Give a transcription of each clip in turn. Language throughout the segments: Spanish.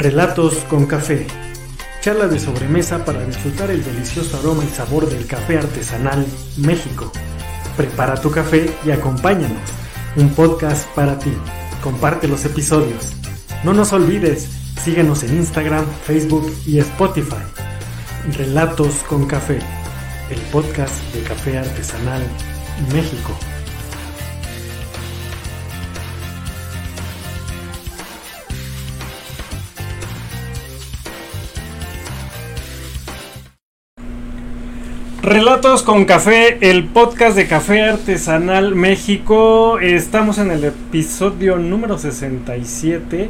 Relatos con café. Charla de sobremesa para disfrutar el delicioso aroma y sabor del café artesanal México. Prepara tu café y acompáñanos. Un podcast para ti. Comparte los episodios. No nos olvides, síguenos en Instagram, Facebook y Spotify. Relatos con café. El podcast de café artesanal México. Relatos con Café, el podcast de Café Artesanal México. Estamos en el episodio número 67,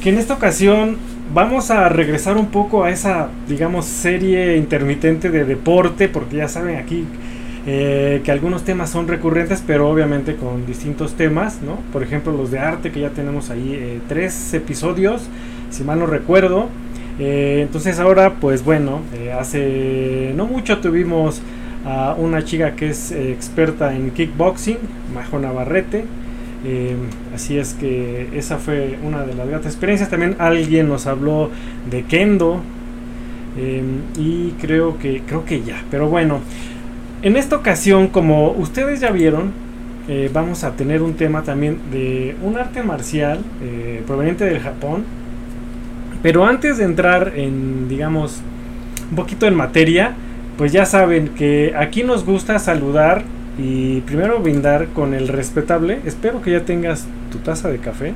que en esta ocasión vamos a regresar un poco a esa, digamos, serie intermitente de deporte, porque ya saben aquí eh, que algunos temas son recurrentes, pero obviamente con distintos temas, ¿no? Por ejemplo, los de arte, que ya tenemos ahí eh, tres episodios, si mal no recuerdo. Eh, entonces ahora, pues bueno, eh, hace no mucho tuvimos a una chica que es eh, experta en kickboxing, Majo Navarrete. así es que esa fue una de las gratas experiencias. También alguien nos habló de kendo. y creo que, creo que ya. Pero bueno, en esta ocasión, como ustedes ya vieron, vamos a tener un tema también de un arte marcial proveniente del Japón pero antes de entrar en, digamos, un poquito en materia, pues ya saben que aquí nos gusta saludar y primero brindar con el respetable. Espero que ya tengas tu taza de café.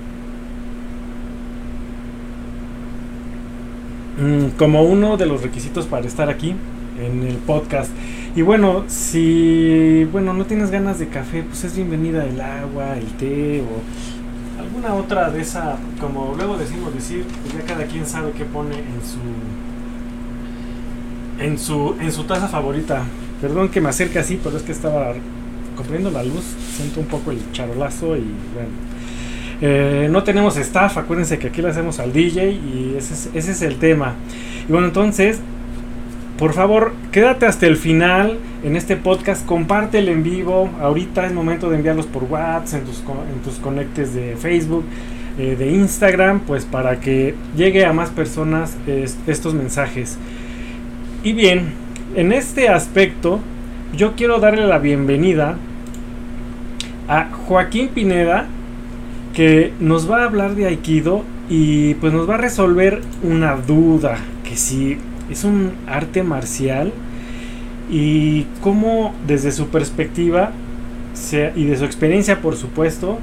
Mm, como uno de los requisitos para estar aquí en el podcast. Y bueno, si bueno, no tienes ganas de café, pues es bienvenida el agua, el té o alguna otra de esa, como luego decimos decir, pues ya cada quien sabe qué pone en su en su en su taza favorita. Perdón que me acerque así, pero es que estaba comprando la luz, siento un poco el charolazo y bueno. Eh, no tenemos staff, acuérdense que aquí le hacemos al DJ y ese es, ese es el tema. Y bueno, entonces por favor, quédate hasta el final en este podcast, compártelo en vivo. Ahorita es momento de enviarlos por WhatsApp, en tus, conectes de Facebook, eh, de Instagram, pues para que llegue a más personas estos mensajes. Y bien, en este aspecto, yo quiero darle la bienvenida a Joaquín Pineda, que nos va a hablar de Aikido y pues nos va a resolver una duda que si es un arte marcial y cómo desde su perspectiva y de su experiencia por supuesto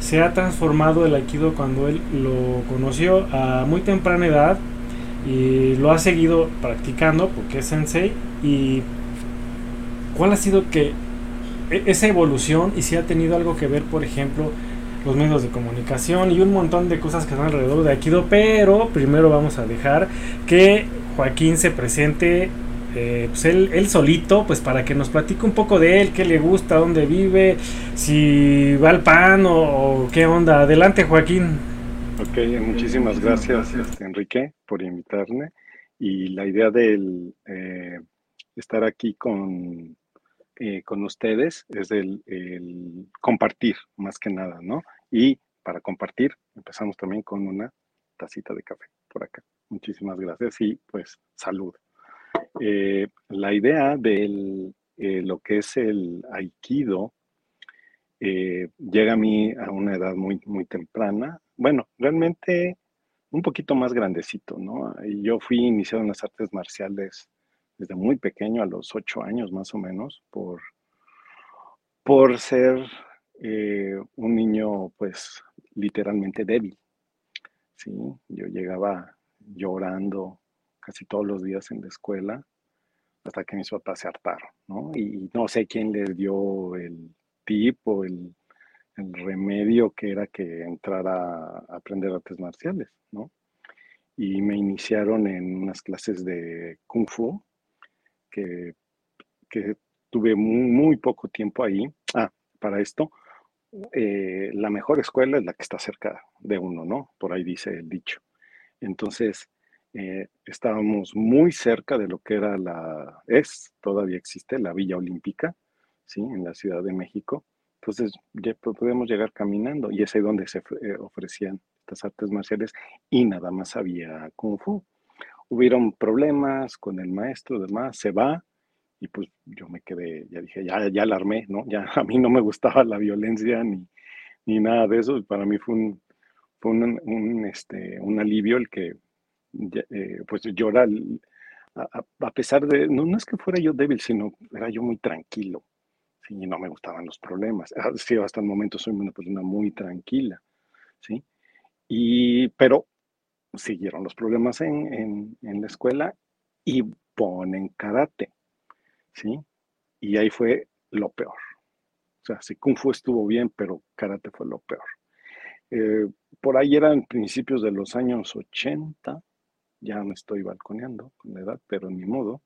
se ha transformado el aikido cuando él lo conoció a muy temprana edad y lo ha seguido practicando porque es sensei. Y cuál ha sido que e, esa evolución y si ha tenido algo que ver por ejemplo los medios de comunicación y un montón de cosas que están alrededor de Aikido, pero primero vamos a dejar que Joaquín se presente eh, pues él, solito, pues para que nos platique un poco de él, qué le gusta, dónde vive, si va al pan o, qué onda. Adelante, Joaquín. Ok, muchísimas gracias, Enrique, por invitarme. Y la idea de eh, estar aquí con, eh, con ustedes es el, compartir, más que nada, ¿no? Y para compartir, empezamos también con una tacita de café por acá. Muchísimas gracias y pues salud. Eh, la idea de eh, lo que es el aikido eh, llega a mí a una edad muy, muy temprana. Bueno, realmente un poquito más grandecito, ¿no? Yo fui iniciado en las artes marciales desde muy pequeño, a los ocho años más o menos, por, por ser un niño pues literalmente débil. Sí, yo llegaba llorando casi todos los días en la escuela hasta que mis papás se hartaron, ¿no? Y no sé quién les dio el tip o el, remedio que era que entrara a aprender artes marciales, ¿no? Y me iniciaron en unas clases de kung fu que, que tuve muy, poco tiempo ahí. Ah, para esto, eh, la mejor escuela es la que está cerca de uno, ¿no? Por ahí dice el dicho. Entonces, eh, estábamos muy cerca de lo que era la, es, todavía existe, la Villa Olímpica, ¿sí? En la Ciudad de México. Entonces, ya podemos llegar caminando y es ahí donde se eh, ofrecían estas artes marciales y nada más sabía kung fu. Hubieron problemas con el maestro, demás, se va y pues yo me quedé, ya dije, ya, ya la armé, ¿no? Ya a mí no me gustaba la violencia ni, ni nada de eso. Para mí fue un, fue un, este, un alivio el que, eh, pues yo era, a, pesar de, no, no es que fuera yo débil, sino era yo muy tranquilo. Sí, no me gustaban los problemas. Ah, sí, hasta el momento soy una persona muy tranquila, ¿sí? Y, pero siguieron los problemas en, en, en la escuela y ponen karate, ¿sí? Y ahí fue lo peor. O sea, si Kung Fu estuvo bien, pero karate fue lo peor. Eh, por ahí eran principios de los años 80, ya me estoy balconeando con la edad, pero ni modo.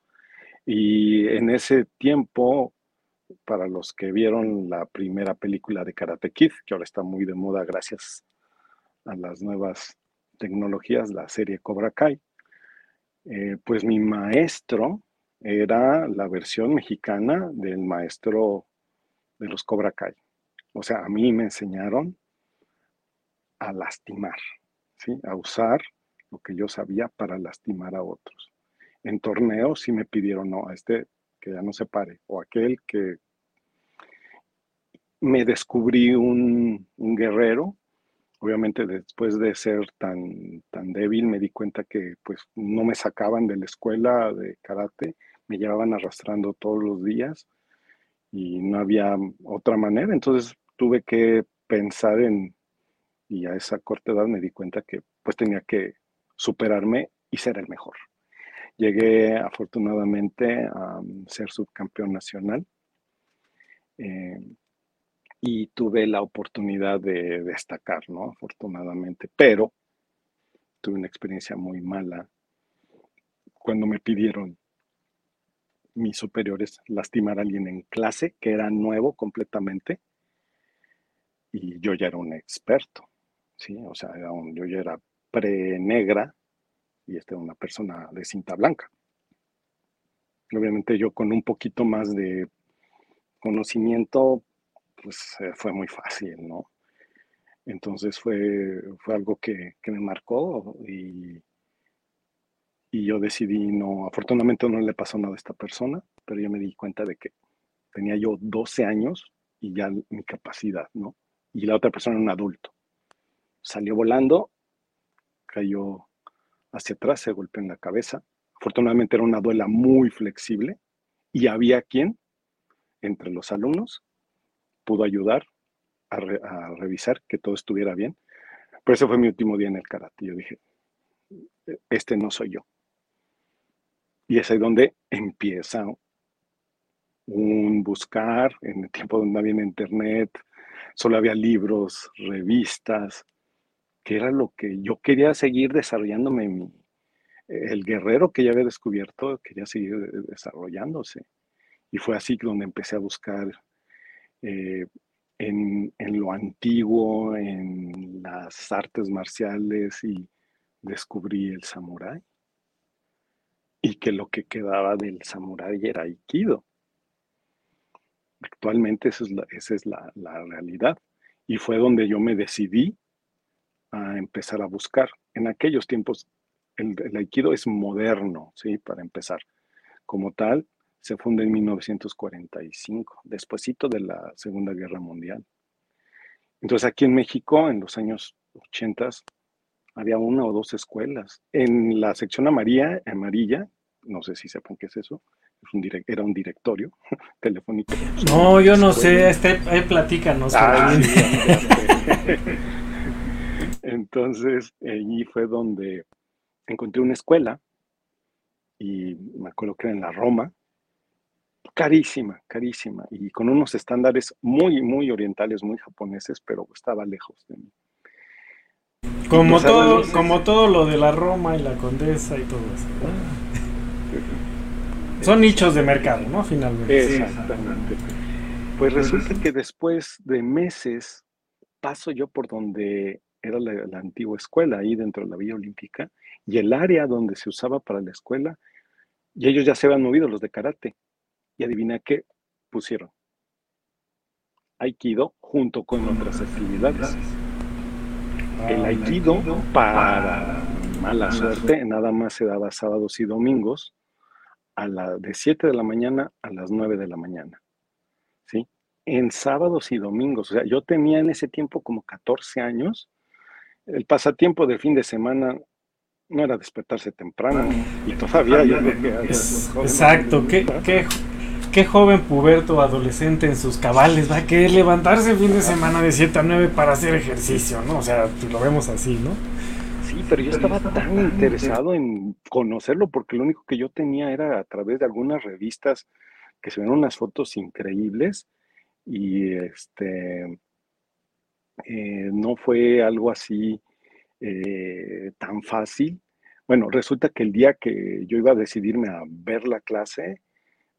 Y en ese tiempo, para los que vieron la primera película de Karate Kid, que ahora está muy de moda gracias a las nuevas tecnologías, la serie Cobra Kai, eh, pues mi maestro era la versión mexicana del maestro de los Cobra Kai. O sea, a mí me enseñaron a lastimar, ¿sí? a usar lo que yo sabía para lastimar a otros. En torneos sí me pidieron, no, a este que ya no se pare, o aquel que me descubrí un, guerrero. Obviamente después de ser tan, tan débil me di cuenta que pues no me sacaban de la escuela de karate, me llevaban arrastrando todos los días y no había otra manera. Entonces tuve que pensar en, y a esa corta edad me di cuenta que pues tenía que superarme y ser el mejor. Llegué afortunadamente a ser subcampeón nacional eh, y tuve la oportunidad de destacar, ¿no? Afortunadamente, pero tuve una experiencia muy mala cuando me pidieron mis superiores lastimar a alguien en clase, que era nuevo completamente, y yo ya era un experto, ¿sí? O sea, yo ya era pre-negra y esta era una persona de cinta blanca. Obviamente yo con un poquito más de conocimiento, pues eh, fue muy fácil, ¿no? Entonces fue, fue algo que, que me marcó y, y yo decidí no, afortunadamente no le pasó nada a esta persona, pero yo me di cuenta de que tenía yo 12 años y ya mi capacidad, ¿no? Y la otra persona era un adulto. Salió volando, cayó hacia atrás, se golpeó en la cabeza. Afortunadamente era una duela muy flexible y había quien, entre los alumnos, pudo ayudar a, revisar que todo estuviera bien. Pero ese fue mi último día en el karate. Yo dije, e-, este no soy yo. Y es ahí donde empieza un buscar, en el tiempo donde había internet, solo había libros, revistas, que era lo que yo quería seguir desarrollándome. Mi, el guerrero que ya había descubierto quería seguir desarrollándose. Y fue así donde empecé a buscar eh, en, en, lo antiguo, en las artes marciales y descubrí el samurái y que lo que quedaba del samurái era aikido. Actualmente esa es, la, realidad. Y fue donde yo me decidí a empezar a buscar. En aquellos tiempos el, aikido es moderno, ¿sí? Para empezar. Como tal, se funda en 1945, despuesito de la Segunda Guerra Mundial. Entonces aquí en México, en los años 80, había una o dos escuelas. En la sección amarilla, amarilla no sé si sepan qué es eso, es un era un directorio telefónico. No, yo no sé, este, ahí platícanos. Ah, Entonces, allí fue donde encontré una escuela y me acuerdo que era en la Roma, carísima, carísima, y con unos estándares muy, muy orientales, muy japoneses, pero estaba lejos de mí. Como todo, como todo lo de la Roma y la Condesa y todo eso. Son nichos de mercado, ¿no? Finalmente. Exactamente. Pues resulta que después de meses paso yo por donde era la, antigua escuela, ahí dentro de la Villa Olímpica, y el área donde se usaba para la escuela, y ellos ya se habían movido, los de karate. Y adivina qué pusieron. Aikido junto con otras actividades. El aikido, para mala suerte, nada más se daba sábados y domingos a la, de 7 de la mañana a las 9 de la mañana. ¿Sí? En sábados y domingos. O sea, yo tenía en ese tiempo como 14 años. El pasatiempo de fin de semana no era despertarse temprano. Y todavía yo creo que... exacto. ¿Qué, qué, qué joven puberto adolescente en sus cabales va a querer levantarse el fin de semana de 7 a 9 para hacer ejercicio, ¿no? O sea, lo vemos así, ¿no? Sí, pero yo estaba tan interesado en conocerlo porque lo único que yo tenía era a través de algunas revistas que se ven unas fotos increíbles y este eh, no fue algo así eh, tan fácil. Bueno, resulta que el día que yo iba a decidirme a ver la clase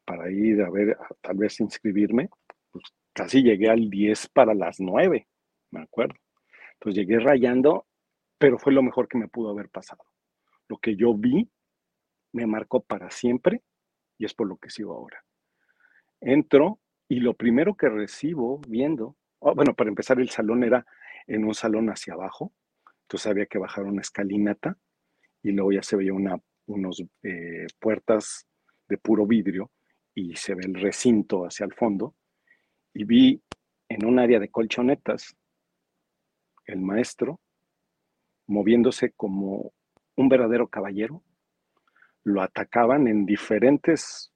para ir a ver, tal vez inscribirme, pues casi llegué al 10 para las 9, me acuerdo. Entonces llegué rayando pero fue lo mejor que me pudo haber pasado. Lo que yo vi me marcó para siempre y es por lo que sigo ahora. Entro y lo primero que recibo viendo, oh, bueno, para empezar el salón era en un salón hacia abajo, entonces había que bajar una escalinata y luego ya se veía una unos, eh, puertas de puro vidrio y se ve el recinto hacia el fondo y vi en un área de colchonetas el maestro moviéndose como un verdadero caballero, lo atacaban en diferentes,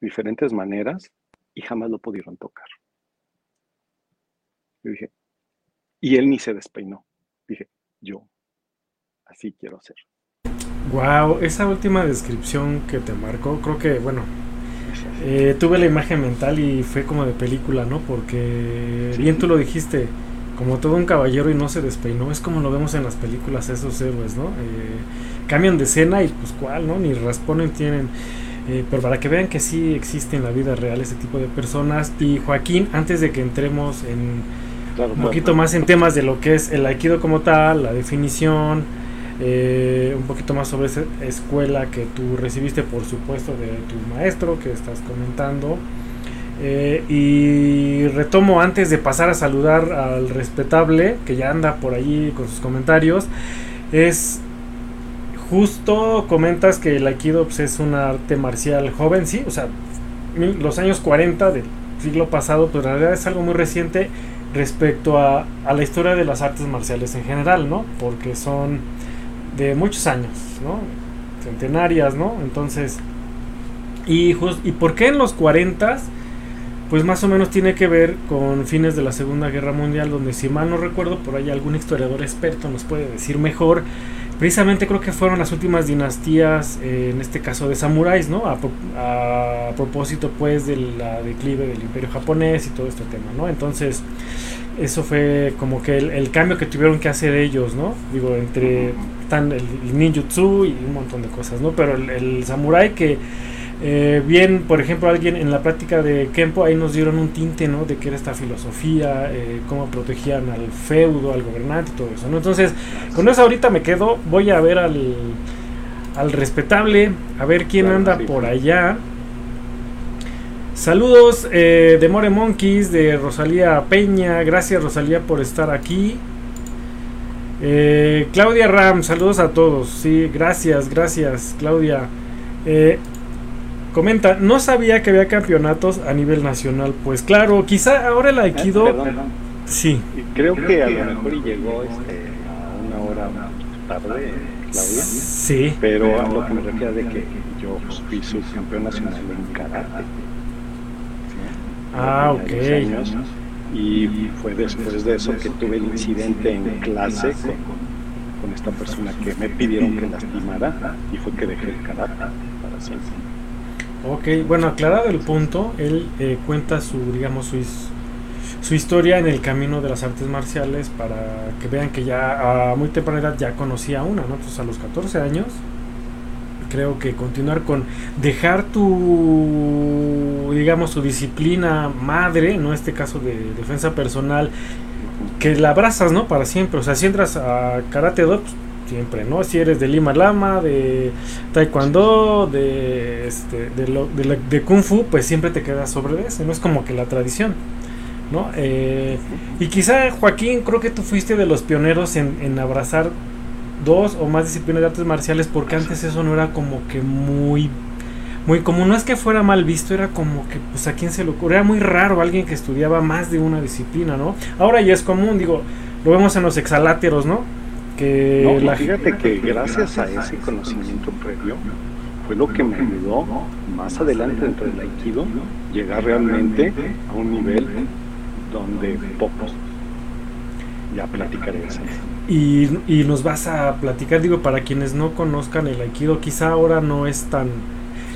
diferentes maneras y jamás lo pudieron tocar. Yo dije, y él ni se despeinó. Dije, yo así quiero ser. Wow, esa última descripción que te marcó, creo que, bueno, eh, tuve la imagen mental y fue como de película, ¿no? Porque bien tú lo dijiste, como todo un caballero y no se despeinó. Es como lo vemos en las películas esos héroes, ¿no? Eh, cambian de escena y pues cuál, ¿no? Ni responden tienen. Eh, pero para que vean que sí existe en la vida real ese tipo de personas. Y Joaquín, antes de que entremos en un poquito más en temas de lo que es el aikido como tal, la definición, eh, un poquito más sobre esa escuela que tú recibiste, por supuesto, de tu maestro que estás comentando. Eh, y retomo antes de pasar a saludar al respetable, que ya anda por allí con sus comentarios, es justo comentas que el Aikido es un arte marcial joven, sí, o sea, los años 40 del siglo pasado, pues en realidad es algo muy reciente respecto a, a la historia de las artes marciales en general, ¿no? Porque son de muchos años, ¿no? Centenarias, ¿no? Entonces, y, ¿y por qué en los 40 pues más o menos tiene que ver con fines de la Segunda Guerra Mundial, donde si mal no recuerdo, por ahí algún historiador experto nos puede decir mejor, precisamente creo que fueron las últimas dinastías, eh, en este caso de samuráis, ¿no? A, propósito pues de la declive del imperio japonés y todo este tema, ¿no? Entonces, eso fue como que el, cambio que tuvieron que hacer ellos, ¿no? Digo, entre tan el, ninjutsu y un montón de cosas, ¿no? Pero el, el samurái que eh, bien, por ejemplo, alguien en la práctica de Kempo ahí nos dieron un tinte, ¿no? De qué era esta filosofía, eh, cómo protegían al feudo, al gobernante y todo eso, ¿no? Entonces, con eso ahorita me quedo, voy a ver al, al respetable, a ver quién anda por allá. Saludos eh, de More Monkeys, de Rosalía Peña, gracias Rosalía por estar aquí. Claudia Ram, saludos a todos, sí, gracias, gracias Claudia. Comenta, no sabía que había campeonatos a nivel nacional. Pues claro, quizá ahora el Aikido. Eh, sí. Creo que a lo mejor llegó este, a una hora tarde, Claudia. Sí. Pero a lo que me refiero de que yo fui subcampeón nacional en karate. Ah, ok. Y fue después de eso que tuve el incidente en clase con, con esta persona que me pidieron que lastimara y fue que dejé el karate para siempre. Ok, bueno, aclarado el punto, él eh, cuenta su, digamos, su, su historia en el camino de las artes marciales para que vean que ya a muy temprana edad ya conocía una, ¿no? Entonces a los 14 años, creo que continuar con dejar tu, digamos, su disciplina madre, ¿no? Este caso de defensa personal, que la abrazas, ¿no? Para siempre, o sea, si entras a Karate Do, pues, siempre, ¿no? Si eres de Lima Lama, de Taekwondo, de, este, de, Kung Fu, pues siempre te quedas sobre ese, no es como que la tradición. ¿no? Eh, y quizá, Joaquín, creo que tú fuiste de los pioneros en, en, abrazar dos o más disciplinas de artes marciales, porque antes eso no era como que muy, muy común. No es que fuera mal visto, era como que, pues, a quién se le ocurre. Era muy raro alguien que estudiaba más de una disciplina, ¿no? Ahora ya es común, digo, lo vemos en los exaláteros, ¿no? Que no, la... fíjate que gracias a ese conocimiento previo fue lo que me ayudó más adelante dentro del aikido llegar realmente a un nivel donde pocos ya platicaré eso. Y, y nos vas a platicar, digo, para quienes no conozcan el aikido, quizá ahora no es tan...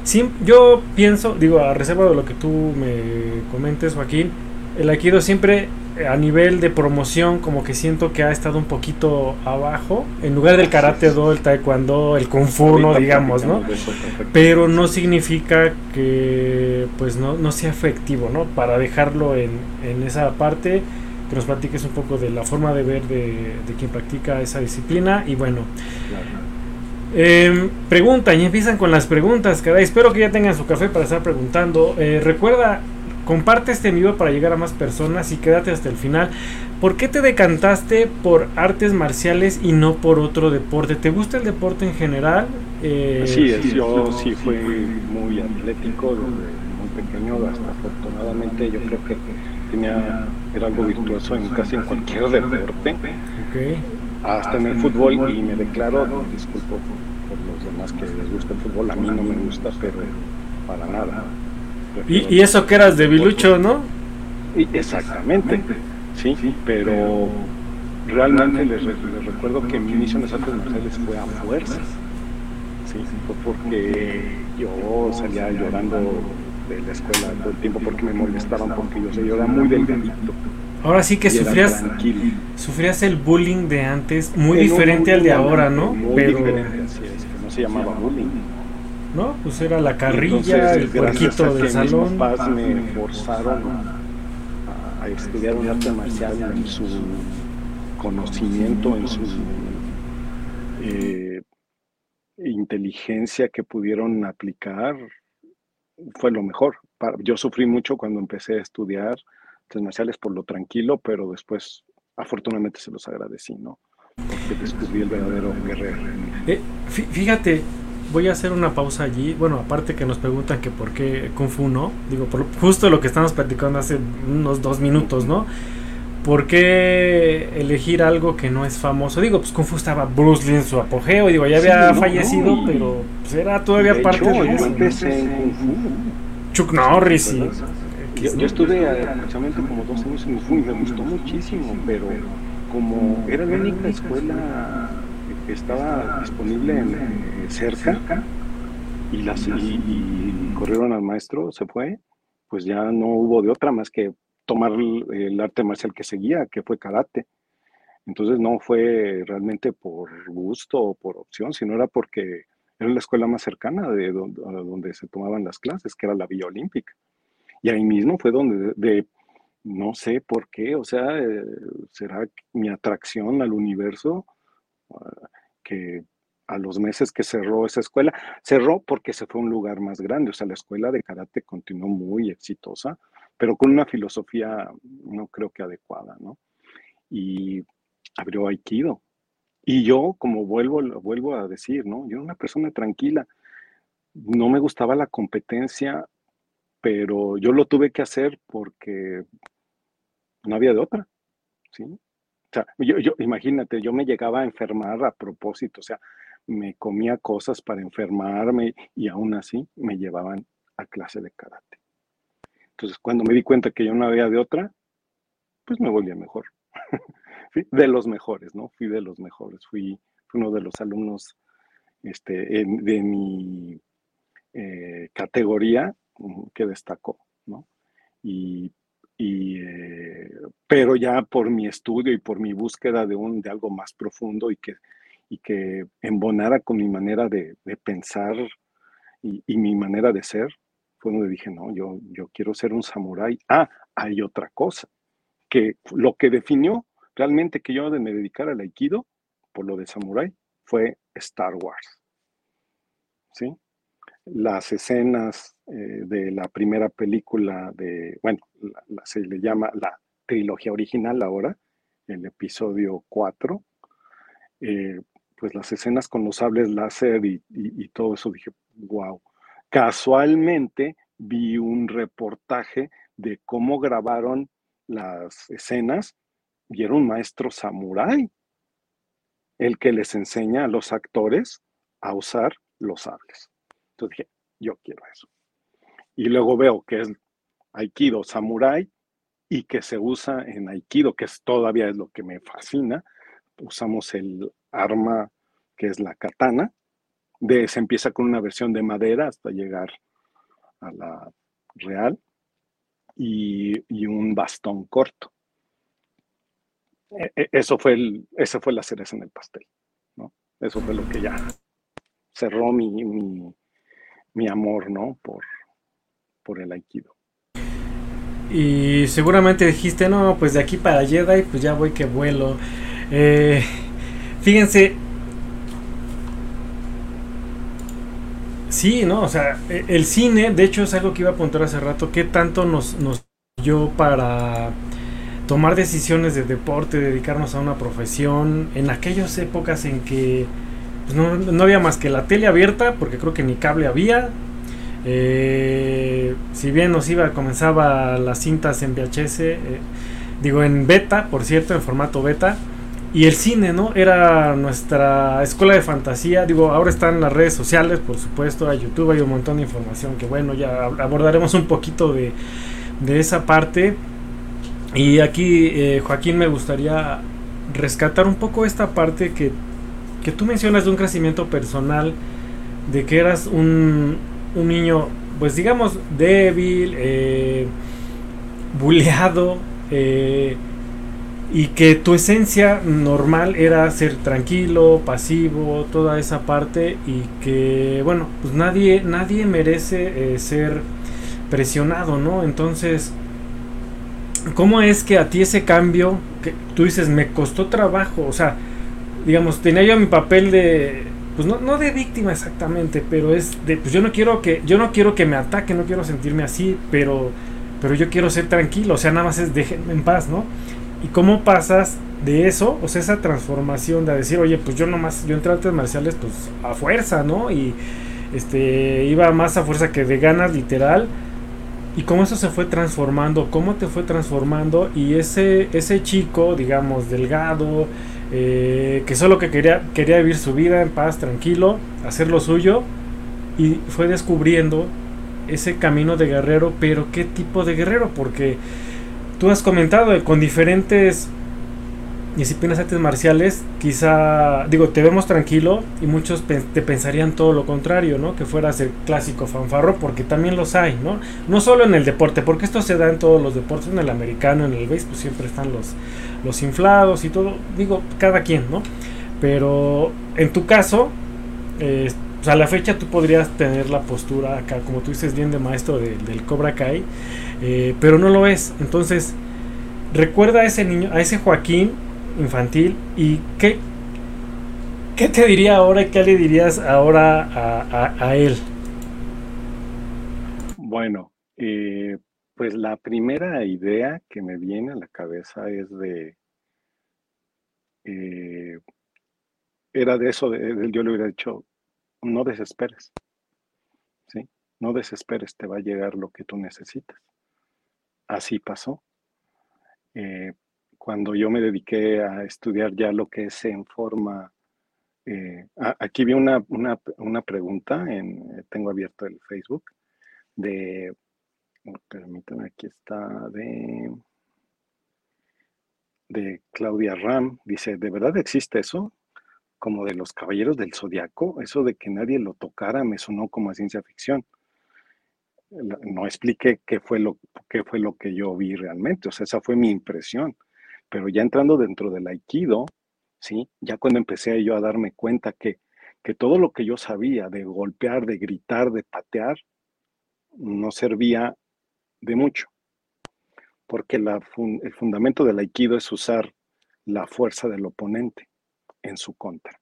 Sí, yo pienso, digo, a reserva de lo que tú me comentes, Joaquín, el aikido siempre a nivel de promoción como que siento que ha estado un poquito abajo en lugar del karate do el taekwondo el kung fu no digamos no pero no significa que pues no, no sea efectivo no para dejarlo en, en, esa parte que nos platiques un poco de la forma de ver de, de quien practica esa disciplina y bueno eh, preguntan y empiezan con las preguntas caray espero que ya tengan su café para estar preguntando eh, recuerda Comparte este video para llegar a más personas y quédate hasta el final. ¿Por qué te decantaste por artes marciales y no por otro deporte? ¿Te gusta el deporte en general? Eh, sí, yo sí fui muy atlético desde muy pequeño hasta afortunadamente yo creo que tenía era algo virtuoso en casi en cualquier deporte. Hasta en el fútbol y me declaro, disculpo por los demás que les gusta el fútbol, a mí no me gusta, pero para nada. Y, eso que eras de Bilucho, ¿no? exactamente, sí, pero realmente les, recuerdo que mi inicio en las artes marciales fue a fuerzas. Sí, fue porque yo salía llorando de la escuela todo el tiempo porque me molestaban, porque yo, yo era muy delgadito. Ahora sí que sufrías, sufrías el bullying de antes, muy diferente al de ahora, ¿no? Muy diferente, así es, que no se llamaba bullying ¿no? Pues era la carrilla, el puerquito del salón. Mis papás me forzaron a, estudiar un arte marcial en su conocimiento, en su eh, inteligencia que pudieron aplicar, fue lo mejor. Yo sufrí mucho cuando empecé a estudiar artes marciales por lo tranquilo, pero después afortunadamente se los agradecí, ¿no? Porque descubrí el verdadero guerrero. Eh, fíjate, voy a hacer una pausa allí. Bueno, aparte que nos preguntan que por qué Kung Fu no. Digo, por justo lo que estamos platicando hace unos dos minutos, ¿no? ¿Por qué elegir algo que no es famoso? Digo, pues Kung Fu estaba Bruce Lee en su apogeo. Digo, ya había fallecido, pero pues, era todavía parte de eso. Chuck Norris y... Yo, yo, estuve aproximadamente como dos años en Kung Fu y me gustó muchísimo, pero como era la única escuela estaba disponible en, eh, cerca y, las, y, corrieron al maestro, se fue, pues ya no hubo de otra más que tomar el, arte marcial que seguía, que fue karate. Entonces no fue realmente por gusto o por opción, sino era porque era la escuela más cercana de donde, donde se tomaban las clases, que era la Villa Olímpica. Y ahí mismo fue donde, de, no sé por qué, o sea, eh, será mi atracción al universo que a los meses que cerró esa escuela, cerró porque se fue a un lugar más grande, o sea, la escuela de karate continuó muy exitosa, pero con una filosofía no creo que adecuada, ¿no? Y abrió Aikido. Y yo, como vuelvo, vuelvo a decir, ¿no? Yo era una persona tranquila, no me gustaba la competencia, pero yo lo tuve que hacer porque no había de otra, ¿sí? O sea, yo, yo, imagínate, yo me llegaba a enfermar a propósito, o sea, me comía cosas para enfermarme y aún así me llevaban a clase de karate. Entonces, cuando me di cuenta que yo no había de otra, pues me volvía mejor. de los mejores, ¿no? Fui de los mejores, fui, uno de los alumnos este, de mi eh, categoría que destacó, ¿no? Y y, eh, pero ya por mi estudio y por mi búsqueda de, un, de algo más profundo y que, y que embonara con mi manera de, pensar y, y, mi manera de ser, fue donde dije, no, yo, yo quiero ser un samurái. Ah, hay otra cosa, que lo que definió realmente que yo me dedicara al aikido, por lo de samurái, fue Star Wars. ¿Sí? las escenas eh, de la primera película de, bueno, se le llama la trilogía original ahora, el episodio 4, eh, pues las escenas con los sables láser y, y, todo eso, dije, wow. Casualmente vi un reportaje de cómo grabaron las escenas y era un maestro samurái el que les enseña a los actores a usar los sables. Entonces dije, yo quiero eso. Y luego veo que es Aikido Samurai y que se usa en Aikido, que es, todavía es lo que me fascina. Usamos el arma que es la katana. De, se empieza con una versión de madera hasta llegar a la real y, un bastón corto. E, e, eso fue, el, esa fue la cereza en el pastel. Eso fue lo que ya cerró mi, mi, mi amor, ¿no? Por, por el aikido. Y seguramente dijiste, no, pues de aquí para Jedi, pues ya voy que vuelo. Eh, fíjense. Sí, ¿no? O sea, e, el cine, de hecho es algo que iba a apuntar hace rato, ¿qué tanto nos, nos dio para tomar decisiones de deporte, dedicarnos a una profesión, en aquellas épocas en que pues, no, había más que la tele abierta, porque creo que ni cable había. Eh, si bien nos iba, comenzaba las cintas en VHS, eh, digo en beta, por cierto, en formato beta. Y el cine, ¿no? Era nuestra escuela de fantasía. Digo, ahora están las redes sociales, por supuesto, a YouTube, hay un montón de información que, bueno, ya abordaremos un poquito de, de esa parte. Y aquí, eh, Joaquín, me gustaría rescatar un poco esta parte que que tú mencionas de un crecimiento personal, de que eras un, un niño, pues digamos, débil, eh, buleado, eh, y que tu esencia normal era ser tranquilo, pasivo, toda esa parte, y que, bueno, pues nadie, nadie merece eh, ser presionado, ¿no? Entonces, ¿cómo es que a ti ese cambio, que tú dices, me costó trabajo, o sea, digamos, tenía yo mi papel de, pues no, no de víctima exactamente, pero es de, pues yo no quiero que, yo no quiero que me ataquen, no quiero sentirme así, pero, pero yo quiero ser tranquilo, o sea, nada más es déjenme en paz, ¿no? Y cómo pasas de eso, o sea, esa transformación de decir, oye, pues yo nomás, yo entré a artes marciales, pues a fuerza, ¿no? Y este, iba más a fuerza que de ganas, literal. Y cómo eso se fue transformando, cómo te fue transformando y ese, ese chico, digamos, delgado, eh, que solo que quería, quería vivir su vida en paz, tranquilo, hacer lo suyo, y fue descubriendo ese camino de guerrero, pero qué tipo de guerrero, porque tú has comentado con diferentes disciplinas artes marciales, quizá, digo, te vemos tranquilo y muchos te pensarían todo lo contrario, ¿no? Que fueras el clásico fanfarro, porque también los hay, ¿no? No solo en el deporte, porque esto se da en todos los deportes, en el americano, en el béisbol, pues siempre están los, los inflados y todo, digo, cada quien, ¿no? Pero en tu caso, eh, pues a la fecha tú podrías tener la postura acá, como tú dices, bien de maestro del Cobra Kai, eh, pero no lo es. Entonces, recuerda a ese niño, a ese Joaquín infantil y qué, qué te diría ahora y qué le dirías ahora a, él. Bueno, eh, pues la primera idea que me viene a la cabeza es de, eh, era de eso, de, yo le hubiera dicho, no desesperes, ¿sí? No desesperes, te va a llegar lo que tú necesitas. Así pasó. Eh, cuando yo me dediqué a estudiar ya lo que es en forma... Eh, aquí vi una, una, pregunta, en, tengo abierto el Facebook, de, permítame, aquí está, de, de Claudia Ram, dice, ¿de verdad existe eso? Como de los caballeros del zodiaco, eso de que nadie lo tocara me sonó como a ciencia ficción. No expliqué qué fue lo, qué fue lo que yo vi realmente, o sea, esa fue mi impresión pero ya entrando dentro del aikido, ¿sí? Ya cuando empecé yo a darme cuenta que, que todo lo que yo sabía de golpear, de gritar, de patear, no servía de mucho. Porque el fundamento del aikido es usar la fuerza del oponente en su contra.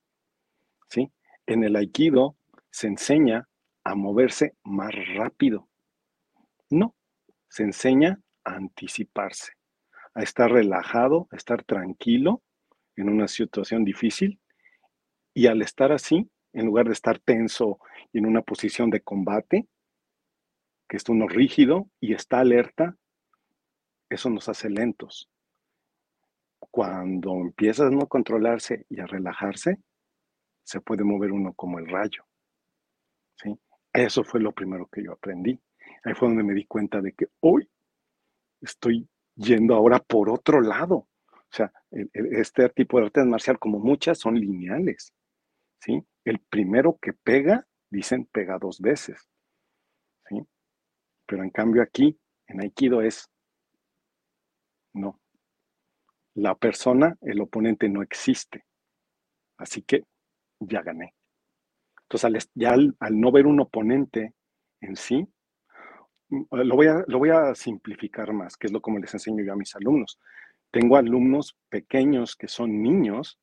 ¿sí? En el aikido se enseña a moverse más rápido. No, se enseña a anticiparse, a estar relajado, a estar tranquilo en una situación difícil y al estar así, en lugar de estar tenso y en una posición de combate, que es uno rígido y está alerta, eso nos hace lentos. Cuando empieza a no controlarse y a relajarse, se puede mover uno como el rayo. ¿sí? Eso fue lo primero que yo aprendí. Ahí fue donde me di cuenta de que hoy estoy yendo ahora por otro lado. O sea, este tipo de artes marcial, como muchas, son lineales. ¿sí? El primero que pega, dicen, pega dos veces. ¿sí? Pero en cambio aquí, en Aikido es, no. La persona, el oponente no existe. Así que ya gané. Entonces, ya al, no ver un oponente en sí, mm, lo voy, a, lo voy a simplificar más, que es lo como les enseño yo a mis alumnos. Tengo alumnos pequeños que son niños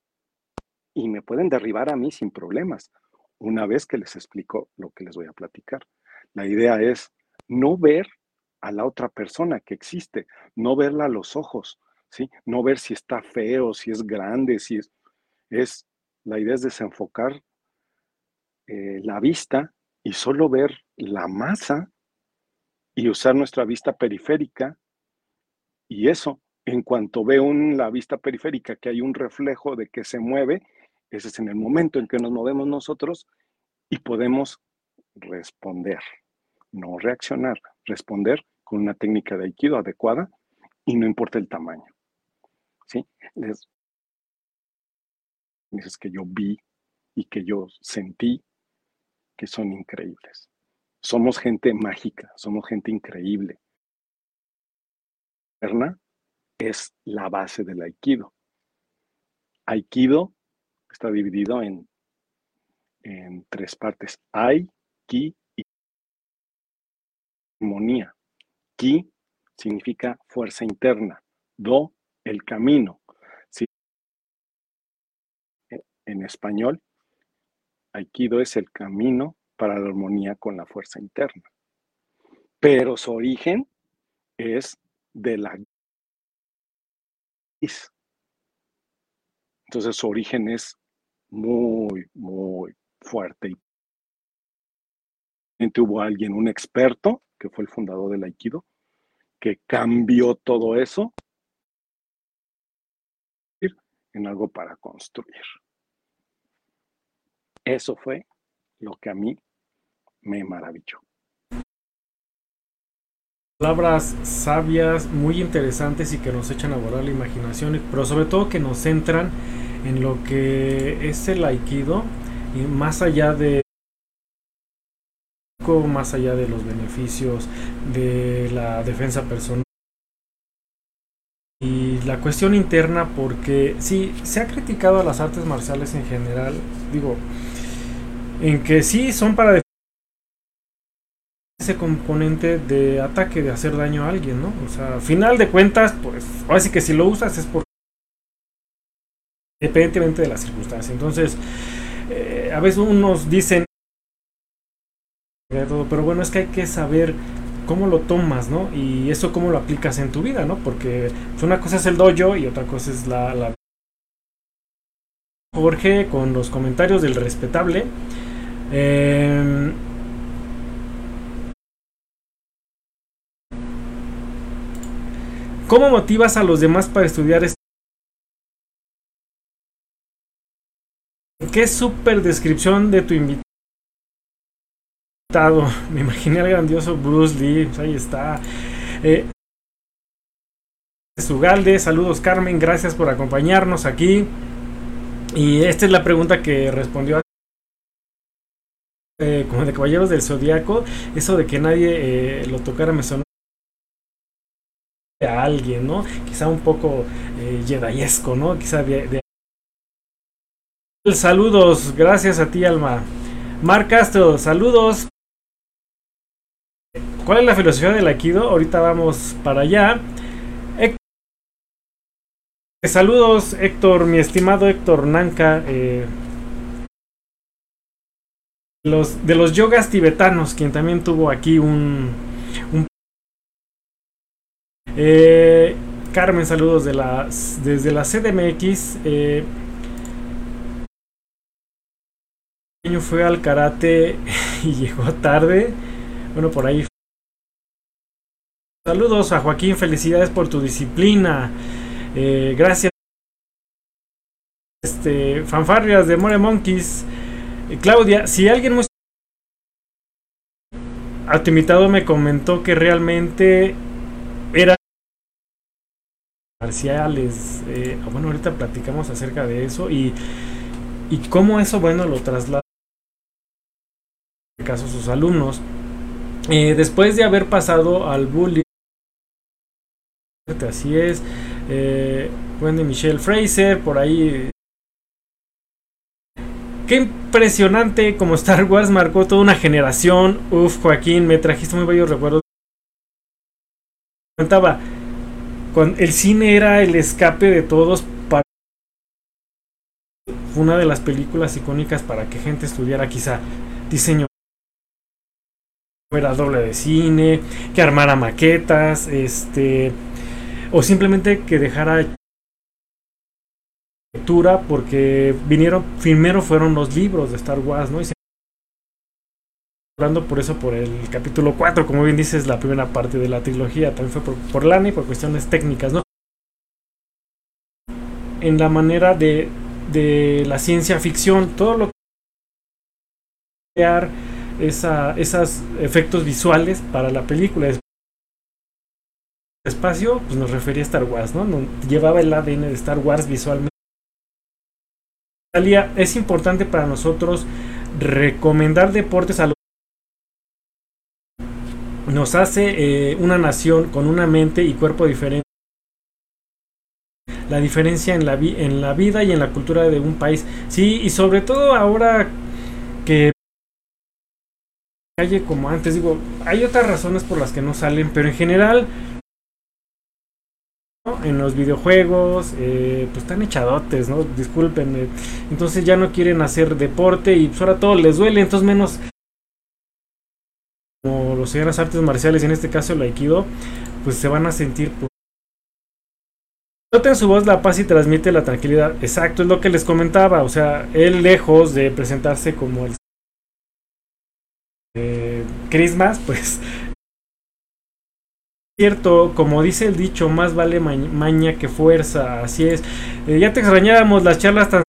y me pueden derribar a mí sin problemas, una vez que les explico lo que les voy a platicar. La idea es no ver a la otra persona que existe, no verla a los ojos, No ver si está feo, si es grande, si es... es la idea es desenfocar eh, la vista y solo ver la masa y usar nuestra vista periférica. Y eso, en cuanto veo en la vista periférica que hay un reflejo de que se mueve, ese es en el momento en que nos movemos nosotros y podemos responder, no reaccionar, responder con una técnica de aikido adecuada y no importa el tamaño. ¿Sí? Es que yo vi y que yo sentí que son increíbles. Somos gente mágica, somos gente increíble. Es la base del aikido. Aikido está dividido en, en tres partes. Ai, Ki y armonía. Ki significa fuerza interna. Do, el camino. En español, Aikido es el camino para la armonía con la fuerza interna. Pero su origen es de la entonces su origen es muy, muy fuerte. Y hubo alguien, un experto, que fue el fundador del Aikido, que cambió todo eso en algo para construir. Eso fue lo que a mí me maravilló. Palabras sabias, muy interesantes y que nos echan a volar la imaginación, pero sobre todo que nos centran en lo que es el aikido y más allá de más allá de los beneficios de la defensa personal y la cuestión interna porque sí se ha criticado a las artes marciales en general digo en que sí son para ese componente de ataque, de hacer daño a alguien, ¿no? O sea, final de cuentas, pues, ahora sí que si lo usas es por independientemente de las circunstancias. Entonces, eh, a veces unos dicen pero bueno, es que hay que saber cómo lo tomas, ¿no? Y eso cómo lo aplicas en tu vida, ¿no? Porque pues, una cosa es el dojo y otra cosa es la. Jorge con los comentarios del respetable. Eh, ¿Cómo motivas a los demás para estudiar esto? Qué súper descripción de tu invitado. Me imaginé al grandioso Bruce Lee. Pues ahí está. Eh, Sugalde, saludos Carmen, gracias por acompañarnos aquí. Y esta es la pregunta que respondió eh, como de Caballeros del Zodíaco, eso de que nadie eh, lo tocara me sonó a alguien, ¿no? Quizá un poco eh, jedayesco, ¿no? Quizá de, Saludos, gracias a ti, Alma. Mar Castro, saludos. ¿Cuál es la filosofía del Aikido? Ahorita vamos para allá. Saludos, Héctor, mi estimado Héctor Nanca. Eh, de los yogas tibetanos, quien también tuvo aquí un... eh, Carmen, saludos desde la CDMX. Eh, fue al karate y llegó tarde. Bueno, por ahí. Saludos a Joaquín, felicidades por tu disciplina. Eh, gracias. Este, fanfarrias de More Monkeys. Eh, Claudia, si alguien muy... A tu invitado me comentó que realmente era marciales. Eh, bueno, ahorita platicamos acerca de eso y, y cómo eso, bueno, lo traslada en caso sus alumnos. Eh, después de haber pasado al bullying, así es, eh, Wendy Michelle Fraser, por ahí Qué impresionante como Star Wars marcó toda una generación. Uf, Joaquín, me trajiste muy bellos recuerdos. Contaba, el cine era el escape de todos para una de las películas icónicas para que gente estudiara quizá diseño fuera doble de cine, que armara maquetas, este o simplemente que dejara porque vinieron, primero fueron los libros de Star Wars, ¿no? Y se hablando por eso por el capítulo 4, como bien dices, la primera parte de la trilogía, también fue por, por Lana y por cuestiones técnicas, ¿no? En la manera de, de la ciencia ficción, todo lo que esa, esos efectos visuales para la película. Espacio, pues nos refería a Star Wars, ¿no? Llevaba el ADN de Star Wars visualmente es importante para nosotros recomendar deportes a los nos hace eh, una nación con una mente y cuerpo diferente. La diferencia en la, en la vida y en la cultura de un país. Sí, y sobre todo ahora que calle como antes, digo, hay otras razones por las que no salen, pero en general en los videojuegos, eh, pues están echadotes, ¿no? Disculpen. Entonces ya no quieren hacer deporte y pues ahora todo les duele, entonces menos como los las artes marciales, en este caso el aikido, pues se van a sentir... Pues, Nota en su voz la paz y transmite la tranquilidad. Exacto, es lo que les comentaba. O sea, él lejos de presentarse como el eh, Christmas, pues cierto, como dice el dicho, más vale maña que fuerza, así es. Eh, ya te extrañábamos las charlas tan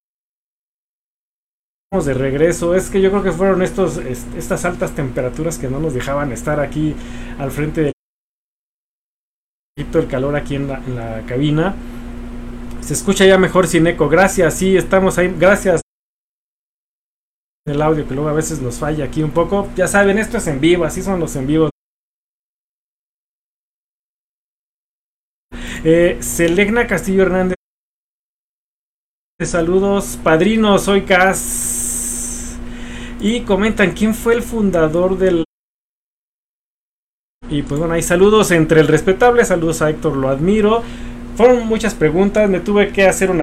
de regreso, es que yo creo que fueron estos estas altas temperaturas que no nos dejaban estar aquí al frente del el calor aquí en la, en la cabina. Se escucha ya mejor sin eco. Gracias, sí, estamos ahí. Gracias el audio que luego a veces nos falla aquí un poco. Ya saben, esto es en vivo, así son los en vivos. Eh, Selegna Castillo Hernández. Saludos, padrino, soy Cas. Y comentan quién fue el fundador del. Y pues bueno, hay saludos entre el respetable, saludos a Héctor, lo admiro. Fueron muchas preguntas, me tuve que hacer una.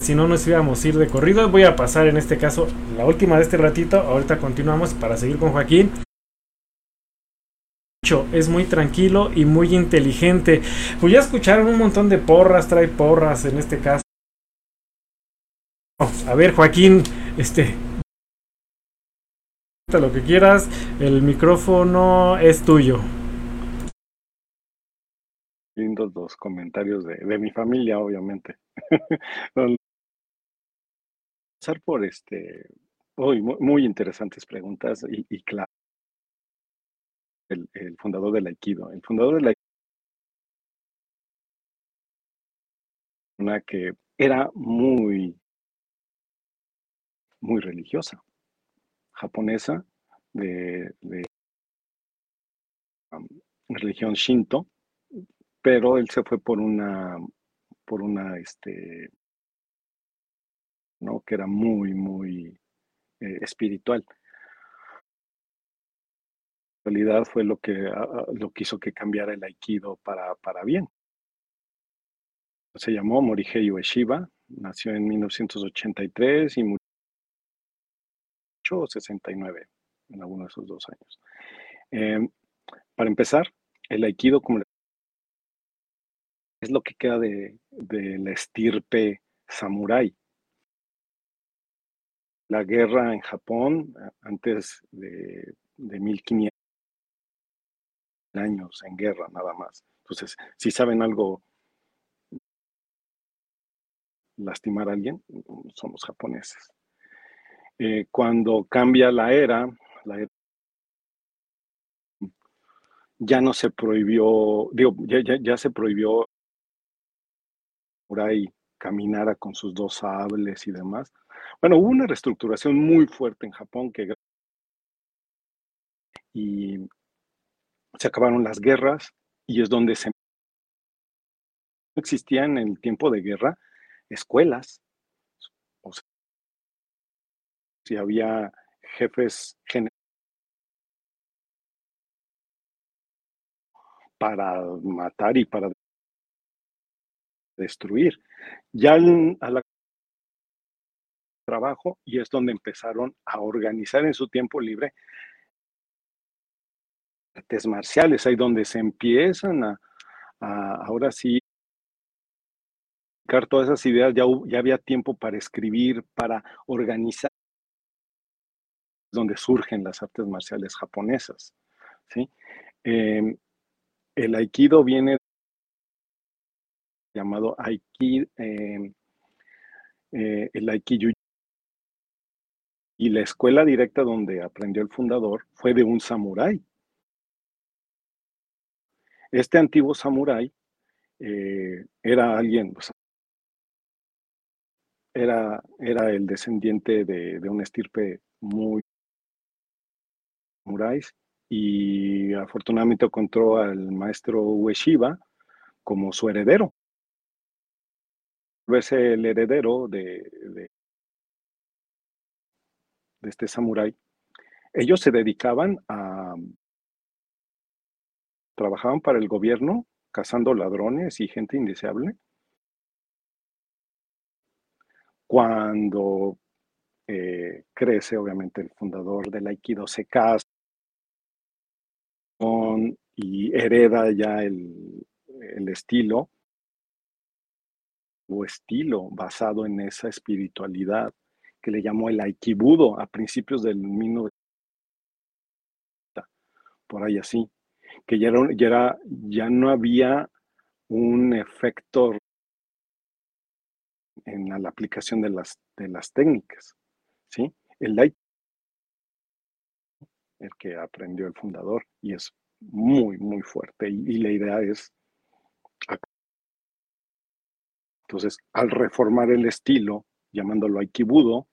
Si no nos íbamos a ir de corrido, voy a pasar en este caso la última de este ratito. Ahorita continuamos para seguir con Joaquín es muy tranquilo y muy inteligente. Pues ya escucharon un montón de porras, trae porras en este caso. A ver, Joaquín, este. Lo que quieras, el micrófono es tuyo. Lindos los comentarios de, mi familia, obviamente. Pasar por este. Hoy, muy, interesantes preguntas y, y claro el, fundador del Aikido. El fundador del Aikido una que era muy, muy religiosa, japonesa, de, religión Shinto, pero él se fue por una, por una, este, ¿no? que era muy, muy eh, espiritual realidad fue lo que, lo que hizo que cambiara el aikido para, para bien. Se llamó Morihei Ueshiba, nació en 1983 y murió o 69, en alguno de esos dos años. Em, para empezar, el aikido como es lo que queda de, de la estirpe samurái. La guerra en Japón, antes de, de 1500 años en guerra, nada más. Entonces, si saben algo lastimar a alguien, son los japoneses. Eh, cuando cambia la era, la era, ya no se prohibió, digo, ya, ya, ya se prohibió por ahí caminara con sus dos sables y demás. Bueno, hubo una reestructuración muy fuerte en Japón que y se acabaron las guerras y es donde se no existía en el tiempo de guerra escuelas. O sea, si había jefes para matar y para destruir. Ya a la trabajo y es donde empezaron a organizar en su tiempo libre artes marciales, ahí donde se empiezan a, ahora sí todas esas ideas, ya, había tiempo para escribir, para organizar, donde surgen las artes marciales japonesas. ¿sí? Eh, el aikido viene llamado aikido, eh, eh, el y la escuela directa donde aprendió el fundador fue de un samurái. Este antiguo samurái eh, era alguien, pues, era, era el descendiente de, de una estirpe muy samuráis y afortunadamente encontró al maestro Ueshiba como su heredero. Es el heredero de, de, este samurái. Ellos se dedicaban a... Trabajaban para el gobierno cazando ladrones y gente indeseable Cuando eh, crece, obviamente, el fundador del Aikido se casa y hereda ya el, el estilo o estilo basado en esa espiritualidad que le llamó el Aikibudo a principios del 1990, por ahí así, que ya, era, ya, era, ya no había un efecto en la, aplicación de las, de las técnicas. ¿sí? El light, el que aprendió el fundador, y es muy, muy fuerte. Y, y la idea es. Entonces, al reformar el estilo, llamándolo Aikibudo,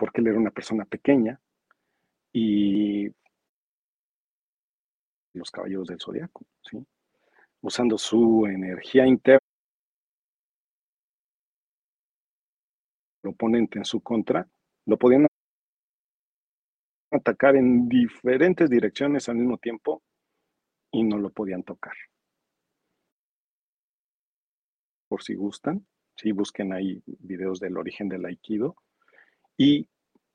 porque él era una persona pequeña y los caballeros del zodiaco, usando su energía interna oponente en su contra, lo podían atacar en diferentes direcciones al mismo tiempo y no lo podían tocar. Por si gustan, si busquen ahí videos del origen del aikido y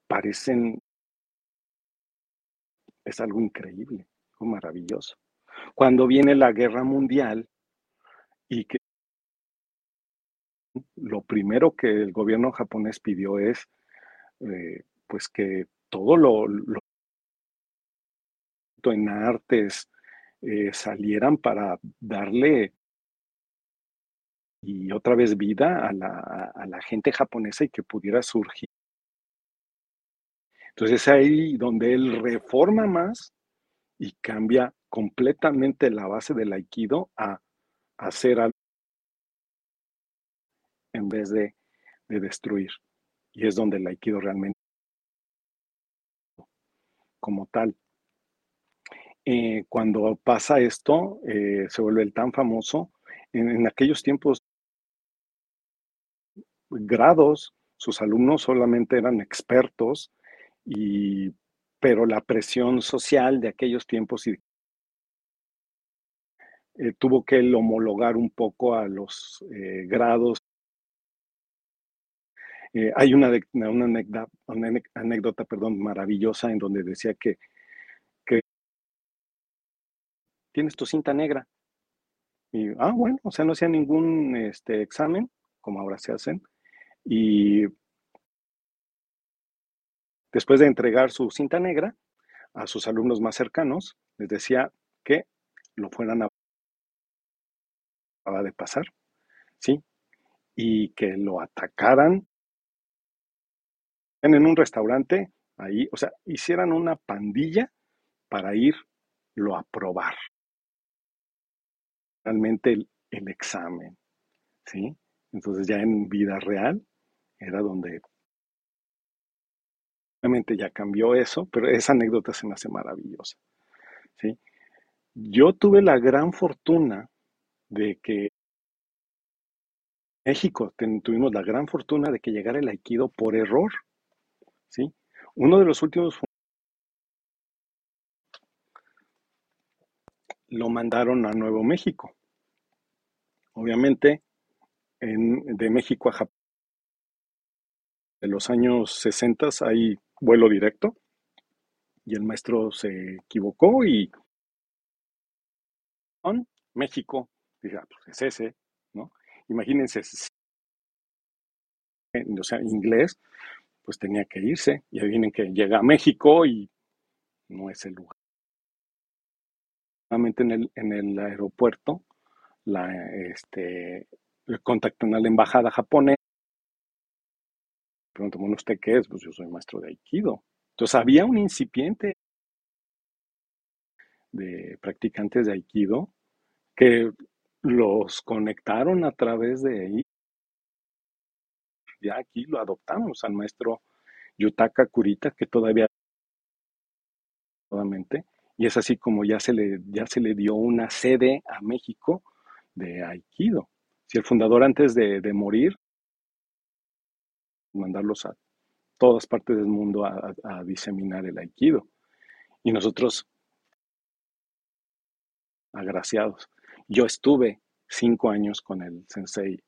parecen, es algo increíble, algo maravilloso. Cuando viene la guerra mundial y que lo primero que el gobierno japonés pidió es eh, pues que todo lo, lo en artes eh, salieran para darle y otra vez vida a la, a la, gente japonesa y que pudiera surgir. Entonces es ahí donde él reforma más y cambia completamente la base del aikido a hacer algo en vez de, de destruir. Y es donde el aikido realmente como tal. Eh, cuando pasa esto, eh, se vuelve tan famoso. En, en, aquellos tiempos, grados, sus alumnos solamente eran expertos, y, pero la presión social de aquellos tiempos y, eh, tuvo que homologar un poco a los eh, grados Eh, hay una, una, anécdota, anécdota perdón, maravillosa en donde decía que, que tienes tu cinta negra. Y, ah, bueno, o sea, no hacía ningún este, examen, como ahora se hacen. Y después de entregar su cinta negra a sus alumnos más cercanos, les decía que lo fueran a de pasar, ¿sí? Y que lo atacaran en un restaurante, ahí, o sea, hicieran una pandilla para irlo a probar. Realmente el, el examen, ¿sí? Entonces ya en vida real era donde obviamente ya cambió eso, pero esa anécdota se me hace maravillosa. ¿sí? Yo tuve la gran fortuna de que México tuvimos la gran fortuna de que llegara el aikido por error. ¿sí? Uno de los últimos lo mandaron a Nuevo México. Obviamente, de México a Japón, en los años 60 hay vuelo directo y el maestro se equivocó y México, dije, ah, pues es ese, ¿no? Imagínense, o sea, inglés, pues tenía que irse y adivinen que llega a México y no es el lugar. En el, en el aeropuerto, la, este, contactan a la embajada japonesa. Pregunto, bueno, ¿usted qué es? Pues yo soy maestro de Aikido. Entonces había un incipiente de practicantes de Aikido que los conectaron a través de ahí. Ya aquí lo adoptamos al maestro Yutaka Kurita, que todavía y es así como ya se le ya se le dio una sede a México de Aikido. Si el fundador antes de, morir, mandarlos a todas partes del mundo a, diseminar el Aikido. Y nosotros, agraciados. Yo estuve cinco años con el sensei.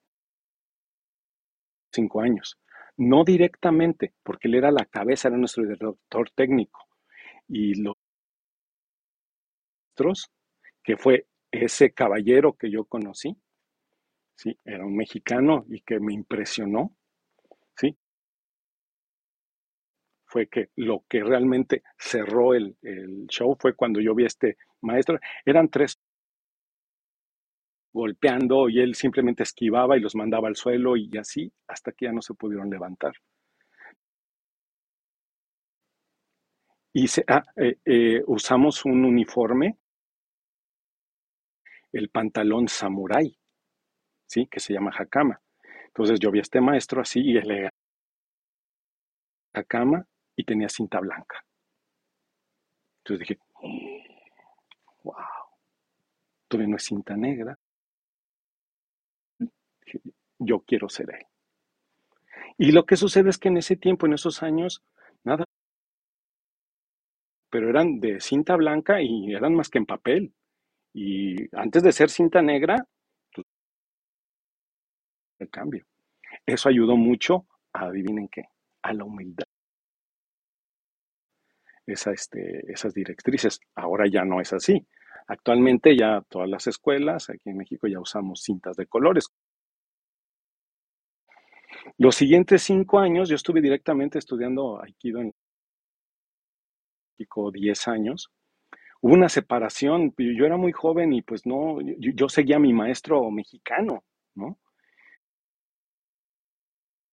Cinco años. No directamente, porque él era la cabeza, era nuestro director técnico. Y los que fue ese caballero que yo conocí, ¿sí? Era un mexicano y que me impresionó, ¿sí? Fue que lo que realmente cerró el, el show fue cuando yo vi a este maestro. Eran tres golpeando y él simplemente esquivaba y los mandaba al suelo y así hasta que ya no se pudieron levantar. Y ah, eh, eh, usamos un uniforme, el pantalón samurái, ¿sí? que se llama hakama. Entonces yo vi a este maestro así y él hakama y tenía cinta blanca. Entonces dije, wow, todavía no es cinta negra, yo quiero ser él. Y lo que sucede es que en ese tiempo, en esos años, nada, pero eran de cinta blanca y eran más que en papel. Y antes de ser cinta negra, pues, el cambio. Eso ayudó mucho a, adivinen qué, a la humildad. Esa, este, esas directrices. Ahora ya no es así. Actualmente ya todas las escuelas, aquí en México ya usamos cintas de colores, los siguientes cinco años yo estuve directamente estudiando Aikido en México 10 años. Hubo una separación, yo era muy joven y pues no, yo, seguía a mi maestro mexicano, ¿no?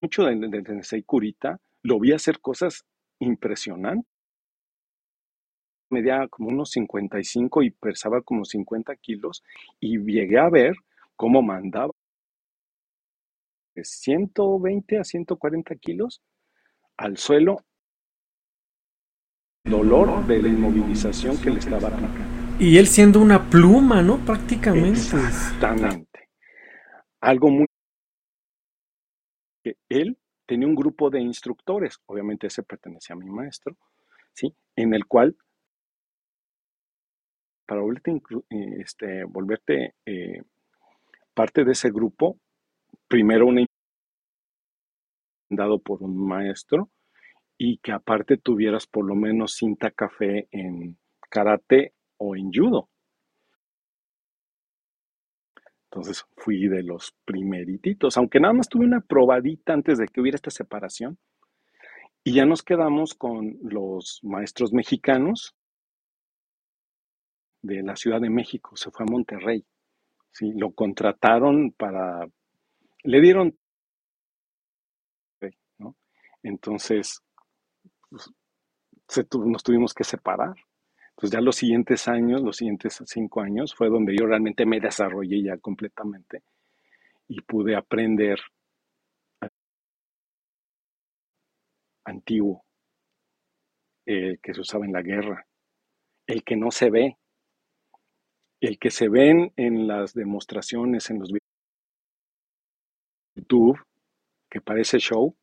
Mucho de, de, de Kurita, lo vi hacer cosas impresionantes. Medía como unos 55 y pesaba como 50 kilos y llegué a ver cómo mandaba de 120 a 140 kilos al suelo, dolor de la inmovilización que le estaba aplicando. Y él siendo una pluma, ¿no? Prácticamente. Exactamente. Algo muy... que él tenía un grupo de instructores, obviamente ese pertenecía a mi maestro, ¿sí? En el cual, para volverte, eh, este, volverte eh, parte de ese grupo, primero una dado por un maestro y que aparte tuvieras por lo menos cinta café en karate o en judo. Entonces fui de los primerititos, aunque nada más tuve una probadita antes de que hubiera esta separación. Y ya nos quedamos con los maestros mexicanos de la Ciudad de México, se fue a Monterrey. ¿sí? Lo contrataron para, le dieron. Entonces, pues, nos tuvimos que separar. Entonces ya los siguientes años, los siguientes cinco años, fue donde yo realmente me desarrollé ya completamente y pude aprender antiguo, eh, que se usaba en la guerra, el que no se ve, el que se ven en las demostraciones, en los videos de YouTube, que parece show,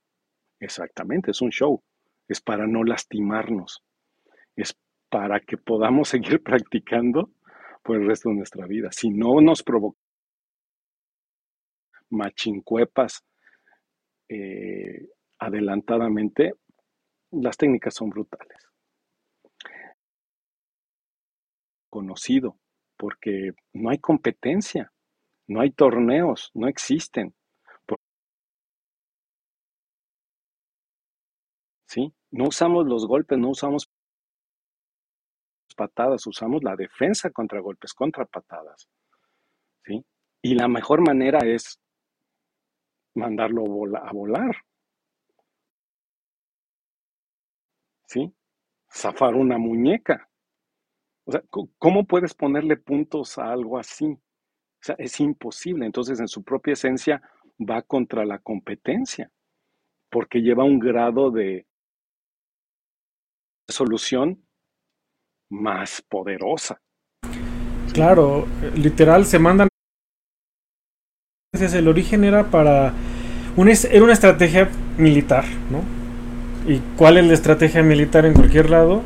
exactamente, es un show, es para no lastimarnos, es para que podamos seguir practicando por el resto de nuestra vida. Si no nos provoca machincuepas eh, adelantadamente, las técnicas son brutales. Conocido, porque no hay competencia, no hay torneos, no existen. ¿Sí? No usamos los golpes, no usamos patadas, usamos la defensa contra golpes, contra patadas. ¿sí? Y la mejor manera es mandarlo a volar. ¿Sí? Zafar una muñeca. ¿Cómo puedes ponerle puntos a algo así? O sea, es imposible. Entonces, en su propia esencia, va contra la competencia, porque lleva un grado de solución más poderosa. Claro, literal se mandan. El origen era para. era una estrategia militar, ¿no? ¿Y cuál es la estrategia militar en cualquier lado?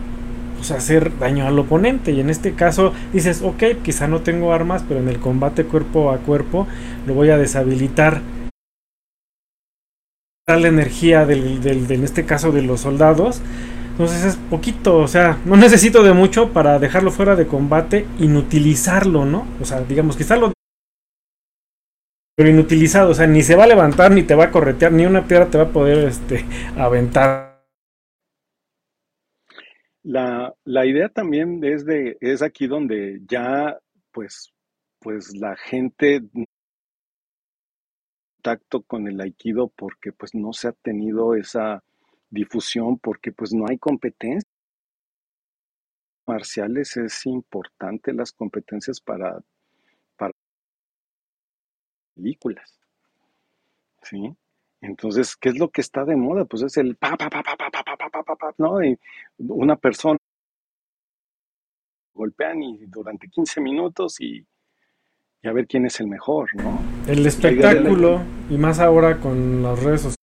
Pues hacer daño al oponente. Y en este caso dices, ok, quizá no tengo armas, pero en el combate cuerpo a cuerpo lo voy a deshabilitar. La energía del, del, en este caso de los soldados entonces es poquito, o sea, no necesito de mucho para dejarlo fuera de combate, inutilizarlo, ¿no? O sea, digamos, quizá lo... Pero inutilizado, o sea, ni se va a levantar, ni te va a corretear, ni una piedra te va a poder este, aventar. La, la idea también es, de, es aquí donde ya, pues, pues la gente contacto con el aikido porque pues no se ha tenido esa difusión porque pues no hay competencia. Marciales es importante las competencias para, para películas. ¿Sí? Entonces, ¿qué es lo que está de moda? Pues es el pa, pa, pa, pa, pa, pa, pa, pa, pa, pa, ¿no? Y una persona golpean y durante 15 minutos y, y, a ver quién es el mejor, ¿no? El espectáculo, y más ahora con las redes sociales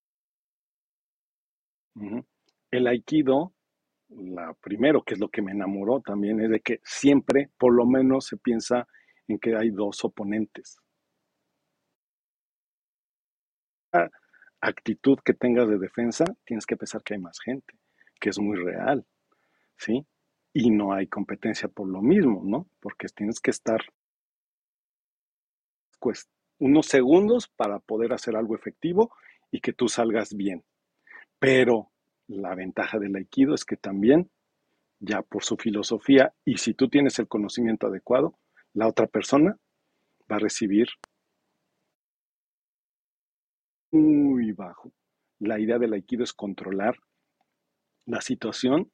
el aikido, la primero, que es lo que me enamoró también, es de que siempre, por lo menos, se piensa en que hay dos oponentes. La actitud que tengas de defensa, tienes que pensar que hay más gente, que es muy real, ¿sí? Y no hay competencia por lo mismo, ¿no? Porque tienes que estar pues, unos segundos para poder hacer algo efectivo y que tú salgas bien. Pero la ventaja del aikido es que también, ya por su filosofía, y si tú tienes el conocimiento adecuado, la otra persona va a recibir muy bajo. La idea del aikido es controlar la situación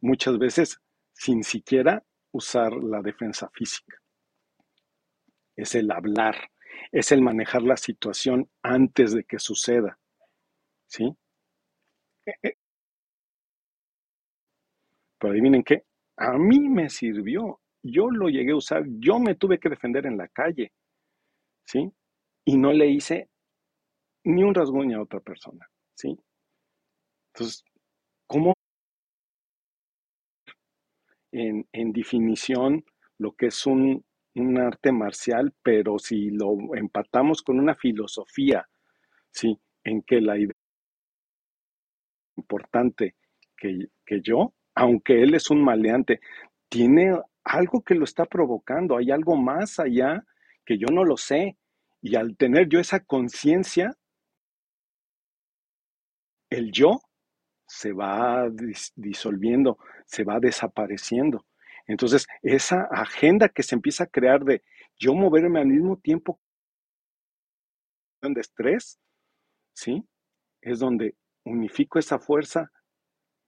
muchas veces sin siquiera usar la defensa física. Es el hablar, es el manejar la situación antes de que suceda. ¿Sí? E, e, pero adivinen qué, a mí me sirvió. Yo lo llegué a usar, yo me tuve que defender en la calle, ¿sí? Y no le hice ni un rasguño a otra persona, ¿sí? Entonces, ¿cómo en, definición lo que es un, un, arte marcial, pero si lo empatamos con una filosofía, ¿sí? En que la idea importante que, que yo, aunque él es un maleante, tiene algo que lo está provocando, hay algo más allá que yo no lo sé. Y al tener yo esa conciencia, el yo se va disolviendo, se va desapareciendo. Entonces, esa agenda que se empieza a crear de yo moverme al mismo tiempo de estrés, ¿sí? Es donde unifico esa fuerza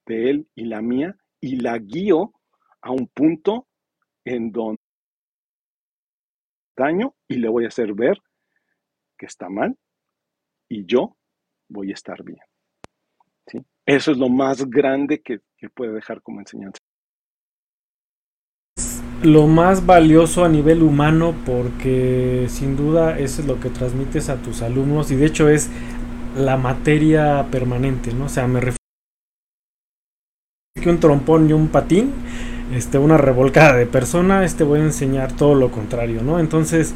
de él y la mía y la guío a un punto en donde daño y le voy a hacer ver que está mal y yo voy a estar bien. Eso es lo más grande que, que puede dejar como enseñanza. Lo más valioso a nivel humano porque sin duda eso es lo que transmites a tus alumnos y de hecho es la materia permanente, ¿no? O sea, me refiero que un trompón y un patín, este, una revolcada de persona, este voy a enseñar todo lo contrario, ¿no? Entonces,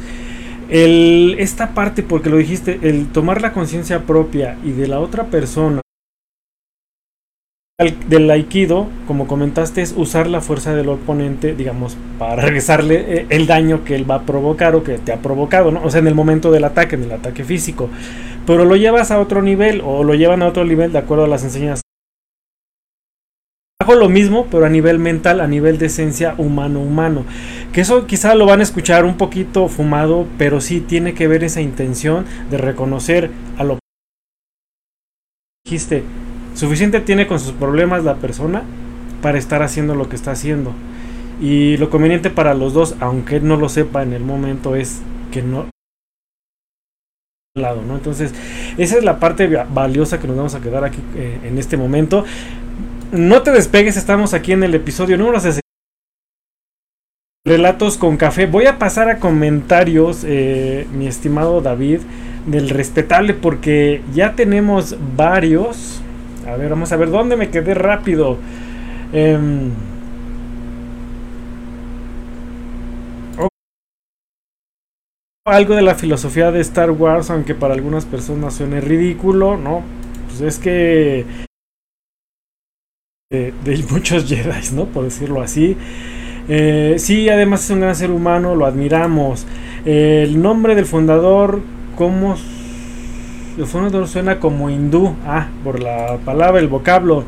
el, esta parte, porque lo dijiste, el tomar la conciencia propia y de la otra persona, del aikido, como comentaste, es usar la fuerza del oponente, digamos, para regresarle eh, el daño que él va a provocar o que te ha provocado, ¿no? O sea, en el momento del ataque, en el ataque físico. Pero lo llevas a otro nivel o lo llevan a otro nivel de acuerdo a las enseñanzas hago lo mismo, pero a nivel mental, a nivel de esencia humano-humano. Que eso quizá lo van a escuchar un poquito fumado, pero sí tiene que ver esa intención de reconocer a lo que dijiste. Suficiente tiene con sus problemas la persona para estar haciendo lo que está haciendo. Y lo conveniente para los dos, aunque no lo sepa en el momento, es que no lado, ¿no? Entonces, esa es la parte valiosa que nos vamos a quedar aquí eh, en este momento. No te despegues, estamos aquí en el episodio número 60. Relatos con café. Voy a pasar a comentarios, eh, mi estimado David, del respetable, porque ya tenemos varios. A ver, vamos a ver dónde me quedé rápido. Em, algo de la filosofía de Star Wars, aunque para algunas personas suene ridículo, ¿no? Pues es que de, muchos Jedi, ¿no? Por decirlo así. Eh, sí, además es un gran ser humano, lo admiramos. el nombre del fundador, ¿cómo? Fundador suena como hindú, ah, por la palabra, el vocablo.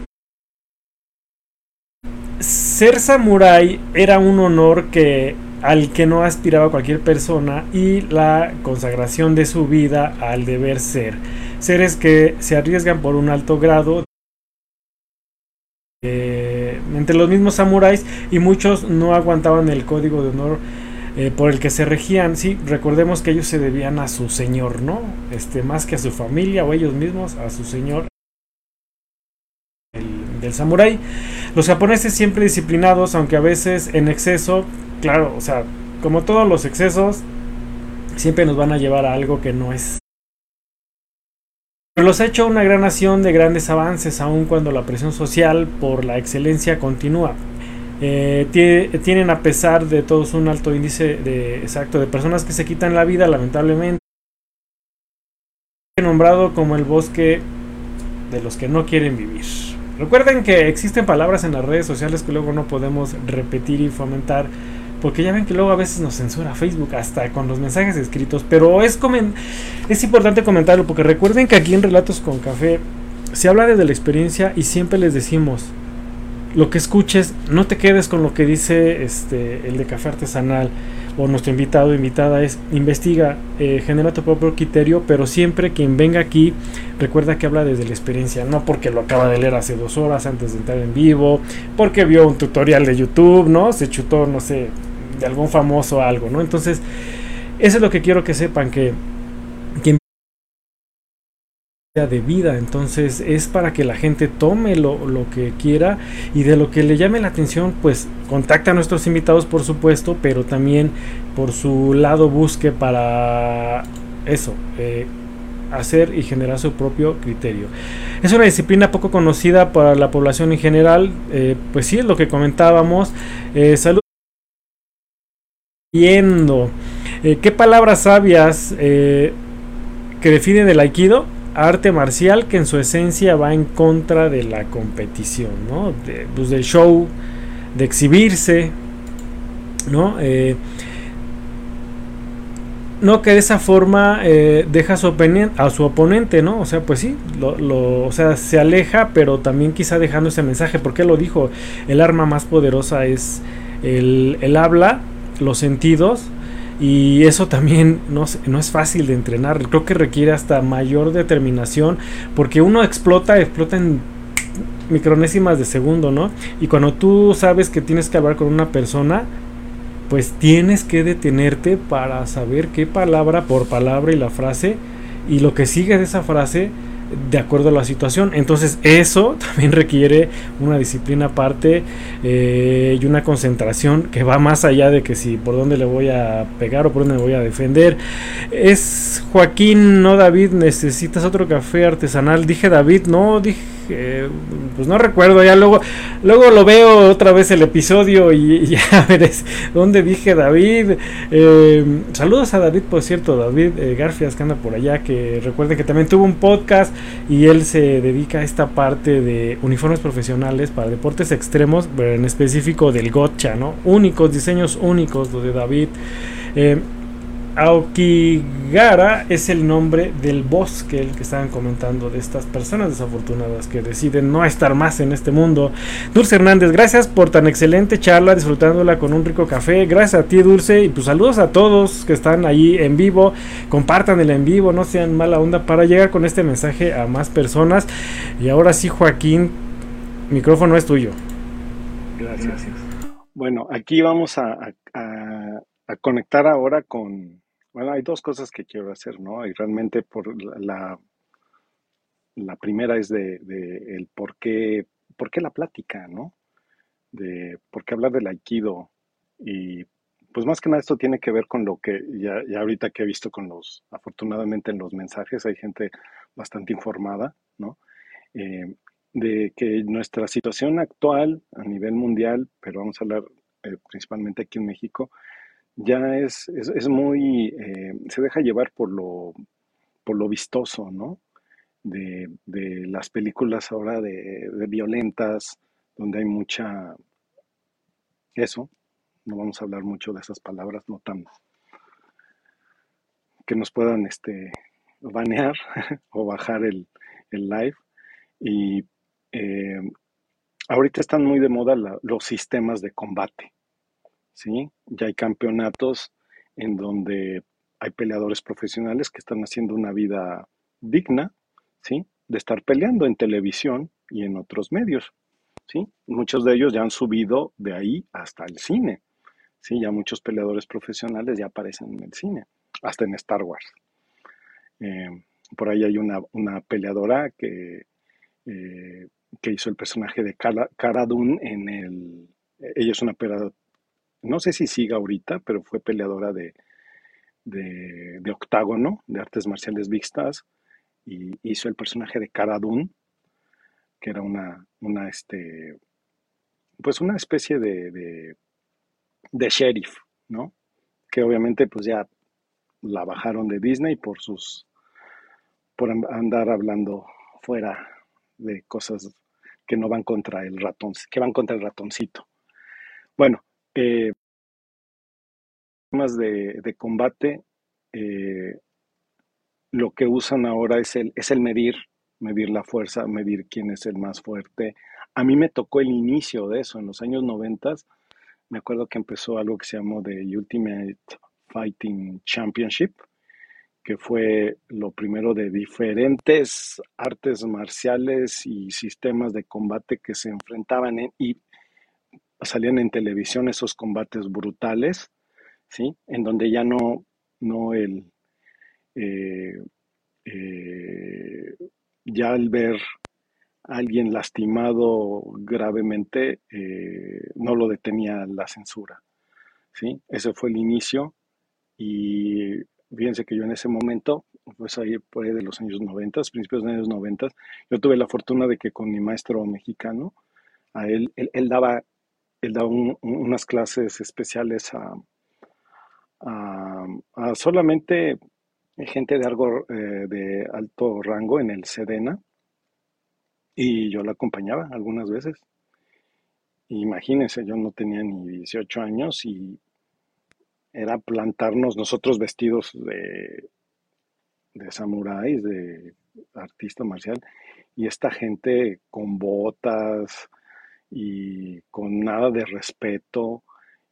Ser samurái era un honor que al que no aspiraba cualquier persona y la consagración de su vida al deber ser. Seres que se arriesgan por un alto grado entre los mismos samuráis y muchos no aguantaban el código de honor eh, por el que se regían. Sí, recordemos que ellos se debían a su señor, ¿no? Este, más que a su familia o ellos mismos, a su señor del samurái. Los japoneses siempre disciplinados, aunque a veces en exceso, claro, o sea, como todos los excesos, siempre nos van a llevar a algo que no es los ha hecho una gran nación de grandes avances, aun cuando la presión social por la excelencia continúa. Eh, tienen a pesar de todos un alto índice de exacto de personas que se quitan la vida lamentablemente nombrado como el bosque de los que no quieren vivir recuerden que existen palabras en las redes sociales que luego no podemos repetir y fomentar porque ya ven que luego a veces nos censura Facebook hasta con los mensajes escritos. Pero es, es importante comentarlo porque recuerden que aquí en Relatos con Café se habla desde la experiencia y siempre les decimos, lo que escuches, no te quedes con lo que dice este, el de café artesanal o nuestro invitado o invitada es investiga, eh, genera tu propio criterio, pero siempre quien venga aquí recuerda que habla desde la experiencia, no porque lo acaba de leer hace dos horas antes de entrar en vivo, porque vio un tutorial de YouTube, ¿no? Se chutó, no sé, de algún famoso algo, ¿no? Entonces, eso es lo que quiero que sepan, que, de vida, entonces es para que la gente tome lo, lo, que quiera y de lo que le llame la atención, pues contacta a nuestros invitados por supuesto, pero también por su lado busque para eso, eh, hacer y generar su propio criterio. Es una disciplina poco conocida para la población en general, eh, pues sí, es lo que comentábamos. Eh, salud viendo. Eh, ¿Qué palabras sabias que definen el aikido? Arte marcial que en su esencia va en contra de la competición, ¿no? De, pues del show, de exhibirse, ¿no? Eh, no que de esa forma eh, deja a su, a su oponente, ¿no? O sea, pues sí, lo, o sea, se aleja, pero también quizá dejando ese mensaje, porque lo dijo, el arma más poderosa es el, el habla, los sentidos, y eso también no, no, es fácil de entrenar, creo que requiere hasta mayor determinación, porque uno explota, explota en micronésimas de segundo, ¿no? Y cuando tú sabes que tienes que hablar con una persona, pues tienes que detenerte para saber qué palabra por palabra y la frase y lo que sigue de esa frase de acuerdo a la situación. Entonces eso también requiere una disciplina aparte eh, y una concentración que va más allá de que si por dónde le voy a pegar o por dónde me voy a defender. Es Joaquín, no David, necesitas otro café artesanal. Dije David, no, dije pues no recuerdo, ya luego, luego lo veo otra vez el episodio y, ya verás dónde dije David. Eh, saludos a David, por cierto, David eh, Garfias que anda por allá, que recuerden que también tuvo un podcast y él se dedica a esta parte de uniformes profesionales para deportes extremos, pero en específico del gotcha, ¿no? Únicos, diseños únicos, lo de David. Aokigara es el nombre del bosque, el que estaban comentando de estas personas desafortunadas que deciden no estar más en este mundo. Dulce Hernández, gracias por tan excelente charla, disfrutándola con un rico café. Gracias a ti, Dulce, y pues saludos a todos que están ahí en vivo. Compartan el en vivo, no sean mala onda para llegar con este mensaje a más personas. Y ahora sí, Joaquín, micrófono es tuyo. Gracias. Bueno, aquí vamos a conectar ahora con, bueno, hay dos cosas que quiero hacer, ¿no? Y realmente por la, la primera es de, el por qué, por qué la plática, ¿no? De por qué hablar del aikido. Y pues más que nada esto tiene que ver con lo que ya, ya ahorita que he visto con los, afortunadamente en los mensajes hay gente bastante informada, ¿no? Eh, de que nuestra situación actual a nivel mundial, pero vamos a hablar eh, principalmente aquí en México, ya es, es, muy, eh, se deja llevar por lo, por lo vistoso, ¿no? De, las películas ahora de, violentas, donde hay mucha, eso, no vamos a hablar mucho de esas palabras, no tan, que nos puedan, este, banear o bajar el, live. Y eh, ahorita están muy de moda los sistemas de combate. ¿Sí? Ya hay campeonatos en donde hay peleadores profesionales que están haciendo una vida digna, ¿sí? De estar peleando en televisión y en otros medios, ¿sí? Muchos de ellos ya han subido de ahí hasta el cine, ¿sí? Ya muchos peleadores profesionales ya aparecen en el cine, hasta en Star Wars. Eh, por ahí hay una, peleadora que, eh, que hizo el personaje de Cara, Dune en el... Ella es una no sé si siga ahorita, pero fue peleadora de, de, octágono, de artes marciales mixtas, y hizo el personaje de Cara que era una, una, este, pues una especie de, de, de sheriff, ¿no? Que obviamente pues ya la bajaron de Disney por sus, por andar hablando fuera de cosas que no van contra el ratón, que van contra el ratoncito. Bueno, de, de combate, eh, lo que usan ahora es el, es el medir, medir la fuerza, medir quién es el más fuerte. A mí me tocó el inicio de eso en los años 90. Me acuerdo que empezó algo que se llamó The Ultimate Fighting Championship, que fue lo primero de diferentes artes marciales y sistemas de combate que se enfrentaban en, y salían en televisión esos combates brutales, ¿sí? En donde ya no, no el, eh, eh, ya al ver a alguien lastimado gravemente, eh, no lo detenía la censura, ¿sí? Ese fue el inicio y fíjense que yo en ese momento, pues ahí ahí de los años 90, principios de los años 90, yo tuve la fortuna de que con mi maestro mexicano, a él, él daba él da unas clases especiales a, solamente gente de, algo, eh, de alto rango en el Sedena y yo la acompañaba algunas veces. Imagínense, yo no tenía ni 18 años y era plantarnos nosotros vestidos de, de samuráis, de artista marcial, y esta gente con botas y con nada de respeto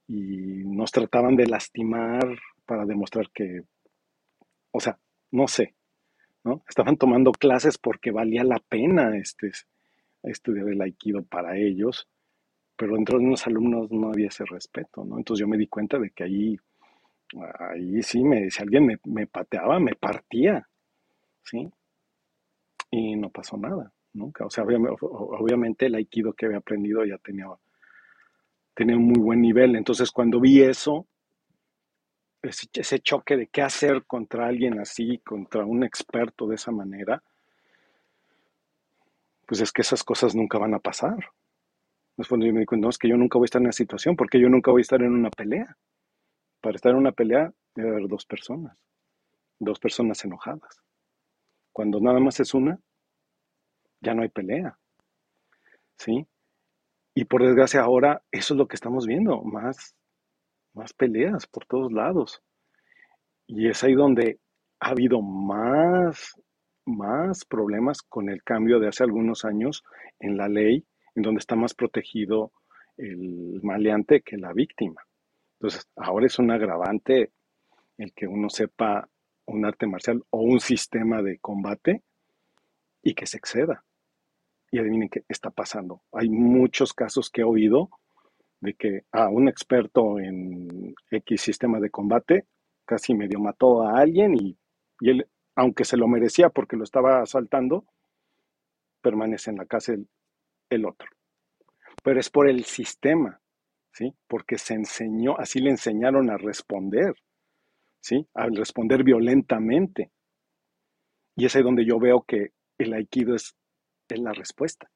y nos trataban de lastimar para demostrar que, o sea, no sé, ¿no? Estaban tomando clases porque valía la pena este, estudiar el aikido para ellos, pero dentro de unos alumnos no había ese respeto, ¿no? Entonces yo me di cuenta de que ahí, ahí sí, me, si alguien me, me pateaba, me partía, ¿sí? Y no pasó nada, nunca. O sea, obviamente el aikido que había aprendido ya tenía, tenía un muy buen nivel. Entonces cuando vi eso, ese, choque de qué hacer contra alguien así, contra un experto de esa manera, pues es que esas cosas nunca van a pasar. Es cuando yo me digo, no, es que yo nunca voy a estar en una situación, porque yo nunca voy a estar en una pelea. Para estar en una pelea debe haber dos personas, dos personas enojadas. Cuando nada más es una, ya no hay pelea. ¿Sí? Y por desgracia ahora eso es lo que estamos viendo, más más peleas por todos lados. Y es ahí donde ha habido más, más problemas con el cambio de hace algunos años en la ley, en donde está más protegido el maleante que la víctima. Entonces, ahora es un agravante el que uno sepa un arte marcial o un sistema de combate y que se exceda. Y adivinen qué está pasando. Hay muchos casos que he oído de que a un experto en X sistema de combate casi medio mató a alguien y, él, aunque se lo merecía porque lo estaba asaltando, permanece en la cárcel el otro. Pero es por el sistema, ¿sí? Porque se enseñó, así le enseñaron a responder, ¿sí? A responder violentamente. Y es ahí donde yo veo que el aikido es, es la respuesta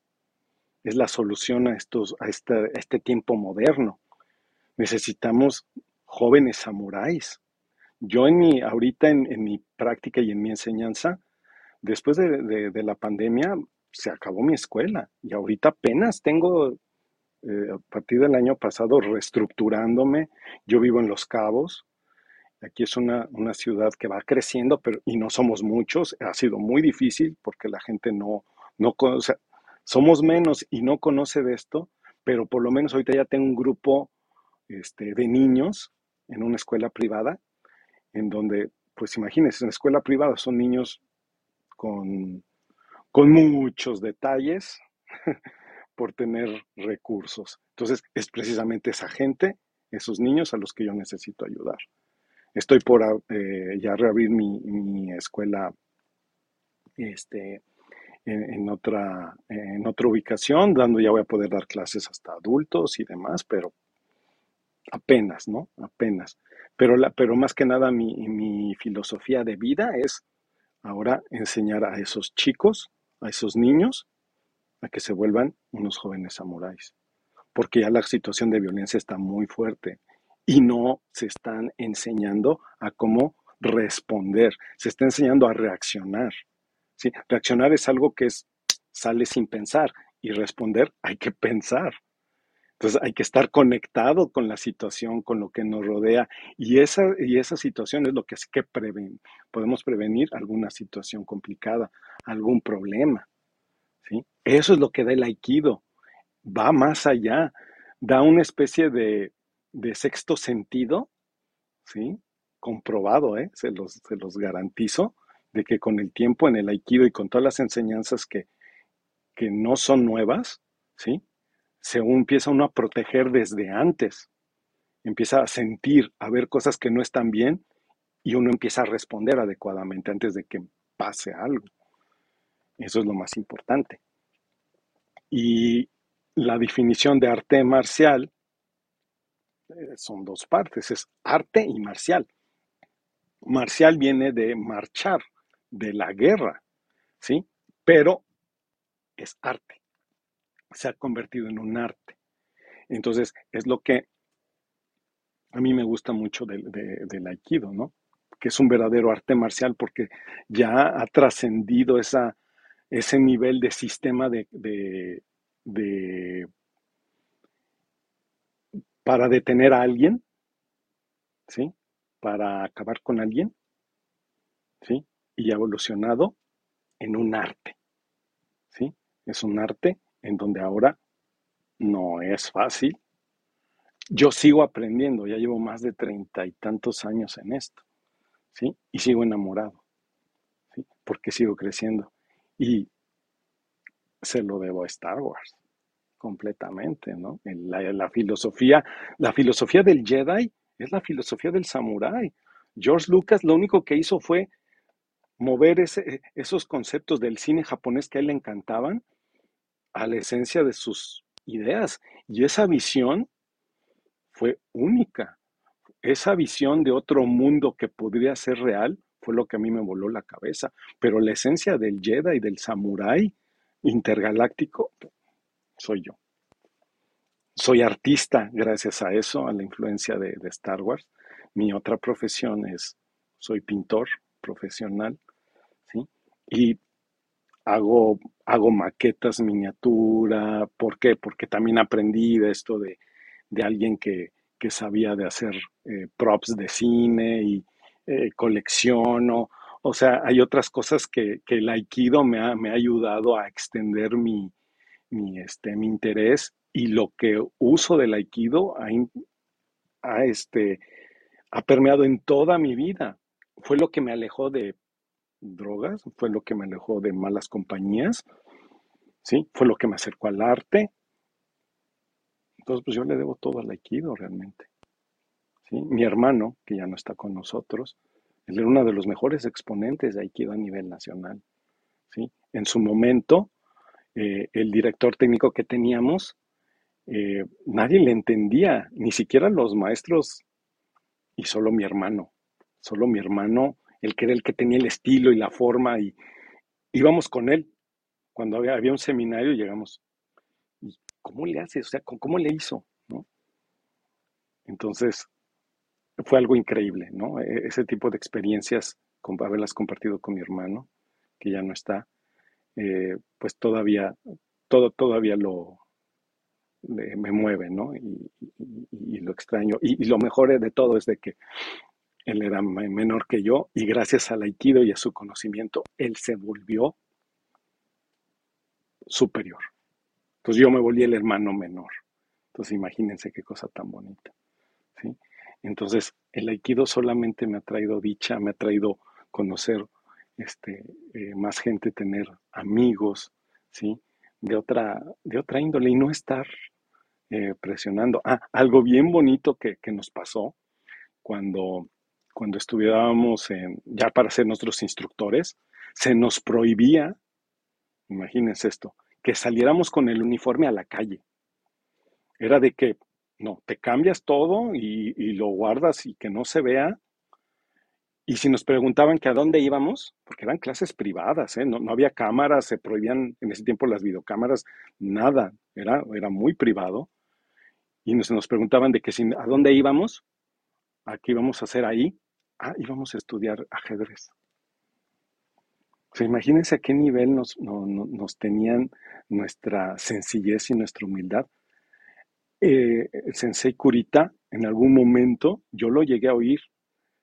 es la solución a, estos, a, este, este tiempo moderno. Necesitamos jóvenes samuráis. Yo en mi, ahorita en, mi práctica y en mi enseñanza, después de, la pandemia, se acabó mi escuela y ahorita apenas tengo, eh, a partir del año pasado, reestructurándome. Yo vivo en Los Cabos. Aquí es una, ciudad que va creciendo, pero y no somos muchos. Ha sido muy difícil porque la gente no, no, somos menos y no conoce de esto, pero por lo menos ahorita ya tengo un grupo este, de niños en una escuela privada, en donde, pues imagínense, en la escuela privada son niños con, con muchos detalles por tener recursos. Entonces, es precisamente esa gente, esos niños a los que yo necesito ayudar. Estoy por eh, ya reabrir mi, mi escuela este, en, otra, en otra ubicación, dando ya voy a poder dar clases hasta adultos y demás, pero apenas, ¿no? Apenas. Pero, la, pero más que nada mi, mi filosofía de vida es ahora enseñar a esos chicos, a esos niños, a que se vuelvan unos jóvenes samuráis. Porque ya la situación de violencia está muy fuerte y no se están enseñando a cómo responder, se está enseñando a reaccionar. Reaccionar es algo que es, sale sin pensar y responder hay que pensar. Entonces hay que estar conectado con la situación, con lo que nos rodea. Y esa, y esa situación es lo que es que preven, podemos prevenir alguna situación complicada, algún problema. ¿sí? Eso es lo que da el aikido. Va más allá, da una especie de, de sexto sentido, ¿sí? comprobado, ¿eh? se, los, se los garantizo, de que con el tiempo en el aikido y con todas las enseñanzas que, que no son nuevas, ¿sí? Se empieza uno a proteger desde antes, empieza a sentir, a ver cosas que no están bien y uno empieza a responder adecuadamente antes de que pase algo. Eso es lo más importante. Y la definición de arte marcial eh, son dos partes, es arte y marcial. Marcial viene de marchar, de la guerra, ¿sí? Pero es arte, se ha convertido en un arte. Entonces, es lo que a mí me gusta mucho del, del aikido, ¿no? que es un verdadero arte marcial porque ya ha trascendido ese nivel de sistema de, de, para detener a alguien, ¿sí? Para acabar con alguien, ¿sí? Y ha evolucionado en un arte, ¿sí? Es un arte en donde ahora no es fácil. Yo sigo aprendiendo, ya llevo más de treinta y tantos años en esto, ¿sí? Y sigo enamorado, ¿sí? Porque sigo creciendo. Y se lo debo a Star Wars completamente, ¿no? La, filosofía, la filosofía del Jedi es la filosofía del samurái. George Lucas lo único que hizo fue mover esos conceptos del cine japonés que a él le encantaban a la esencia de sus ideas. Y esa visión fue única. Esa visión de otro mundo que podría ser real fue lo que a mí me voló la cabeza. Pero la esencia del Jedi y del samurái intergaláctico soy yo. Soy artista gracias a eso, a la influencia de, Star Wars. Mi otra profesión es, soy pintor profesional. Y hago, hago maquetas, miniatura. ¿Por qué? Porque también aprendí de esto de, alguien que, sabía de hacer eh, props de cine y eh, colecciono. O sea, hay otras cosas que, el aikido me ha, me ha ayudado a extender mi, mi, este, mi interés y lo que uso del aikido ha, este, ha permeado en toda mi vida. Fue lo que me alejó de drogas, fue lo que me alejó de malas compañías, ¿sí? Fue lo que me acercó al arte. Entonces, pues yo le debo todo al aikido realmente. ¿sí? Mi hermano, que ya no está con nosotros, él era uno de los mejores exponentes de Aikido a nivel nacional. ¿sí? En su momento, eh, el director técnico que teníamos, eh, nadie le entendía, ni siquiera los maestros, y solo mi hermano, solo mi hermano, el que era el que tenía el estilo y la forma, y íbamos con él. Cuando había, había un seminario, llegamos, ¿y cómo le hace? O sea, ¿cómo le hizo? Entonces, fue algo increíble, ¿no? E, ese tipo de experiencias, haberlas compartido con mi hermano, que ya no está, eh, pues todavía, todo, todavía lo me mueve, ¿no? Y, lo extraño. Y, lo mejor de todo es de que él era menor que yo y gracias al aikido y a su conocimiento, él se volvió superior. Entonces yo me volví el hermano menor. Entonces imagínense qué cosa tan bonita. ¿sí? Entonces, el aikido solamente me ha traído dicha, me ha traído conocer este, eh, más gente, tener amigos, ¿sí? De otra, de otra índole y no estar eh, presionando. Ah, algo bien bonito que, nos pasó cuando, cuando estudiábamos en, ya para ser nuestros instructores, se nos prohibía, imagínense esto, que saliéramos con el uniforme a la calle. Era de que no, te cambias todo y, lo guardas y que no se vea. Y si nos preguntaban que a dónde íbamos, porque eran clases privadas, ¿eh? no, había cámaras, se prohibían en ese tiempo las videocámaras, nada, era, era muy privado. Y nos, nos preguntaban de que si, a dónde íbamos, a qué íbamos a hacer ahí. Ah, íbamos a estudiar ajedrez. O sea, imagínense a qué nivel nos, nos tenían nuestra sencillez y nuestra humildad eh, el sensei Kurita, en algún momento, yo lo llegué a oír,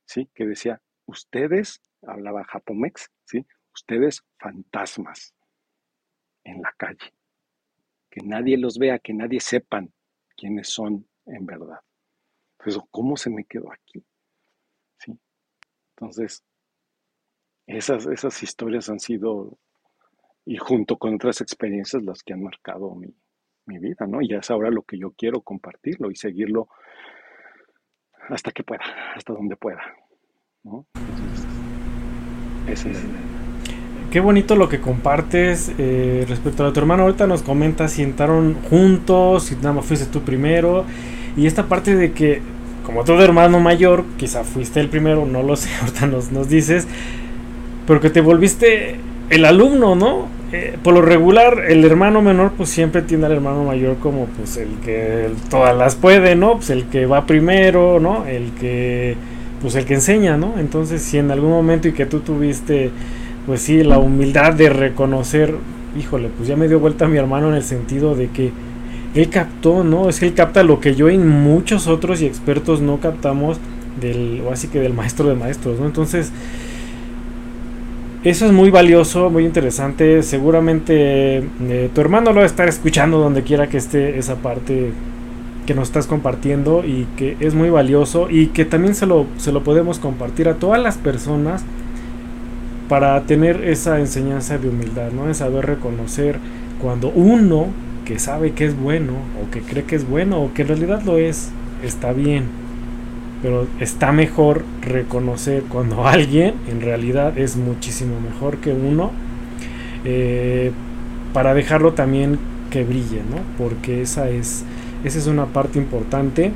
¿sí? Que decía, ustedes, hablaba japomex, ¿sí? Ustedes fantasmas en la calle. Que nadie los vea, que nadie sepan quiénes son en verdad. Entonces, ¿cómo se me quedó aquí? Entonces, esas, esas historias han sido, y junto con otras experiencias, las que han marcado mi, mi vida, ¿no? Y es ahora lo que yo quiero compartirlo y seguirlo hasta que pueda, hasta donde pueda, ¿no? ese es. Qué bonito lo que compartes eh, respecto a tu hermano. Ahorita nos comentas si entraron juntos, si nada más fuiste tú primero. Y esta parte de que, como todo hermano mayor, quizá fuiste el primero, no lo sé, ahorita nos, nos dices, pero que te volviste el alumno, ¿no? Eh, por lo regular, el hermano menor pues siempre tiene al hermano mayor como pues el que todas las puede, ¿no? Pues el que va primero, ¿no? El que pues el que enseña, ¿no? Entonces, si en algún momento y que tú tuviste, pues sí, la humildad de reconocer, híjole, pues ya me dio vuelta a mi hermano en el sentido de que él captó, ¿no? Es que él capta lo que yo y muchos otros y expertos no captamos del, o así que del maestro de maestros, ¿no? Entonces, eso es muy valioso, muy interesante. Seguramente eh, tu hermano lo va a estar escuchando donde quiera que esté esa parte que nos estás compartiendo y que es muy valioso y que también se lo, se lo podemos compartir a todas las personas para tener esa enseñanza de humildad, ¿no? De saber reconocer cuando uno que sabe que es bueno o que cree que es bueno o que en realidad lo es, está bien. Pero está mejor reconocer cuando alguien en realidad es muchísimo mejor que uno eh, para dejarlo también que brille, ¿no? Porque esa es esa es una parte importante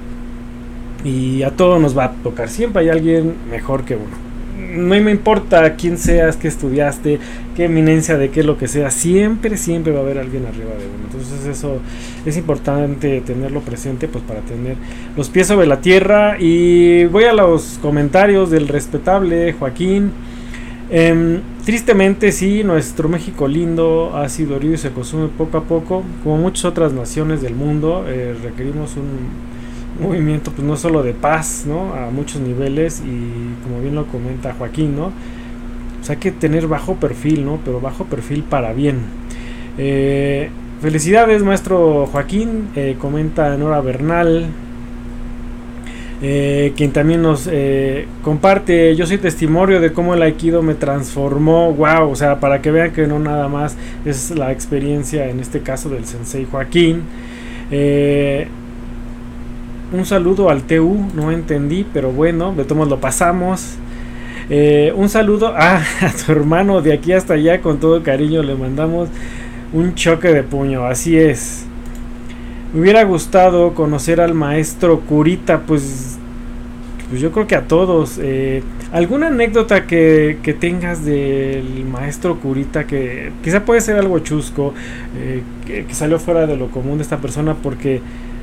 y a todos nos va a tocar. Siempre hay alguien mejor que uno. No me importa quién seas, qué estudiaste, qué eminencia de qué lo que sea, siempre, siempre va a haber alguien arriba de uno. Entonces eso es importante tenerlo presente pues para tener los pies sobre la tierra. Y voy a los comentarios del respetable Joaquín. Em, tristemente sí, nuestro México lindo ha sido herido y se consume poco a poco. Como muchas otras naciones del mundo, eh, requerimos un movimiento pues no solo de paz, ¿no? A muchos niveles y como bien lo comenta Joaquín, ¿no? Sea, hay que tener bajo perfil, ¿no? Pero bajo perfil para bien. Eh, felicidades, maestro Joaquín, eh, comenta Nora Bernal, eh, quien también nos comparte, yo soy testimonio de cómo el aikido me transformó, wow, o sea, para que vean que no nada más es la experiencia, en este caso del sensei Joaquín. Un saludo al TU, no entendí, pero bueno, de todos lo pasamos. un saludo a, a tu hermano de aquí hasta allá, con todo cariño le mandamos un choque de puño, así es. Me hubiera gustado conocer al maestro Curita, pues, pues yo creo que a todos. Eh, ¿Alguna anécdota que, tengas del maestro Curita que quizá puede ser algo chusco, eh, que, salió fuera de lo común de esta persona porque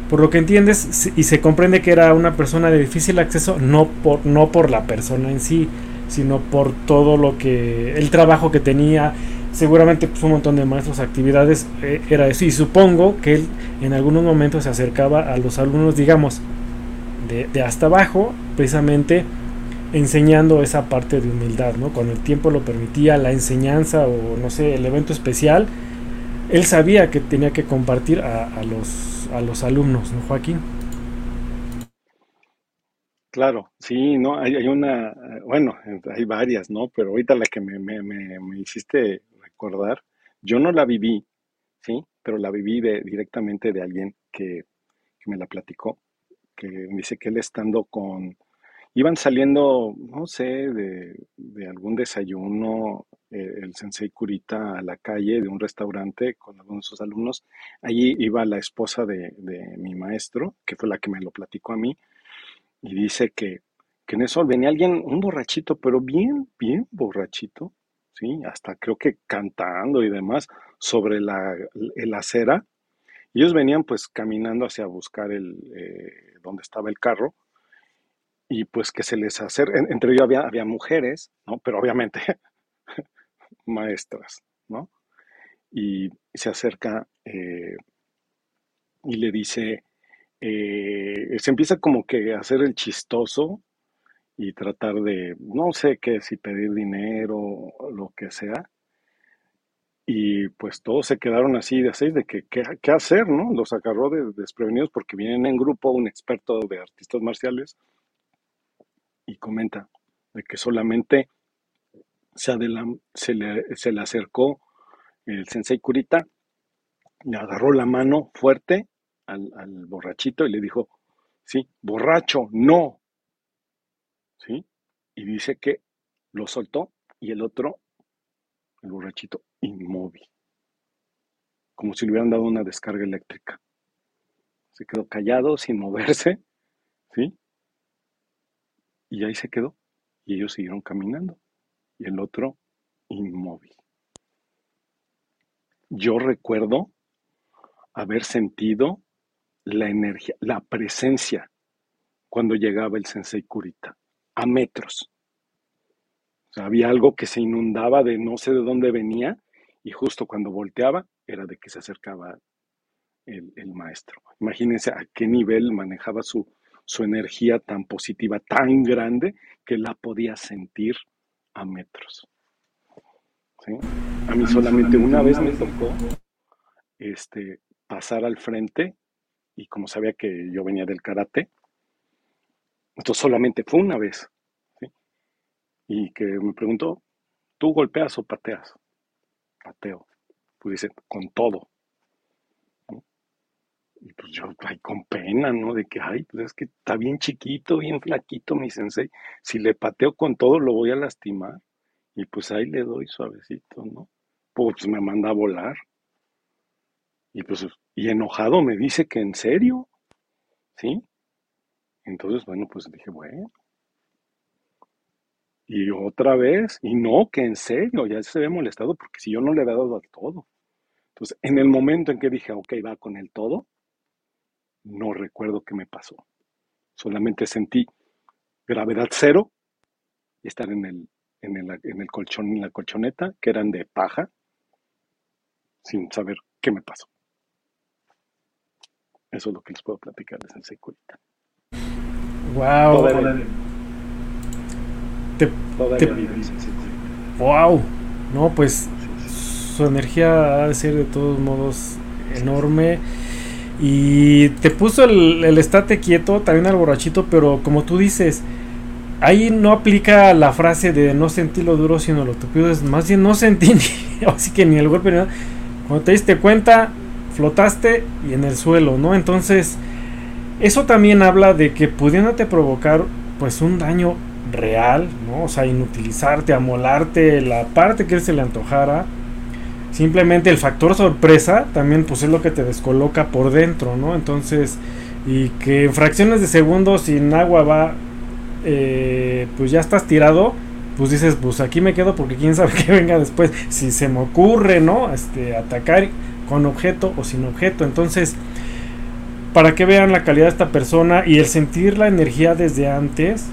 por lo que entiendes y se comprende que era una persona de difícil acceso, no por, no por la persona en sí, sino por todo lo que, el trabajo que tenía, seguramente pues, un montón de maestros, actividades, eh, era eso. Y supongo que él en algunos momentos se acercaba a los alumnos, digamos, de, hasta abajo, precisamente enseñando esa parte de humildad, ¿no? Cuando el tiempo lo permitía, la enseñanza o no sé, el evento especial, él sabía que tenía que compartir a, los, a los alumnos, ¿no, Joaquín? Claro, sí, no, hay, hay, una, bueno, hay varias, ¿no? Pero ahorita la que me, me, me, me hiciste recordar, yo no la viví, ¿sí? Pero la viví de, directamente de alguien que, me la platicó, que dice que él estando con, iban saliendo, no sé, de, algún desayuno, el sensei Kurita a la calle de un restaurante con algunos de sus alumnos. Allí iba la esposa de, de, mi maestro, que fue la que me lo platicó a mí, y dice que, que en eso venía alguien, un borrachito, pero bien, bien borrachito, ¿sí? Hasta creo que cantando y demás sobre la, acera. Ellos venían pues caminando hacia buscar el, eh, donde estaba el carro y pues que se les acerca, entre ellos había, había mujeres, ¿no? Pero obviamente maestras, ¿no? Y se acerca eh, y le dice, eh, se empieza como que a hacer el chistoso y tratar de, no sé qué, si pedir dinero lo que sea. Y pues todos se quedaron así de así, de que qué hacer, ¿no? Los agarró de, desprevenidos porque vienen en grupo un experto de artistas marciales y comenta de que solamente se, se, le, se le acercó el sensei Kurita, le agarró la mano fuerte al, al borrachito y le dijo, sí, borracho, no, ¿sí? Y dice que lo soltó y el otro, el borrachito, inmóvil, como si le hubieran dado una descarga eléctrica. Se quedó callado, sin moverse, ¿sí? Y ahí se quedó. Y ellos siguieron caminando. Y el otro, inmóvil. Yo recuerdo haber sentido la energía, la presencia cuando llegaba el sensei Kurita a metros. Había algo que se inundaba de no sé de dónde venía y justo cuando volteaba era de que se acercaba el, maestro. Imagínense a qué nivel manejaba su, su energía tan positiva, tan grande, que la podía sentir a metros. A mí solamente una vez me tocó este, pasar al frente y como sabía que yo venía del karate, entonces solamente fue una vez. Y que me preguntó, ¿tú golpeas o pateas? Pateo. Pues dice, con todo. Y pues yo, ay, con pena, ¿no? De que, ay, pues es que está bien chiquito, bien flaquito mi sensei. Si le pateo con todo, lo voy a lastimar. Y pues ahí le doy suavecito, ¿no? Pues me manda a volar. Y pues, y enojado me dice que en serio, ¿sí? Entonces, bueno, pues dije, bueno. Y otra vez, y no, que en serio, ya se ve molestado porque si yo no le había dado al todo. Entonces, en el momento en que dije, ok, va con el todo, no recuerdo qué me pasó. Solamente sentí gravedad cero y estar en el, en el, en el colchón, en la colchoneta, que eran de paja, sin saber qué me pasó. Eso es lo que les puedo platicar de Sensei Kurita. Wow. wow. No, pues su energía ha de ser de todos modos enorme. Y te puso el, el estate quieto, también al borrachito, pero como tú dices, ahí no aplica la frase de no sentí lo duro sino lo tupido, es más bien no sentí ni, así que ni el golpe ni nada. Cuando te diste cuenta, flotaste y en el suelo, ¿no? Entonces, eso también habla de que pudiéndote provocar pues un daño real, ¿no? O sea, inutilizarte, amolarte la parte que él se le antojara. Simplemente el factor sorpresa también pues es lo que te descoloca por dentro, ¿no? Entonces, y que en fracciones de segundos sin agua va, eh, pues ya estás tirado, pues dices, pues aquí me quedo porque quién sabe qué venga después. Si se me ocurre, ¿no? Este, atacar con objeto o sin objeto. Entonces, para que vean la calidad de esta persona y el sentir la energía desde antes,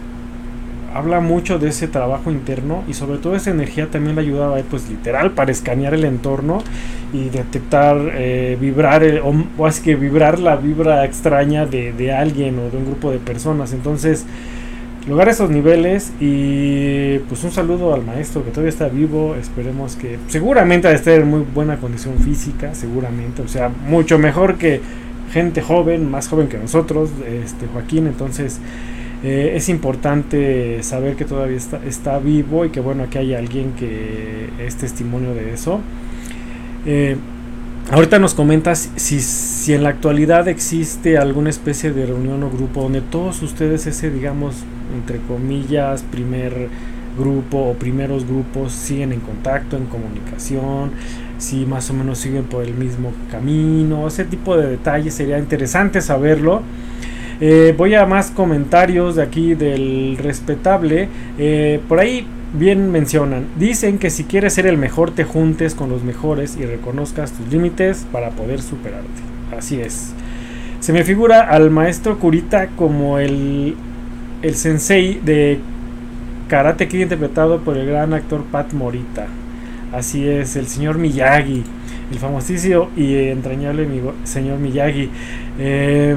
habla mucho de ese trabajo interno y sobre todo esa energía también le ayudaba pues literal para escanear el entorno y detectar eh, vibrar o, así que vibrar la vibra extraña de, de, alguien o de un grupo de personas. Entonces lograr esos niveles y pues un saludo al maestro que todavía está vivo, esperemos que seguramente estar en muy buena condición física, seguramente, o sea, mucho mejor que gente joven, más joven que nosotros, este Joaquín, entonces eh, es importante saber que todavía está, vivo y que bueno, que hay alguien que es testimonio de eso. Eh, Ahorita nos comentas si en la actualidad existe alguna especie de reunión o grupo donde todos ustedes ese, digamos, entre comillas, primer grupo o primeros grupos siguen en contacto, en comunicación, si más o menos siguen por el mismo camino, ese tipo de detalles sería interesante saberlo. Eh, voy a más comentarios de aquí del respetable. Eh, por ahí bien mencionan, dicen que si quieres ser el mejor te juntes con los mejores y reconozcas tus límites para poder superarte. Así es. Se me figura al maestro Kurita como el, el sensei de Karate Kid interpretado por el gran actor Pat Morita. Así es, el señor Miyagi, el famosísimo y entrañable señor Miyagi. Eh,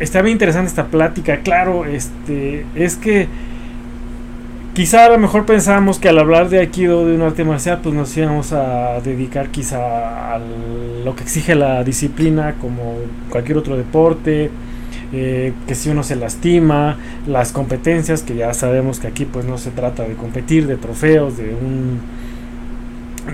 está bien interesante esta plática, claro, este, es que Quizá a lo mejor pensábamos que al hablar de Aikido, de un arte marcial, pues nos íbamos a dedicar quizá a lo que exige la disciplina, como cualquier otro deporte, eh, que si uno se lastima, las competencias, que ya sabemos que aquí pues no se trata de competir, de trofeos, de un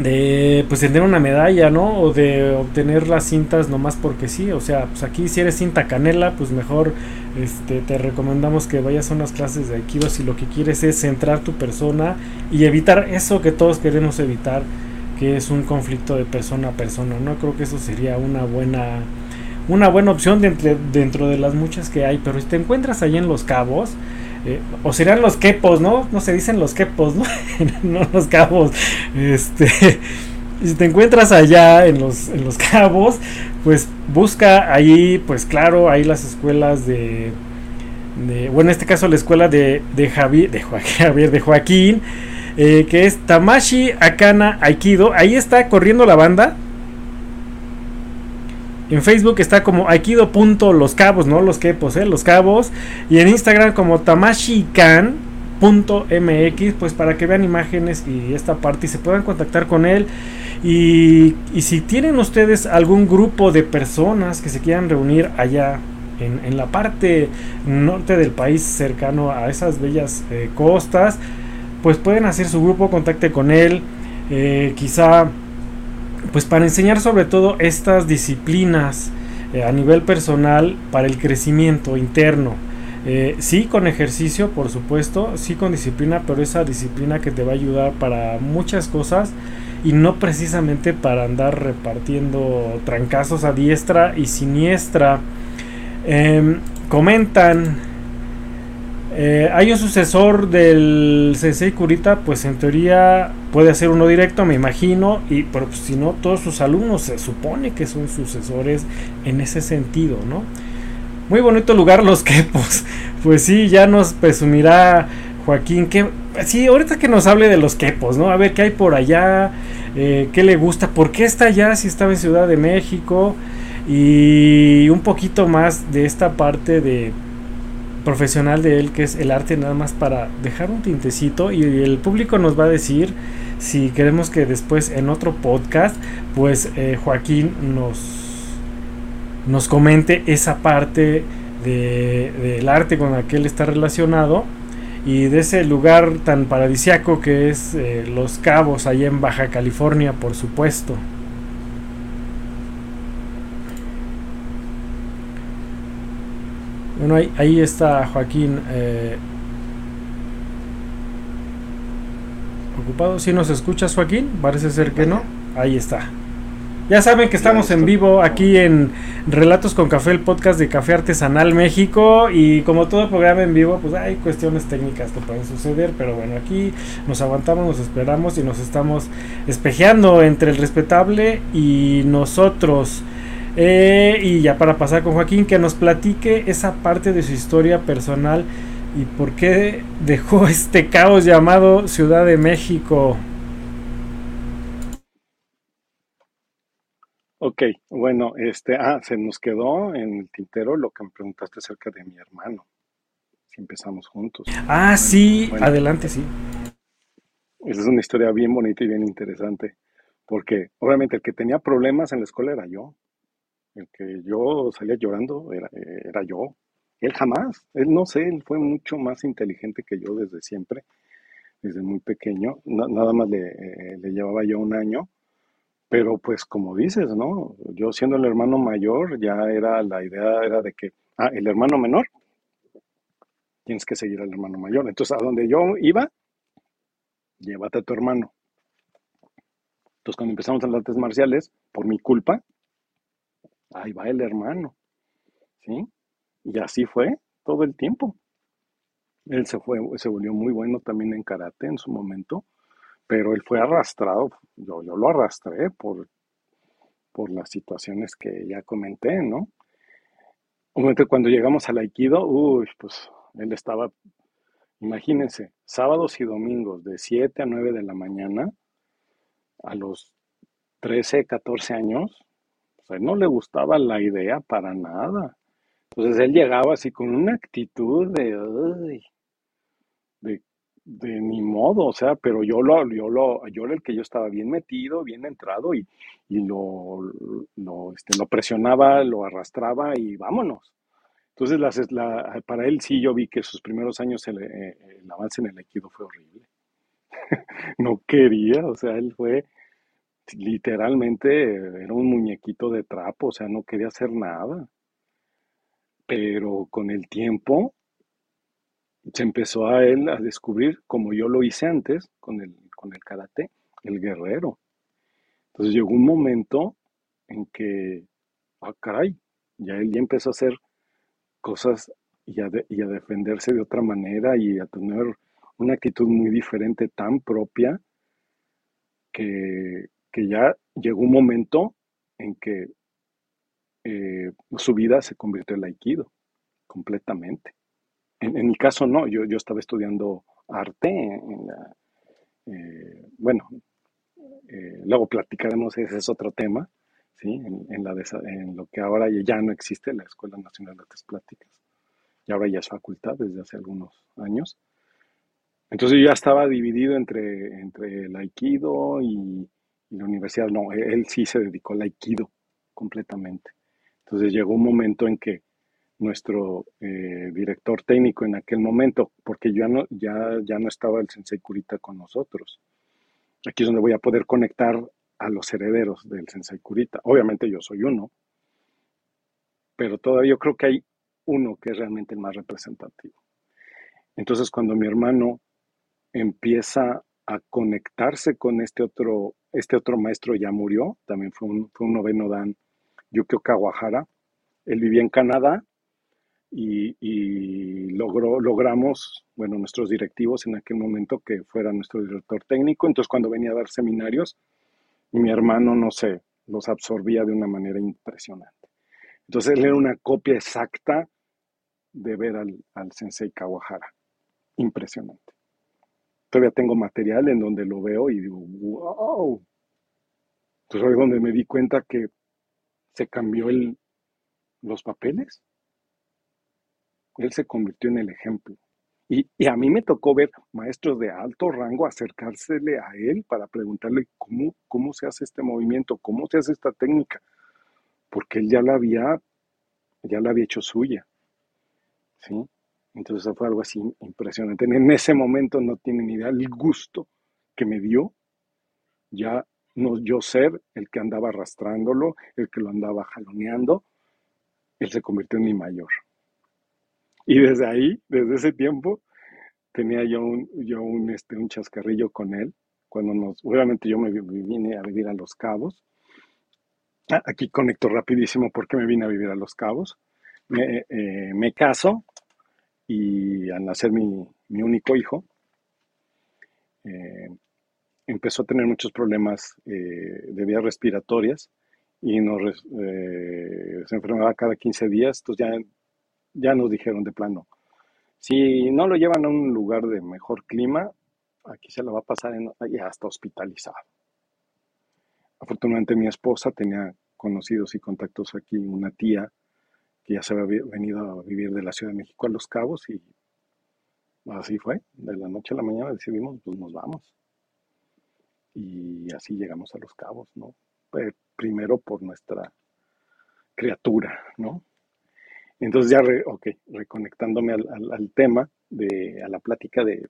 de pues tener una medalla, ¿no? O de obtener las cintas nomás porque sí, o sea, pues aquí si eres cinta canela, pues mejor este te recomendamos que vayas a unas clases de aikido si lo que quieres es centrar tu persona y evitar eso que todos queremos evitar, que es un conflicto de persona a persona, ¿no? Creo que eso sería una buena una buena opción dentro, dentro de las muchas que hay, pero si te encuentras ahí en Los Cabos, eh, o serían los quepos, ¿no? No se dicen los quepos, ¿no? no los cabos. Este, si te encuentras allá en los, en los cabos, pues busca ahí, pues claro, ahí las escuelas de, bueno, en este caso la escuela de, de Javier, de Javier, de Joaquín, eh, que es Tamashi Akana Aikido. Ahí está corriendo la banda. En Facebook está como Aikido.los cabos, ¿no? Los quepos, ¿eh? Los cabos. Y en Instagram como tamashikan.mx, pues para que vean imágenes y esta parte y se puedan contactar con él. Y, y si tienen ustedes algún grupo de personas que se quieran reunir allá en, la parte norte del país cercano a esas bellas eh, costas, pues pueden hacer su grupo, contacte con él, eh, quizá pues para enseñar sobre todo estas disciplinas eh, a nivel personal para el crecimiento interno. sí con ejercicio, por supuesto, sí con disciplina, pero esa disciplina que te va a ayudar para muchas cosas y no precisamente para andar repartiendo trancazos a diestra y siniestra. Em, comentan, eh, hay un sucesor del Sensei Kurita, pues en teoría puede ser uno directo, me imagino, y pero pues, si no, todos sus alumnos se supone que son sucesores en ese sentido, ¿no? Muy bonito lugar los quepos. Pues sí, ya nos presumirá Joaquín que sí, ahorita que nos hable de los quepos, ¿no? A ver qué hay por allá, eh, qué le gusta, por qué está allá si estaba en Ciudad de México y un poquito más de esta parte de profesional de él que es el arte nada más para dejar un tintecito y el público nos va a decir si queremos que después en otro podcast pues eh, Joaquín nos nos comente esa parte de, del arte con la que él está relacionado y de ese lugar tan paradisiaco que es eh, Los Cabos allá en Baja California por supuesto Bueno, ahí, está Joaquín eh, ocupado. ¿Si nos escuchas, Joaquín? Parece ser que no. Ahí está. Ya saben que estamos en vivo aquí en Relatos con Café, el podcast de Café Artesanal México. Y como todo programa en vivo, pues hay cuestiones técnicas que pueden suceder. Pero bueno, aquí nos aguantamos, nos esperamos y nos estamos espejeando entre el respetable y nosotros. Eh, y ya para pasar con Joaquín, que nos platique esa parte de su historia personal y por qué dejó este caos llamado Ciudad de México. Ok, bueno, este, ah, se nos quedó en el tintero lo que me preguntaste acerca de mi hermano. Si empezamos juntos. Ah, sí, adelante, sí. Esa es una historia bien bonita y bien interesante, porque obviamente el que tenía problemas en la escuela era yo. El que yo salía llorando era, era yo. Él jamás, él no sé, él fue mucho más inteligente que yo desde siempre, desde muy pequeño. nada más le, eh, le llevaba yo un año. Pero pues como dices, ¿no? Yo siendo el hermano mayor, ya era la idea era de que, ah, el hermano menor, tienes que seguir al hermano mayor. Entonces, a donde yo iba, llévate a tu hermano. Entonces, cuando empezamos las artes marciales, por mi culpa, ahí va el hermano, ¿sí? Y así fue todo el tiempo. Él se fue, se volvió muy bueno también en karate en su momento, pero él fue arrastrado, yo, lo arrastré por, por las situaciones que ya comenté, ¿no? Cuando llegamos al Aikido, uy, pues él estaba, imagínense, sábados y domingos de 7 a 9 de la mañana, a los 13, 14 años, no le gustaba la idea para nada. Entonces él llegaba así con una actitud de, de, de mi modo, o sea, pero yo lo, yo lo, yo el que yo estaba bien metido, bien entrado y, y lo, lo, este, lo presionaba, lo arrastraba y vámonos. Entonces, la, para él sí yo vi que sus primeros años el, eh, el avance en el equipo fue horrible. no quería, o sea, él fue, literalmente era un muñequito de trapo, o sea, no quería hacer nada. Pero con el tiempo se empezó a él a descubrir, como yo lo hice antes con el, con el karate, el guerrero. Entonces llegó un momento en que, ah, ya él ya empezó a hacer cosas y a, y a defenderse de otra manera y a tener una actitud muy diferente, tan propia, que, que ya llegó un momento en que eh, su vida se convirtió en aikido, completamente. en, mi caso no, yo, yo estaba estudiando arte en la, eh, bueno, eh, luego platicaremos, ese es otro tema, ¿sí? En, la en, lo que ahora ya no existe, la Escuela Nacional de Artes Plásticas, y ahora ya es facultad desde hace algunos años. Entonces yo ya estaba dividido entre, entre el aikido y, la universidad. No, él sí se dedicó al aikido completamente. Entonces llegó un momento en que nuestro eh, director técnico en aquel momento, porque ya no, ya, ya no estaba el Sensei Kurita con nosotros. Aquí es donde voy a poder conectar a los herederos del Sensei Kurita. Obviamente yo soy uno, pero todavía yo creo que hay uno que es realmente el más representativo. Entonces cuando mi hermano empieza a conectarse con este otro, este otro maestro ya murió, también fue un, fue un noveno dan, Yukio Kawahara. Él vivía en Canadá y, logró, logramos, bueno, nuestros directivos en aquel momento que fuera nuestro director técnico. Entonces, cuando venía a dar seminarios, mi hermano, no sé, los absorbía de una manera impresionante. Entonces, él era una copia exacta de ver al, al sensei Kawahara. Impresionante. Todavía tengo material en donde lo veo y digo, wow. Entonces, es donde me di cuenta que se cambió el, los papeles él se convirtió en el ejemplo. Y, a mí me tocó ver maestros de alto rango acercársele a él para preguntarle cómo, cómo se hace este movimiento, cómo se hace esta técnica, porque él ya la había, ya la había hecho suya. ¿sí? Entonces fue algo así impresionante. En ese momento no tienen idea el gusto que me dio ya no yo ser el que andaba arrastrándolo, el que lo andaba jaloneando, él se convirtió en mi mayor. Y desde ahí, desde ese tiempo, tenía yo un, yo un, este, un chascarrillo con él. Cuando nos, obviamente yo me vine a vivir a Los Cabos. Ah, aquí conecto rapidísimo porque me vine a vivir a Los Cabos. Me, eh, me caso y al nacer mi, mi único hijo, eh, empezó a tener muchos problemas eh, de vías respiratorias y nos, se enfermaba cada 15 días, entonces ya ya nos dijeron de plano, si no lo llevan a un lugar de mejor clima, aquí se lo va a pasar en, hasta hospitalizado. Afortunadamente mi esposa tenía conocidos y contactos aquí, una tía que ya se había venido a vivir de la Ciudad de México a Los Cabos y así fue, de la noche a la mañana decidimos, pues nos vamos. Y así llegamos a Los Cabos, ¿no? primero por nuestra criatura, ¿no? Entonces ya, ok, reconectándome al, tema, de, a la plática de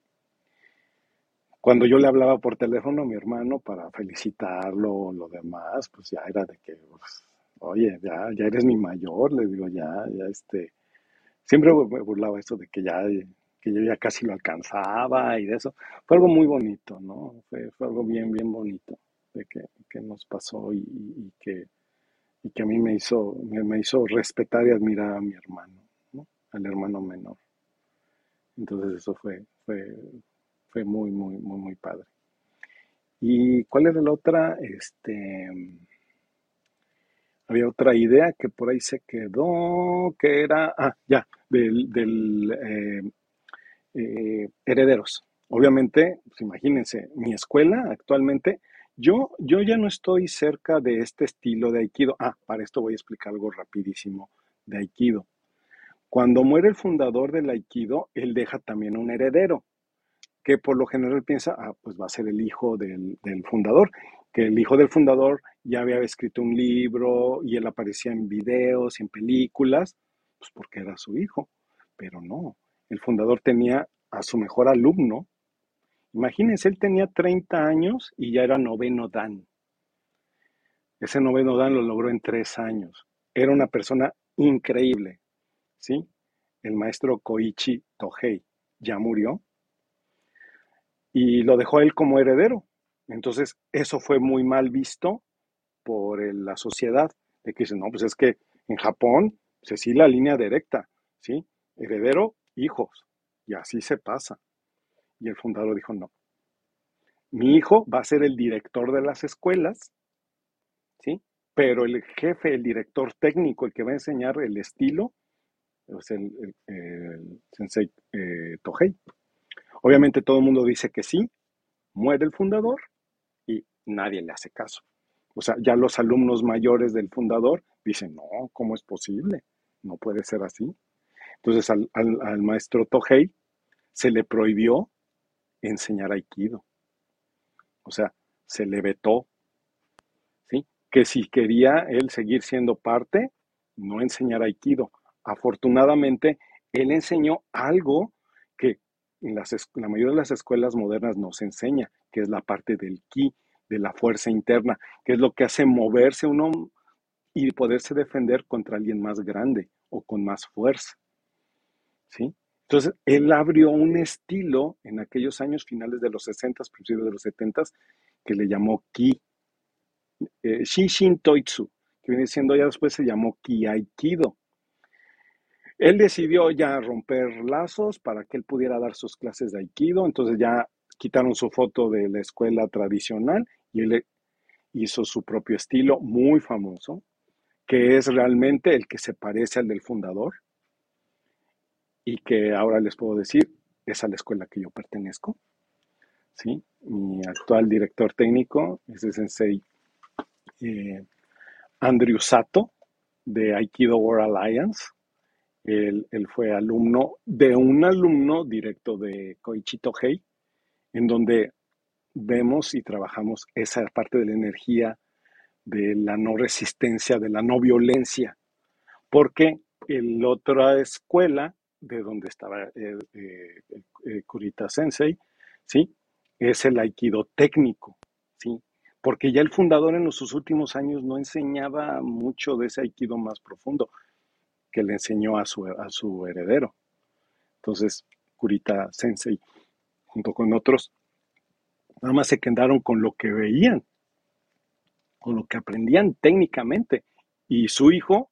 cuando yo le hablaba por teléfono a mi hermano para felicitarlo o lo demás, pues ya era de que, pues, oye, ya, ya eres mi mayor, le digo, ya, ya este, siempre me burlaba eso de que ya, que yo ya casi lo alcanzaba y de eso. Fue algo muy bonito, ¿no? Fue, algo bien, bien bonito de que, nos pasó y que y que a mí me hizo, me, hizo respetar y admirar a mi hermano, al hermano menor. Entonces eso fue, fue, fue muy, muy, muy, muy padre. ¿Y cuál era la otra? Este, había otra idea que por ahí se quedó, que era, ah, ya, del, del eh, eh, herederos. Obviamente, pues imagínense, mi escuela actualmente yo, yo ya no estoy cerca de este estilo de Aikido. Ah, para esto voy a explicar algo rapidísimo de Aikido. Cuando muere el fundador del Aikido, él deja también un heredero, que por lo general piensa, ah, pues va a ser el hijo del, del fundador, que el hijo del fundador ya había escrito un libro y él aparecía en videos, en películas, pues porque era su hijo. Pero no, el fundador tenía a su mejor alumno, Imagínense, él tenía 30 años y ya era noveno Dan. Ese noveno Dan lo logró en tres años. Era una persona increíble, ¿sí? El maestro Koichi Tohei ya murió y lo dejó él como heredero. Entonces, eso fue muy mal visto por la sociedad, de que dicen, no, pues es que en Japón, pues sí la línea directa, ¿sí? Heredero, hijos, y así se pasa. Y el fundador dijo, no, mi hijo va a ser el director de las escuelas, ¿sí? Pero el jefe, el director técnico, el que va a enseñar el estilo, es el, sensei eh, Tohei. Obviamente todo el mundo dice que sí, muere el fundador y nadie le hace caso. O sea, ya los alumnos mayores del fundador dicen, no, ¿cómo es posible? No puede ser así. Entonces al, maestro Tohei se le prohibió enseñar aikido. O sea, se le vetó, ¿sí? Que si quería él seguir siendo parte, no enseñar aikido. Afortunadamente, él enseñó algo que en la mayoría de las escuelas modernas no se enseña, que es la parte del ki, de la fuerza interna, que es lo que hace moverse uno y poderse defender contra alguien más grande o con más fuerza. ¿Sí? Entonces, él abrió un estilo en aquellos años finales de los 60, principios de los 70, que le llamó Ki, eh, Shin Toitsu, que viene siendo ya después se llamó Ki Aikido. Él decidió ya romper lazos para que él pudiera dar sus clases de Aikido, entonces ya quitaron su foto de la escuela tradicional y él hizo su propio estilo muy famoso, que es realmente el que se parece al del fundador y que ahora les puedo decir es a la escuela que yo pertenezco. ¿sí? Mi actual director técnico es el sensei eh, Andrew Sato de Aikido World Alliance. Él, él, fue alumno de un alumno directo de Koichi Tohei, en donde vemos y trabajamos esa parte de la energía, de la no resistencia, de la no violencia, porque la otra escuela de donde estaba eh, eh, Kurita Sensei, ¿sí? Es el aikido técnico, ¿sí? Porque ya el fundador en sus últimos años no enseñaba mucho de ese aikido más profundo que le enseñó a su, a su heredero. Entonces, Kurita Sensei, junto con otros, nada más se quedaron con lo que veían, con lo que aprendían técnicamente. Y su hijo,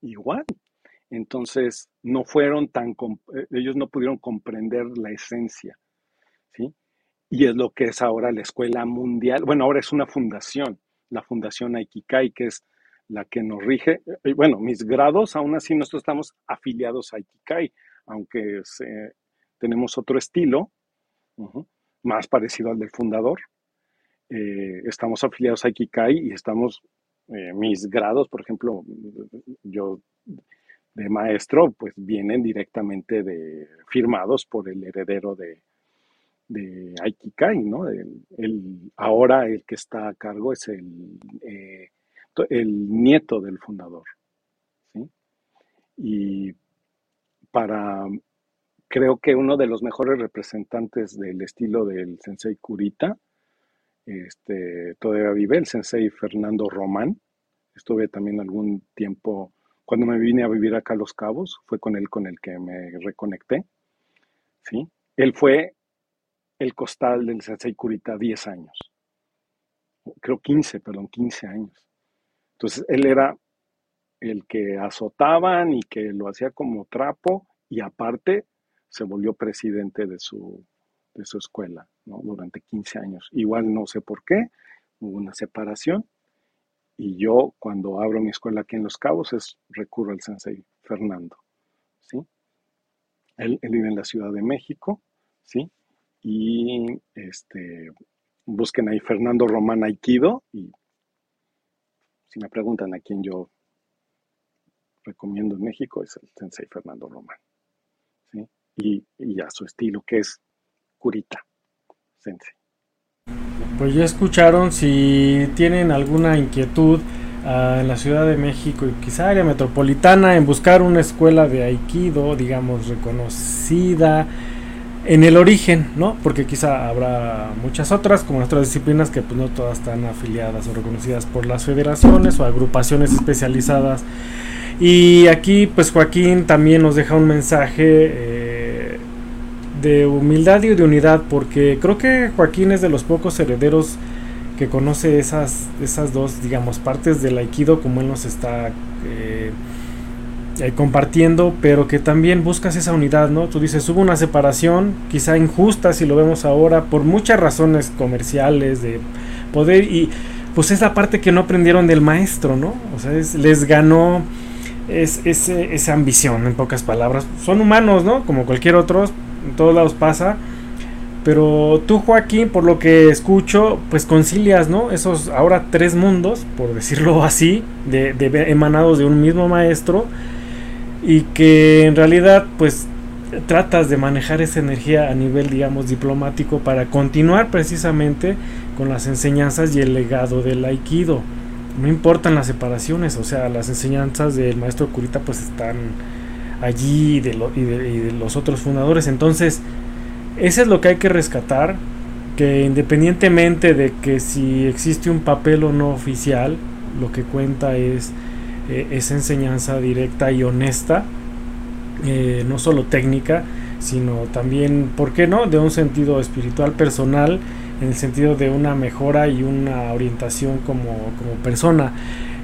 igual, entonces no fueron tan, eh, ellos no pudieron comprender la esencia, ¿sí? Y es lo que es ahora la escuela mundial, bueno, ahora es una fundación, la fundación Aikikai, que es la que nos rige. Eh, bueno, mis grados, aún así nosotros estamos afiliados a Aikikai, aunque tenemos otro estilo, más parecido al del fundador. Eh, estamos afiliados a Aikikai y estamos, mis grados, por ejemplo, yo de maestro, pues vienen directamente de, firmados por el heredero de, de Aikikai, ¿no? El, ahora el que está a cargo es el, eh, el nieto del fundador. Y para, creo que uno de los mejores representantes del estilo del sensei Kurita, este, todavía vive, el sensei Fernando Román, estuve también algún tiempo cuando me vine a vivir acá a Los Cabos, fue con él con el que me reconecté. ¿sí? Él fue el costal del Sensei Kurita 10 años. Creo 15, perdón, 15 años. Entonces, él era el que azotaban y que lo hacía como trapo y aparte se volvió presidente de su, de su escuela durante 15 años. Igual no sé por qué, hubo una separación y yo, cuando abro mi escuela aquí en Los Cabos, es recurro al sensei Fernando. ¿sí? Él, vive en la Ciudad de México, ¿sí? Y este, busquen ahí Fernando Román Aikido y si me preguntan a quién yo recomiendo en México es el sensei Fernando Román. Y, a su estilo, que es Curita. Pues ya escucharon, si tienen alguna inquietud uh, en la Ciudad de México y quizá área metropolitana en buscar una escuela de Aikido, digamos, reconocida en el origen, ¿no? Porque quizá habrá muchas otras, como otras disciplinas, que pues no todas están afiliadas o reconocidas por las federaciones o agrupaciones especializadas. Y aquí, pues Joaquín también nos deja un mensaje. Eh, de humildad y de unidad, porque creo que Joaquín es de los pocos herederos que conoce esas, esas dos, digamos, partes del aikido como él nos está eh, eh, compartiendo, pero que también buscas esa unidad, ¿no? Tú dices, hubo una separación, quizá injusta si lo vemos ahora, por muchas razones comerciales, de poder, y pues es la parte que no aprendieron del maestro, ¿no? O sea, les ganó es, esa ambición, en pocas palabras. Son humanos, ¿no? Como cualquier otro, en todos lados pasa. Pero tú, Joaquín, por lo que escucho, pues concilias, ¿no? Esos ahora tres mundos, por decirlo así, de, emanados de un mismo maestro. Y que en realidad, pues tratas de manejar esa energía a nivel, digamos, diplomático para continuar precisamente con las enseñanzas y el legado del aikido. No importan las separaciones, o sea, las enseñanzas del maestro Kurita pues están allí y de, y de los otros fundadores. Entonces, eso es lo que hay que rescatar, que independientemente de que si existe un papel o no oficial, lo que cuenta es eh, esa enseñanza directa y honesta eh, no solo técnica, sino también, ¿por qué no?, de un sentido espiritual personal, en el sentido de una mejora y una orientación como, persona.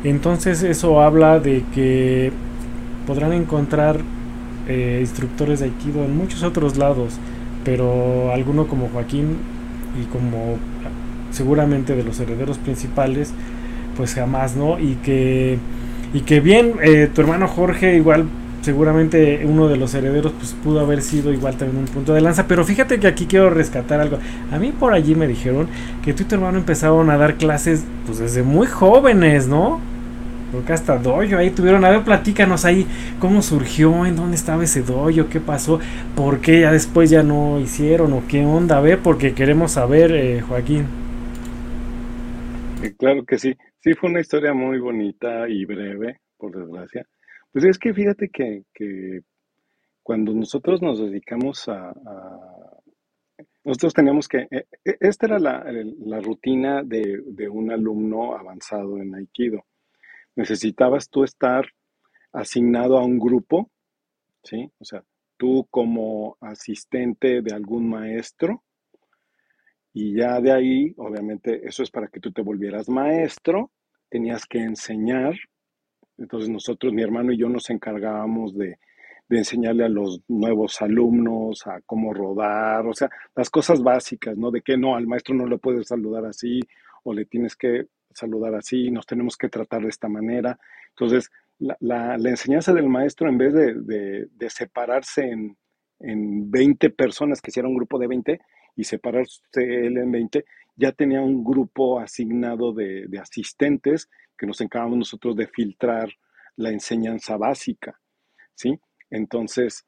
Entonces eso habla de que podrán encontrar eh, instructores de Aikido en muchos otros lados, pero alguno como Joaquín y como seguramente de los herederos principales, pues jamás, ¿no? Y que, y que bien, eh, tu hermano Jorge igual seguramente uno de los herederos pues pudo haber sido igual también un punto de lanza, pero fíjate que aquí quiero rescatar algo. A mí por allí me dijeron que tú y tu hermano empezaron a dar clases pues desde muy jóvenes, ¿no? Porque hasta doyo ahí tuvieron, a ver, platícanos ahí cómo surgió, en dónde estaba ese doyo, qué pasó, por qué ya después ya no hicieron o qué onda, a ver, porque queremos saber, eh, Joaquín. Eh, claro que sí, sí fue una historia muy bonita y breve, por desgracia. Pues es que fíjate que, cuando nosotros nos dedicamos a, nosotros teníamos que, e, e, esta era la, rutina de, de, un alumno avanzado en Aikido. Necesitabas tú estar asignado a un grupo, ¿sí? O sea, tú como asistente de algún maestro, y ya de ahí, obviamente, eso es para que tú te volvieras maestro, tenías que enseñar entonces nosotros, mi hermano y yo nos encargábamos de, enseñarle a los nuevos alumnos a cómo rodar, o sea, las cosas básicas, ¿no? De que no, al maestro no le puedes saludar así o le tienes que saludar así, nos tenemos que tratar de esta manera. Entonces, la, enseñanza del maestro, en vez de, separarse en, en 20 personas, que hiciera un grupo de 20, y separarse él en 20, ya tenía un grupo asignado de, de asistentes que nos encargamos nosotros de filtrar la enseñanza básica, ¿sí? Entonces,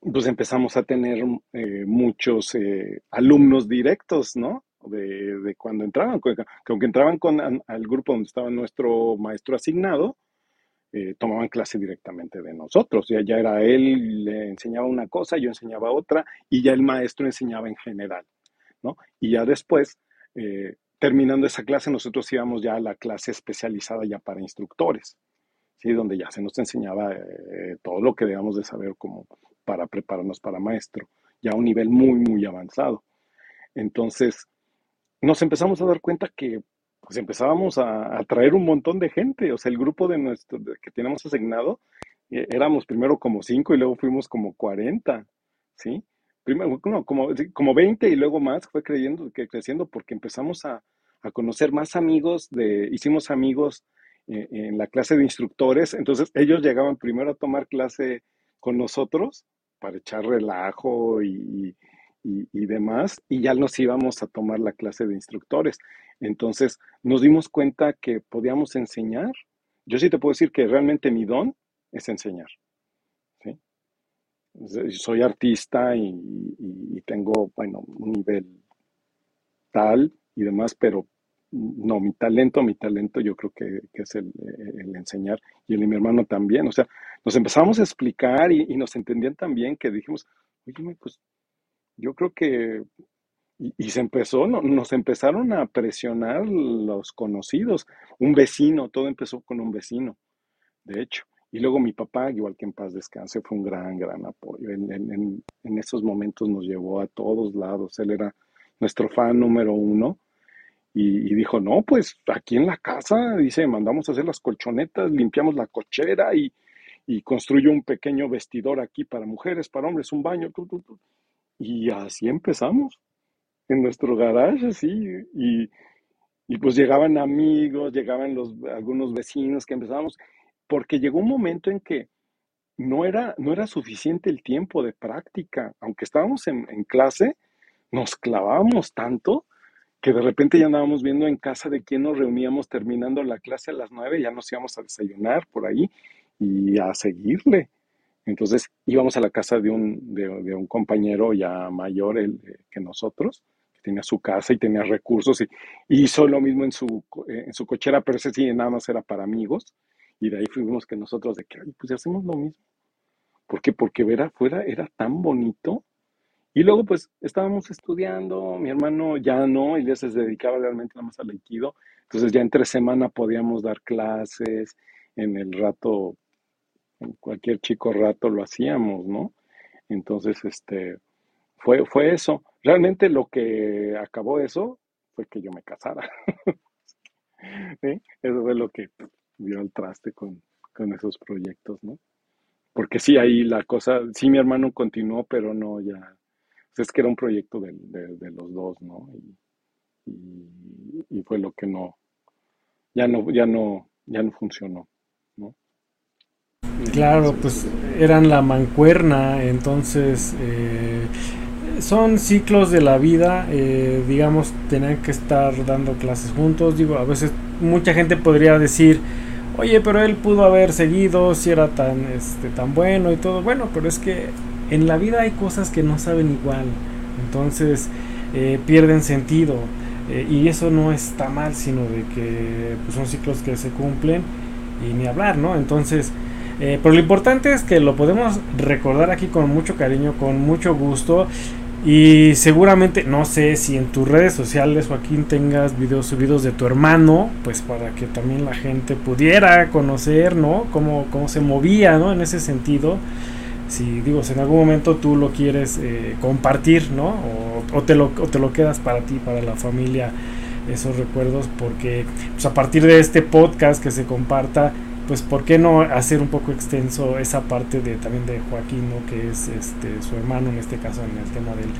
pues empezamos a tener eh, muchos eh, alumnos directos, ¿no? De, cuando entraban, que aunque entraban con al grupo donde estaba nuestro maestro asignado, eh, tomaban clase directamente de nosotros. Ya, ya era él, le enseñaba una cosa, yo enseñaba otra, y ya el maestro enseñaba en general, ¿no? Y ya después terminando esa clase, nosotros íbamos ya a la clase especializada ya para instructores, ¿sí? donde ya se nos enseñaba eh, todo lo que debíamos de saber como para prepararnos para maestro, ya a un nivel muy, muy avanzado. Entonces, nos empezamos a dar cuenta que pues empezábamos a atraer un montón de gente, o sea, el grupo de nuestro que tenemos asignado, eh, éramos primero como cinco y luego fuimos como 40, ¿sí? primero, como, como 20 y luego más, fue creyendo, que creciendo porque empezamos a, conocer más amigos, de, hicimos amigos eh, en la clase de instructores, entonces ellos llegaban primero a tomar clase con nosotros para echar relajo y, demás, y ya nos íbamos a tomar la clase de instructores. Entonces nos dimos cuenta que podíamos enseñar. Yo sí te puedo decir que realmente mi don es enseñar soy artista y, tengo, bueno, un nivel tal y demás, pero no, mi talento, mi talento yo creo que, es el, enseñar y el de mi hermano también. O sea, nos empezamos a explicar y, nos entendían también que dijimos, oye, pues yo creo que... Y, se empezó, no, nos empezaron a presionar los conocidos, un vecino, todo empezó con un vecino, de hecho. Y luego mi papá, igual que en paz descanse, fue un gran, gran apoyo. En, esos momentos nos llevó a todos lados. Él era nuestro fan número uno. Y, dijo, no, pues aquí en la casa, dice, mandamos a hacer las colchonetas, limpiamos la cochera y, y un pequeño vestidor aquí para mujeres, para hombres, un baño. Y así empezamos, en nuestro garage, así. Y, y pues llegaban amigos, llegaban los, algunos vecinos que empezamos porque llegó un momento en que no era, no era suficiente el tiempo de práctica. Aunque estábamos en, en clase, nos clavábamos tanto que de repente ya andábamos viendo en casa de quién nos reuníamos terminando la clase a las nueve, ya nos íbamos a desayunar por ahí y a seguirle. Entonces íbamos a la casa de un, de, un compañero ya mayor el, eh, que nosotros, que tenía su casa y tenía recursos y, hizo lo mismo en su, en su cochera, pero ese sí nada más era para amigos. Y de ahí fuimos que nosotros de que, pues hacemos lo mismo. ¿Por qué? Porque ver afuera era tan bonito y luego, pues, estábamos estudiando, mi hermano ya no, y ya se dedicaba realmente nada más al aikido. Entonces, ya entre semana podíamos dar clases, en el rato, cualquier chico rato lo hacíamos, ¿no? Entonces, este, fue, fue eso. Realmente lo que acabó eso fue que yo me casara. Eso fue lo que dio el traste con, con esos proyectos, ¿no? Porque sí, ahí la cosa, sí, mi hermano continuó, pero no, ya, es que era un proyecto de, los dos, ¿no? Y, fue lo que no, ya no, ya no, ya no funcionó. Claro, pues eran la mancuerna, entonces eh, son ciclos de la vida, eh, digamos, tenían que estar dando clases juntos, digo, a veces mucha gente podría decir, oye, pero él pudo haber seguido si era tan, este, tan bueno y todo, bueno, pero es que en la vida hay cosas que no saben igual, entonces eh, pierden sentido. Eh, y eso no está mal, sino de que pues, son ciclos que se cumplen y ni hablar, ¿no? Entonces, eh, pero lo importante es que lo podemos recordar aquí con mucho cariño, con mucho gusto. Y seguramente, no sé si en tus redes sociales, Joaquín, tengas videos subidos de tu hermano, pues para que también la gente pudiera conocer, ¿no? Cómo, cómo se movía, ¿no? En ese sentido si digo, si en algún momento tú lo quieres eh, compartir, ¿no? O, te lo, te lo quedas para ti, para la familia, esos recuerdos, porque pues, a partir de este podcast que se comparta, pues por qué no hacer un poco extenso esa parte de también de Joaquín, ¿no? que es este su hermano en este caso en el tema del,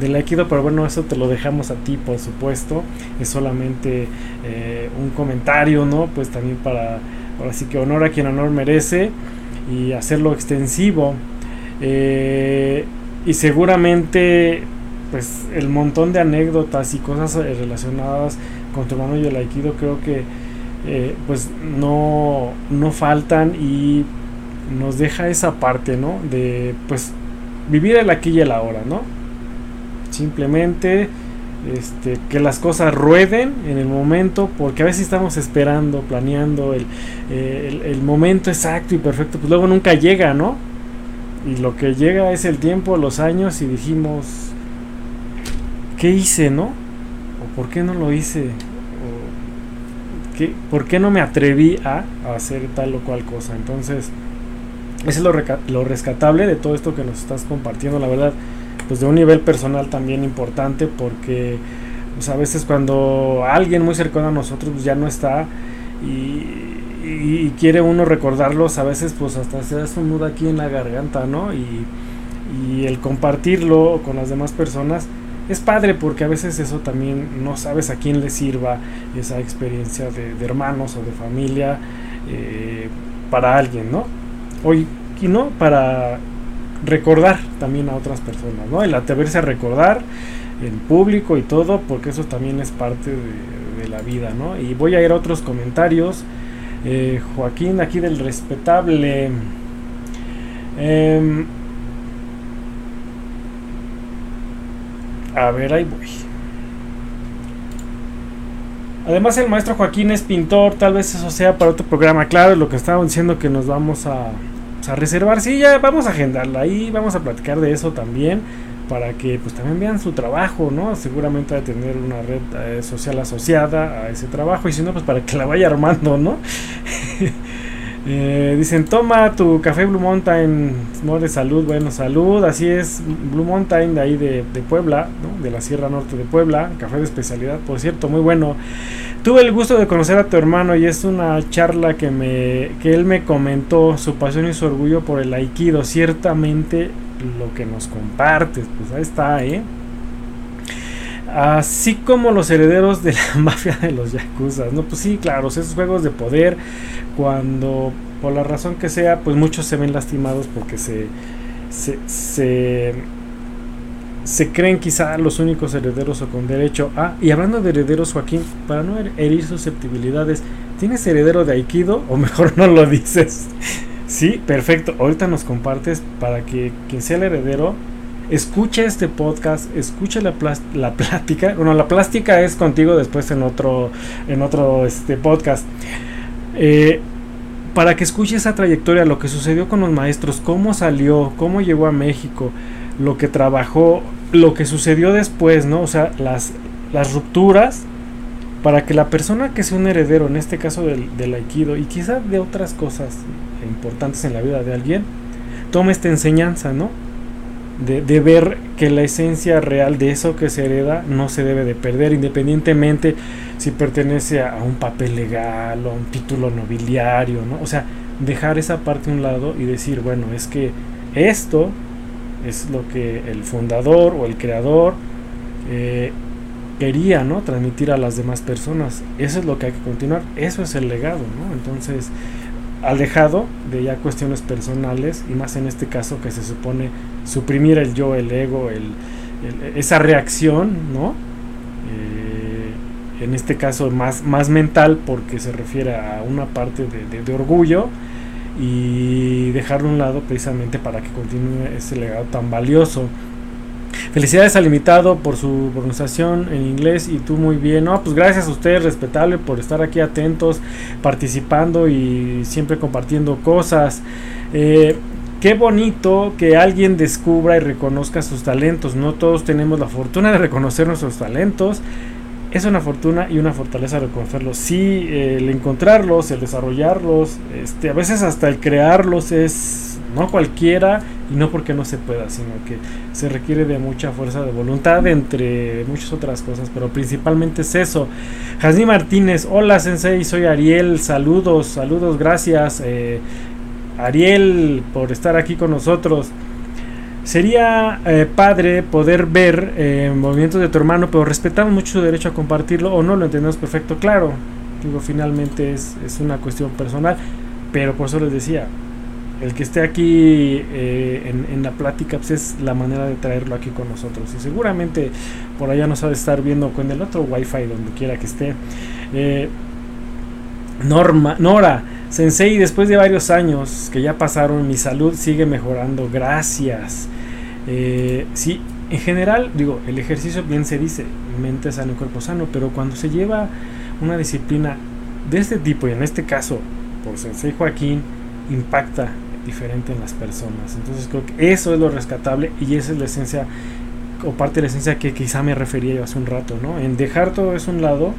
del aikido, pero bueno, eso te lo dejamos a ti, por supuesto, es solamente eh, un comentario, ¿no? Pues también para, ahora sí que honor a quien honor merece y hacerlo extensivo eh, y seguramente, pues el montón de anécdotas y cosas eh, relacionadas con tu hermano y el Aikido creo que eh, pues no, no faltan y nos deja esa parte, ¿no? De pues vivir el aquí y el ahora, ¿no? Simplemente este, que las cosas rueden en el momento, porque a veces estamos esperando, planeando el, el momento exacto y perfecto, pues luego nunca llega, ¿no? Y lo que llega es el tiempo, los años y dijimos, ¿qué hice, no? ¿O por qué no lo hice? ¿O qué, ¿Por qué no me atreví a, hacer tal o cual cosa? Entonces, eso es lo, lo rescatable de todo esto que nos estás compartiendo, la verdad, pues de un nivel personal también importante porque pues a veces cuando alguien muy cercano a nosotros pues, ya no está y y, quiere uno recordarlos, a veces pues hasta se hace un nudo aquí en la garganta, ¿no? Y, el compartirlo con las demás personas es padre porque a veces eso también no sabes a quién le sirva esa experiencia de, hermanos o de familia eh, para alguien, ¿no? Hoy, y no, para recordar también a otras personas, ¿no? El atreverse a recordar en público y todo, porque eso también es parte de, la vida, ¿no? Y voy a ir a otros comentarios. Eh, Joaquín, aquí del respetable. Em, a ver, ahí voy. Además el maestro Joaquín es pintor, tal vez eso sea para otro programa. Claro, lo que estábamos diciendo que nos vamos a, a reservar. Sí, ya vamos a agendarla ahí, vamos a platicar de eso también para que pues también vean su trabajo, ¿no? Seguramente va a tener una red eh, social asociada a ese trabajo y si no, pues para que la vaya armando, ¿no? Eh, dicen, toma tu café Blue Mountain, de salud, bueno, salud, así es, Blue Mountain de ahí de, Puebla, ¿no? de la Sierra Norte de Puebla, café de especialidad, por cierto, muy bueno. Tuve el gusto de conocer a tu hermano y es una charla que, me, que él me comentó su pasión y su orgullo por el aikido, ciertamente lo que nos compartes, pues ahí está, ¿eh? Así como los herederos de la mafia de los yakuza, ¿no? Pues sí, claro, esos juegos de poder, cuando por la razón que sea, pues muchos se ven lastimados porque se, se, se, se creen quizá los únicos herederos o con derecho a... Y hablando de herederos, Joaquín, para no herir susceptibilidades, ¿tienes heredero de Aikido o mejor no lo dices? sí, perfecto. Ahorita nos compartes para que quien sea el heredero escuche este podcast, escuche la, la plática. Bueno, la plástica es contigo después en otro, en otro este, podcast. Eh, para que escuche esa trayectoria, lo que sucedió con los maestros, cómo salió, cómo llegó a México, lo que trabajó, lo que sucedió después, ¿no? O sea, las, las rupturas para que la persona que sea un heredero, en este caso del, del Aikido, y quizá de otras cosas importantes en la vida de alguien, tome esta enseñanza, ¿no? De, ver que la esencia real de eso que se hereda no se debe de perder, independientemente si pertenece a, un papel legal o a un título nobiliario, ¿no? O sea, dejar esa parte a un lado y decir, bueno, es que esto es lo que el fundador o el creador eh, quería, ¿no? Transmitir a las demás personas. Eso es lo que hay que continuar. Eso es el legado, ¿no? Entonces, alejado de ya cuestiones personales y más en este caso que se supone suprimir el yo, el ego, el, esa reacción, ¿no? Eh, en este caso más, más mental porque se refiere a una parte de, orgullo y dejarlo a un lado precisamente para que continúe ese legado tan valioso. Felicidades al invitado por su pronunciación en inglés y tú muy bien. No, pues gracias a ustedes, respetable, por estar aquí atentos, participando y siempre compartiendo cosas. Eh, qué bonito que alguien descubra y reconozca sus talentos. No todos tenemos la fortuna de reconocer nuestros talentos. Es una fortuna y una fortaleza reconocerlos. Sí, el encontrarlos, el desarrollarlos, este, a veces hasta el crearlos es no cualquiera y no porque no se pueda, sino que se requiere de mucha fuerza de voluntad, entre muchas otras cosas, pero principalmente es eso. Jasmine Martínez, hola Sensei, soy Ariel, saludos, saludos, gracias. Eh, Ariel por estar aquí con nosotros. Sería eh, padre poder ver eh, movimientos de tu hermano, pero respetamos mucho su derecho a compartirlo o no, lo entendemos perfecto, claro. Digo, finalmente es, es una cuestión personal, pero por eso les decía, el que esté aquí eh, en, la plática pues es la manera de traerlo aquí con nosotros. Y seguramente por allá nos ha de estar viendo con el otro wifi donde quiera que esté. Eh, Norma Nora Sensei después de varios años que ya pasaron mi salud sigue mejorando gracias. Eh, sí en general digo el ejercicio bien se dice mente sana y cuerpo sano pero cuando se lleva una disciplina de este tipo y en este caso por Sensei Joaquín impacta diferente en las personas. Entonces creo que eso es lo rescatable y esa es la esencia o parte de la esencia que quizá me refería yo hace un rato, ¿no? En dejar todo eso a un lado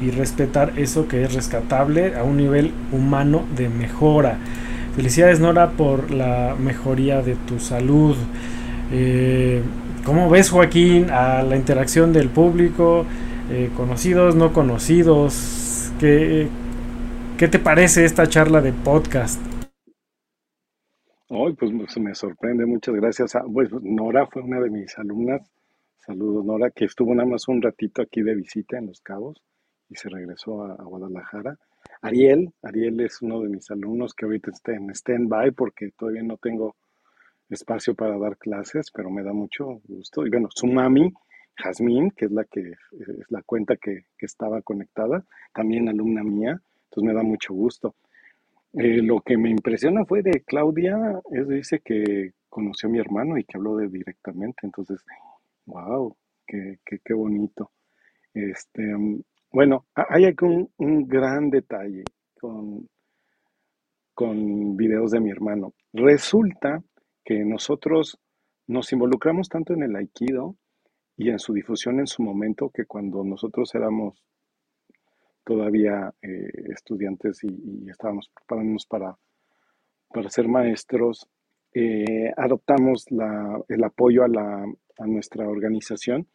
y, respetar eso que es rescatable a un nivel humano de mejora. Felicidades Nora por la mejoría de tu salud. Eh, ¿Cómo ves Joaquín a la interacción del público, eh, conocidos, no conocidos? ¿Qué, ¿Qué te parece esta charla de podcast? Hoy, pues me sorprende, muchas gracias. A, pues, Nora fue una de mis alumnas. Saludos, Nora, que estuvo nada más un ratito aquí de visita en Los Cabos y se regresó a, Guadalajara. Ariel, Ariel es uno de mis alumnos que ahorita está en stand-by porque todavía no tengo espacio para dar clases, pero me da mucho gusto. Y bueno, su mami, Jazmín, que es la que es la cuenta que, que estaba conectada, también alumna mía, entonces me da mucho gusto. Eh, lo que me impresiona fue de Claudia, es, dice que conoció a mi hermano y que habló de directamente, entonces, wow, qué, qué, bonito. Este, mm, bueno, hay aquí un, un, gran detalle con, con videos de mi hermano. Resulta que nosotros nos involucramos tanto en el aikido y en su difusión en su momento que cuando nosotros éramos todavía eh, estudiantes y, estábamos preparándonos para, para ser maestros, eh, adoptamos el apoyo a, la, a nuestra organización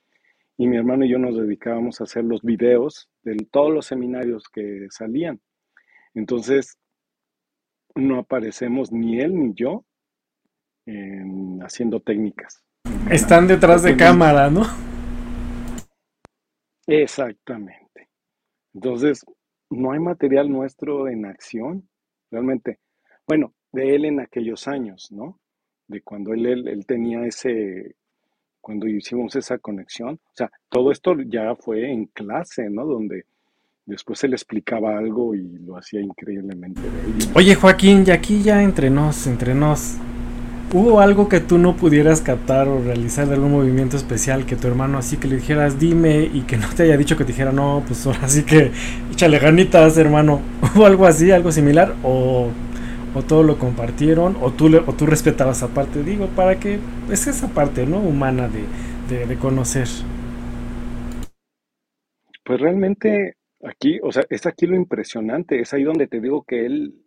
y mi hermano y yo nos dedicábamos a hacer los videos de todos los seminarios que salían. Entonces, no aparecemos ni él ni yo haciendo técnicas. Están detrás de cámara, ¿no? Exactamente. Entonces, no hay material nuestro en acción. realmente. Bueno, de él en aquellos años, ¿no? De cuando él, él, tenía ese, cuando hicimos esa conexión. O sea, todo esto ya fue en clase, ¿no? Donde después él explicaba algo y lo hacía increíblemente. Oye, Joaquín, y aquí ya entre nos, entre nos, ¿hubo algo que tú no pudieras captar o realizar de algún movimiento especial que tu hermano así que le dijeras dime y que no te haya dicho que te dijera no, pues ahora sí que échale ganitas, hermano? ¿Hubo algo así, algo similar? ¿O, o todo lo compartieron? ¿O tú, le, o tú respetabas esa parte? Digo, para que es esa parte, ¿no? Humana de, de, de conocer. Pues realmente aquí, o sea, es aquí lo impresionante, es ahí donde te digo que él,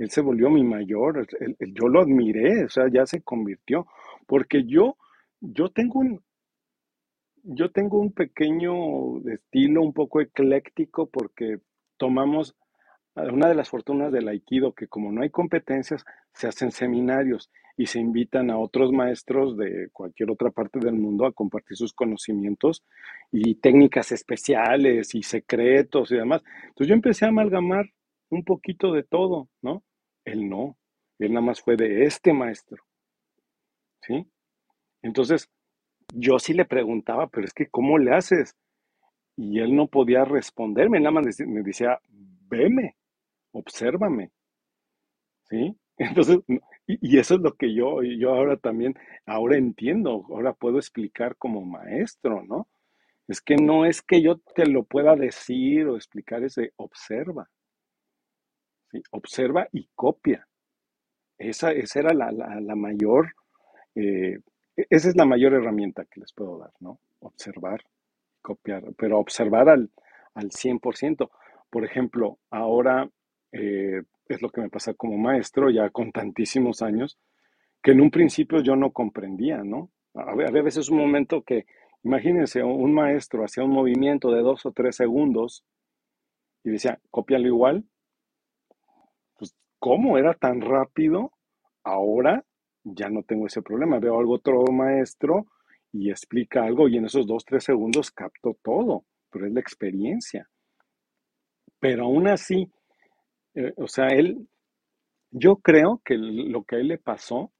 él se volvió mi mayor, yo lo admiré, o sea, ya se convirtió, porque yo, yo tengo un, yo tengo un pequeño estilo un poco ecléctico porque tomamos una de las fortunas del aikido, que como no hay competencias, se hacen seminarios y se invitan a otros maestros de cualquier otra parte del mundo a compartir sus conocimientos y técnicas especiales y secretos y demás. Entonces yo empecé a amalgamar un poquito de todo, ¿no? Él no, él nada más fue de este maestro, ¿sí? Entonces yo sí le preguntaba, pero es que ¿cómo le haces? Y él no podía responderme, nada más me decía, veme, obsérvame, ¿sí? Entonces, y, y eso es lo que yo, yo ahora también, ahora entiendo, ahora puedo explicar como maestro, ¿no? Es que no es que yo te lo pueda decir o explicar, es de observa, Observa y copia. Esa, esa era la, la- mayor, eh, e- esa es la mayor herramienta que les puedo dar, ¿no? Observar, copiar, pero observar al, al 100%. Por ejemplo, ahora eh, es lo que me pasa como maestro, ya con tantísimos años, que en un principio yo no comprendía, ¿no? Había había veces un momento que, imagínense, un maestro hacía un movimiento de dos o tres segundos y decía, cópialo igual. ¿Cómo era tan rápido? Ahora ya no tengo ese problema. Veo algo otro maestro y explica algo y en esos dos, tres segundos capto todo, pero es la experiencia. Pero aún así, eh, o sea, él, yo creo que lo que a él le pasó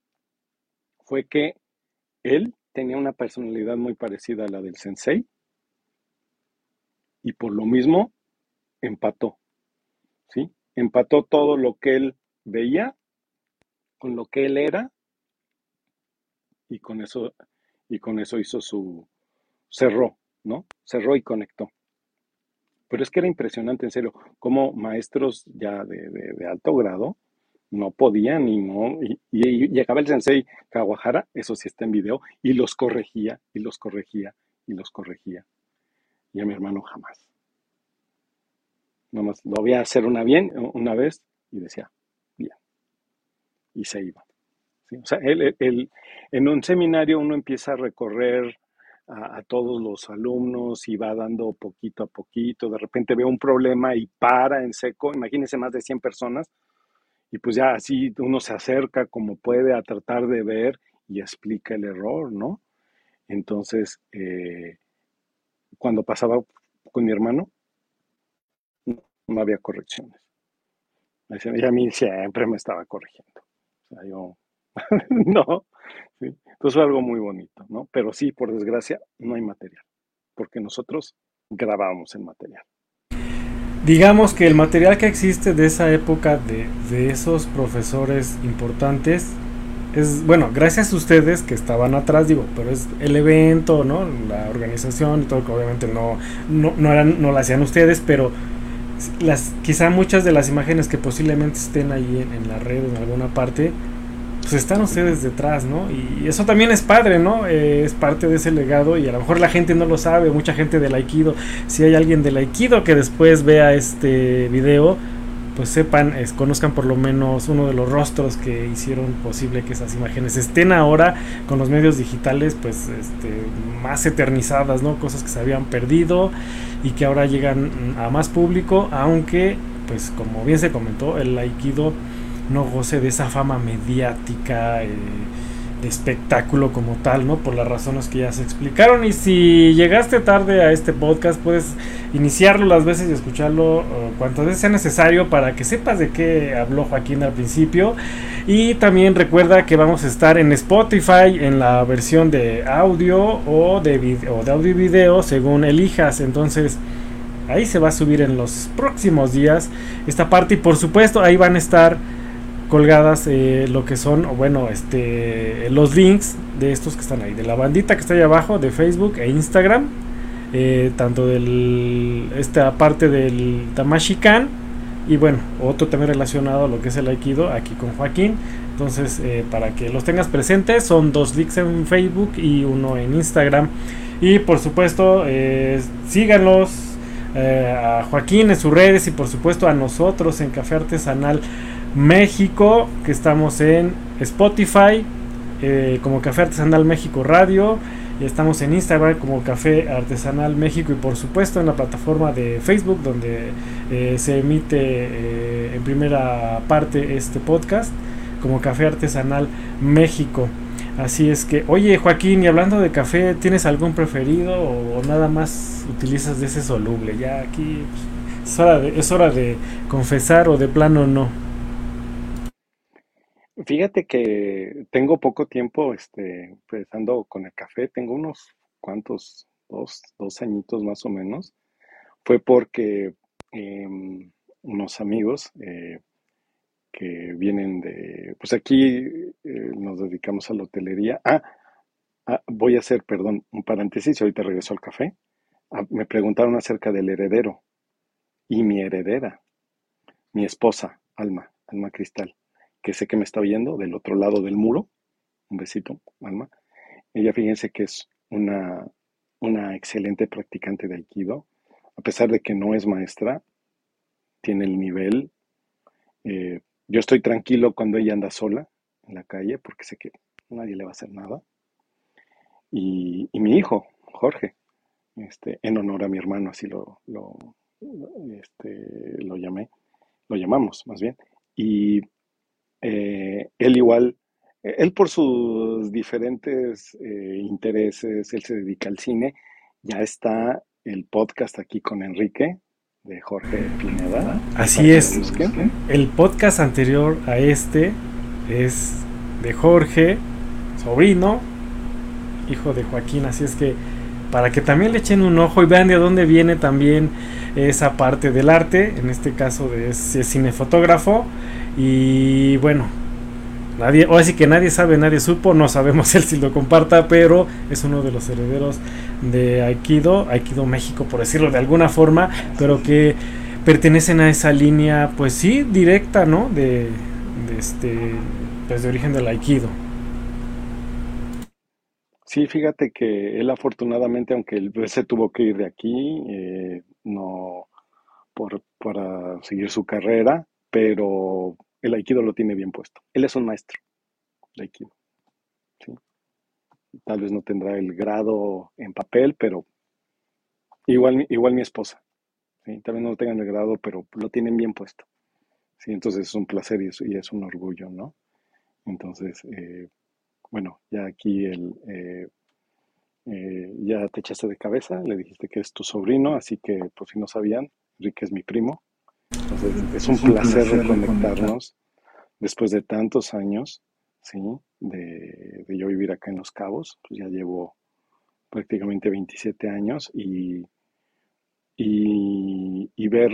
fue que él tenía una personalidad muy parecida a la del sensei y por lo mismo empató, ¿sí? Empató todo lo que él veía con lo que él era y con eso, y con eso hizo su, cerró, ¿no? Cerró y conectó. Pero es que era impresionante, en serio, como maestros ya de, alto grado no podían y no, y, y- y llegaba el sensei Kawahara, eso sí está en video, y los corregía, y los corregía, y los corregía. Y a mi hermano jamás. Nomás lo voy a hacer una bien, una vez, y decía, bien, y se iba. O sea, él, él- en un seminario uno empieza a recorrer a, a todos los alumnos y va dando poquito a poquito, de repente ve un problema y para en seco, imagínense más de 100 personas, y pues ya así uno se acerca como puede a tratar de ver y explica el error, ¿no? Entonces, eh, cuando pasaba con mi hermano, no, había correcciones. Y a mí siempre me estaba corrigiendo. O sea, yo, no. Entonces fue algo muy bonito, ¿no? Pero sí, por desgracia, no hay material, porque nosotros grabábamos el material. Digamos que el material que existe de esa época, de, de esos profesores importantes, es, bueno, gracias a ustedes que estaban atrás, digo, pero es el evento, ¿no? La organización y todo, que obviamente no, no, no, no la hacían ustedes, pero las, quizá muchas de las imágenes que posiblemente estén ahí en, la red en alguna parte, pues están ustedes detrás, ¿no? Y eso también es padre, ¿no? Eh, es parte de ese legado y a lo mejor la gente no lo sabe, mucha gente del Aikido, si hay alguien del Aikido que después vea este video, pues sepan, es, conozcan por lo menos uno de los rostros que hicieron posible que esas imágenes estén ahora con los medios digitales, pues este, más eternizadas, ¿no? Cosas que se habían perdido y que ahora llegan a más público, aunque, pues como bien se comentó, el Aikido no goce de esa fama mediática, eh, de espectáculo como tal, ¿no? Por las razones que ya se explicaron. Y si llegaste tarde a este podcast, puedes iniciarlo las veces y escucharlo cuantas veces sea necesario para que sepas de qué habló Joaquín al principio. Y también recuerda que vamos a estar en Spotify en la versión de audio o de, video, de audio y video según elijas. Entonces ahí se va a subir en los próximos días esta parte y por supuesto ahí van a estar colgadas eh, lo que son, bueno, este, los links de estos que están ahí, de la bandita que está ahí abajo, de Facebook e Instagram, eh, tanto de esta parte del Tamashikan y bueno, otro también relacionado a lo que es el Aikido, aquí con Joaquín. Entonces, eh, para que los tengas presentes, son dos links en Facebook y uno en Instagram. Y por supuesto, síganlos a Joaquín en sus redes y por supuesto a nosotros en Café Artesanal México, que estamos en Spotify, eh, como Café Artesanal México Radio, y estamos en Instagram como Café Artesanal México y por supuesto en la plataforma de Facebook donde eh, se emite eh, en primera parte este podcast como Café Artesanal México. Así es que, oye Joaquín, y hablando de café, ¿tienes algún preferido o, nada más utilizas de ese soluble? Ya aquí pues, es, hora de, es hora de confesar o de plano no. Fíjate que tengo poco tiempo este, empezando con el café, tengo unos cuantos, dos, dos añitos más o menos. Fue porque em, unos amigos eh, que vienen de, pues aquí eh, nos dedicamos a la hotelería. Ah, ah, voy a hacer, perdón, un paréntesis, ahorita regreso al café. Ah, me preguntaron acerca del heredero y mi heredera, mi esposa, Alma, Alma Cristal que sé que me está oyendo del otro lado del muro. Un besito, Alma. Ella, fíjense que es una, una excelente practicante de Aikido. A pesar de que no es maestra, tiene el nivel. Eh, yo estoy tranquilo cuando ella anda sola en la calle porque sé que nadie le va a hacer nada. Y, mi hijo, Jorge, este, en honor a mi hermano, así lo, lo, este, lo llamé, lo llamamos más bien. Y eh, él igual, él por sus diferentes eh, intereses, él se dedica al cine, ya está el podcast aquí con Enrique de Jorge Pineda. Así es. El podcast anterior a este es de Jorge, sobrino, hijo de Joaquín, así es que para que también le echen un ojo y vean de dónde viene también esa parte del arte, en este caso de ese cinefotógrafo y bueno, nadie, o así que nadie sabe, nadie supo, no sabemos él si lo comparta, pero es uno de los herederos de Aikido, Aikido México por decirlo de alguna forma, pero que pertenecen a esa línea, pues sí, directa, ¿no? De, de este, pues de origen del Aikido. Sí, fíjate que él afortunadamente, aunque él se tuvo que ir de aquí, eh, no por, para seguir su carrera, pero el aikido lo tiene bien puesto. Él es un maestro de aikido. Tal vez no tendrá el grado en papel, pero igual, igual mi esposa. Tal vez no tengan el grado, pero lo tienen bien puesto. ¿sí? Entonces es un placer y es, un orgullo, ¿no? Entonces, eh, bueno, ya aquí el, eh, eh, ya te echaste de cabeza, le dijiste que es tu sobrino, así que por si no sabían, Enrique es mi primo. Entonces, es un, placer, reconectarnos después de tantos años, ¿sí? De, yo vivir acá en Los Cabos, pues ya llevo prácticamente 27 años y, y, ver,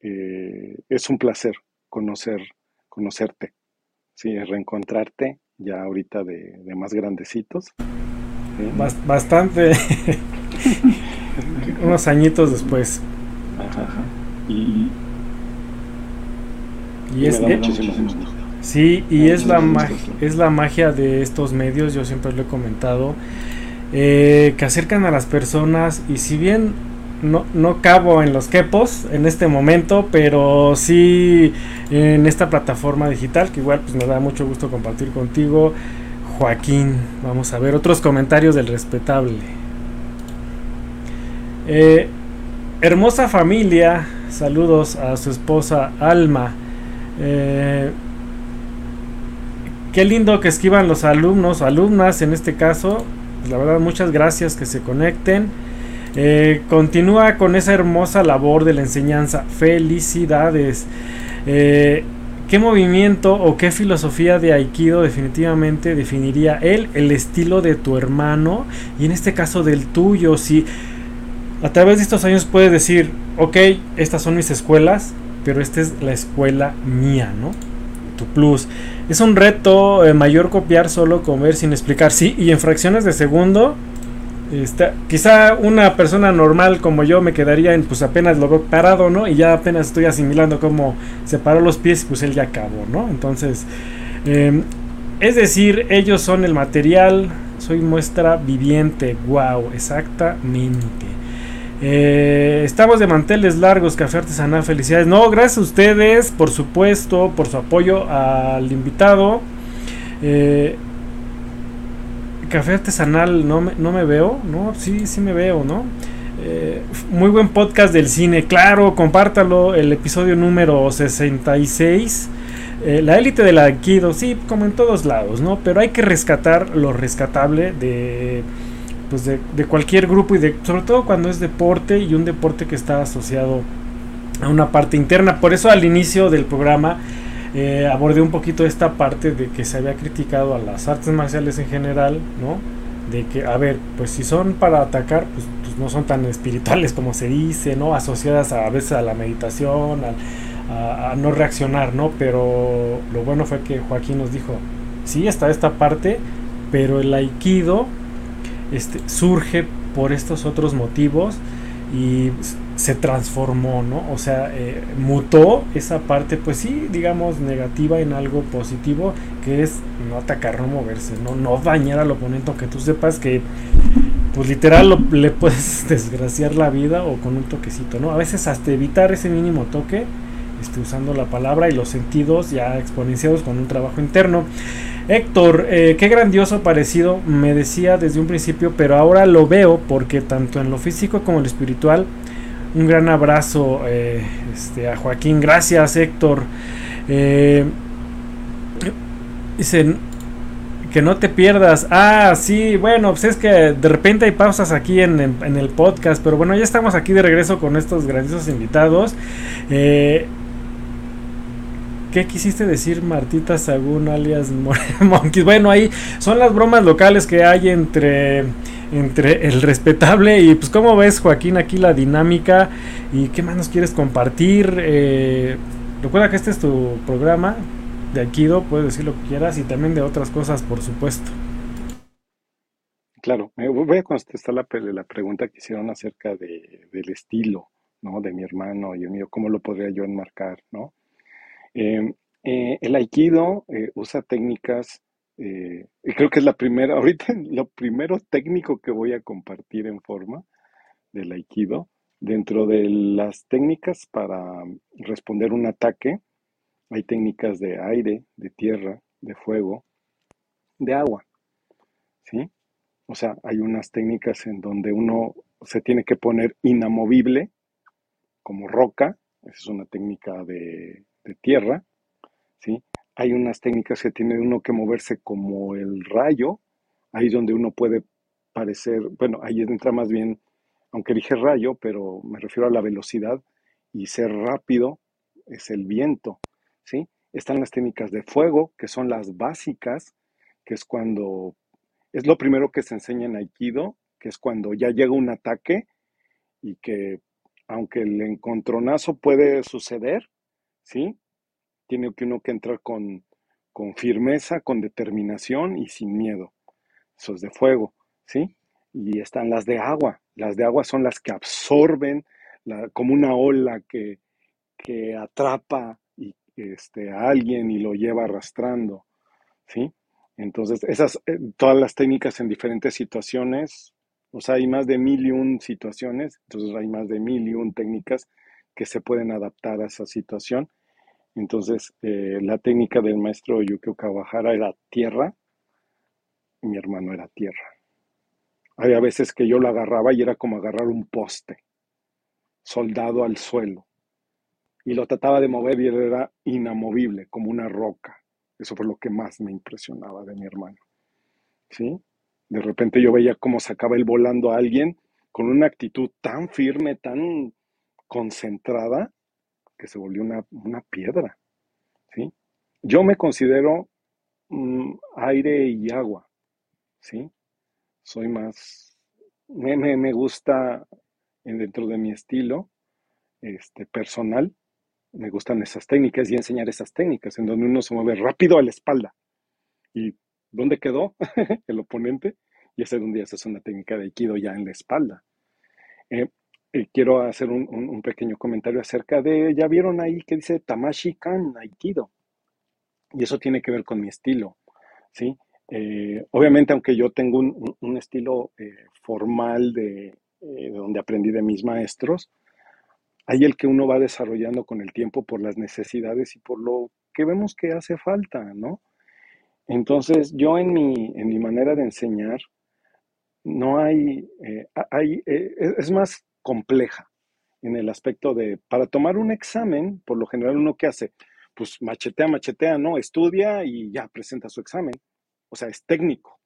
eh, es un placer conocer, conocerte, ¿sí? Reencontrarte ya ahorita de, más grandecitos. Bastante, unos añitos después. Y, y es, sí, y es la, es la magia de estos medios, yo siempre lo he comentado, eh, que acercan a las personas y si bien no, no cabo en los quepos en este momento, pero sí en esta plataforma digital, que igual pues me da mucho gusto compartir contigo. Joaquín, vamos a ver otros comentarios del respetable. Eh, hermosa familia, saludos a su esposa Alma. Eh, qué lindo que esquivan los alumnos, alumnas en este caso. Pues la verdad, muchas gracias que se conecten. Eh, continúa con esa hermosa labor de la enseñanza. Felicidades. Eh, ¿Qué movimiento o qué filosofía de Aikido definitivamente definiría él el estilo de tu hermano y en este caso del tuyo? Si a través de estos años puedes decir, ok, estas son mis escuelas, pero esta es la escuela mía, ¿no? Tu plus. Es un reto eh, mayor copiar solo, comer sin explicar, sí, y en fracciones de segundo Está, quizá una persona normal como yo me quedaría en, pues apenas lo veo parado, ¿no? Y ya apenas estoy asimilando cómo se paró los pies, pues él ya acabó, ¿no? Entonces, em, es decir, ellos son el material, soy muestra viviente, wow, exactamente. Eh, estamos de manteles largos, café artesanal, felicidades. No, gracias a ustedes, por supuesto, por su apoyo al invitado. Eh, café artesanal no me, no me veo, ¿no? Sí, sí me veo, ¿no? Eh, muy buen podcast del cine, claro, compártalo, el episodio número 66. Eh, la élite del Aikido, sí, como en todos lados, ¿no? Pero hay que rescatar lo rescatable de, pues de, de cualquier grupo y de, sobre todo cuando es deporte y un deporte que está asociado a una parte interna. Por eso al inicio del programa eh, abordé un poquito esta parte de que se había criticado a las artes marciales en general, ¿no? De que, a ver, pues si son para atacar, pues, pues no son tan espirituales como se dice, ¿no? Asociadas a, veces a la meditación, a, no reaccionar, ¿no? Pero lo bueno fue que Joaquín nos dijo, sí, está esta parte, pero el aikido este, surge por estos otros motivos y se transformó, ¿no? O sea, eh, mutó esa parte, pues sí, digamos, negativa en algo positivo, que es no atacar, no moverse, no, no dañar al oponente, aunque tú sepas que, pues literal, le puedes desgraciar la vida o con un toquecito, ¿no? A veces hasta evitar ese mínimo toque, este, usando la palabra y los sentidos ya exponenciados con un trabajo interno. Héctor, eh, qué grandioso parecido, me decía desde un principio, pero ahora lo veo porque tanto en lo físico como en lo espiritual, un gran abrazo eh, este, a Joaquín. Gracias, Héctor. Eh, dicen que no te pierdas. Ah, sí, bueno, pues es que de repente hay pausas aquí en, el podcast, pero bueno, ya estamos aquí de regreso con estos grandiosos invitados. Eh, ¿Qué quisiste decir Martita Sagún alias Monkeys? Bueno, ahí son las bromas locales que hay entre entre el respetable y pues cómo ves Joaquín aquí la dinámica y qué más nos quieres compartir. Eh, recuerda que este es tu programa de Aikido, puedes decir lo que quieras y también de otras cosas, por supuesto. Claro, voy a contestar la, pregunta que hicieron acerca de, del estilo, ¿no? De mi hermano y el mío, cómo lo podría yo enmarcar, ¿no? Eh, eh, el aikido usa técnicas eh, creo que es la primera, ahorita lo primero técnico que voy a compartir en forma del aikido. Dentro de las técnicas para responder un ataque, hay técnicas de aire, de tierra, de fuego, de agua. ¿Sí? O sea, hay unas técnicas en donde uno se tiene que poner inamovible, como roca, esa es una técnica de, de tierra, ¿sí? hay unas técnicas que tiene uno que moverse como el rayo, ahí es donde uno puede parecer, bueno, ahí entra más bien, aunque dije rayo, pero me refiero a la velocidad y ser rápido es el viento, ¿sí? Están las técnicas de fuego, que son las básicas, que es cuando, es lo primero que se enseña en Aikido, que es cuando ya llega un ataque y que aunque el encontronazo puede suceder, ¿sí? tiene que uno que entrar con, firmeza, con determinación y sin miedo. Eso es de fuego, ¿sí? Y están las de agua. Las de agua son las que absorben como una ola que, atrapa y, este, a alguien y lo lleva arrastrando, ¿sí? Entonces, esas, eh, todas las técnicas en diferentes situaciones, o sea, hay más de mil y un situaciones, entonces hay más de mil y un técnicas que se pueden adaptar a esa situación entonces, eh, la técnica del maestro Yukio Kawahara era tierra, mi hermano era tierra. Había veces que yo lo agarraba y era como agarrar un poste, soldado al suelo. Y lo trataba de mover y era inamovible, como una roca. Eso fue lo que más me impresionaba de mi hermano. ¿Sí? De repente yo veía cómo sacaba él volando a alguien con una actitud tan firme, tan concentrada, que se volvió una, piedra. ¿sí? Yo me considero mm, aire y agua. ¿sí? Soy más, me, me, gusta dentro de mi estilo este, personal, me gustan esas técnicas y enseñar esas técnicas, en donde uno se mueve rápido a la espalda. ¿Y dónde quedó el oponente? Y ese donde haces una técnica de Aikido ya en la espalda. Eh, quiero hacer un, pequeño comentario acerca de, ya vieron ahí que dice Tamashi Kan Aikido. Y eso tiene que ver con mi estilo, ¿sí? Eh, obviamente, aunque yo tengo un, estilo eh, formal de, donde aprendí de mis maestros, hay el que uno va desarrollando con el tiempo por las necesidades y por lo que vemos que hace falta, ¿no? Entonces, yo en mi, en mi manera de enseñar, no hay, eh, hay eh, es más compleja en el aspecto de, para tomar un examen, por lo general uno que hace, pues machetea, machetea, ¿no? Estudia y ya presenta su examen. O sea, es técnico.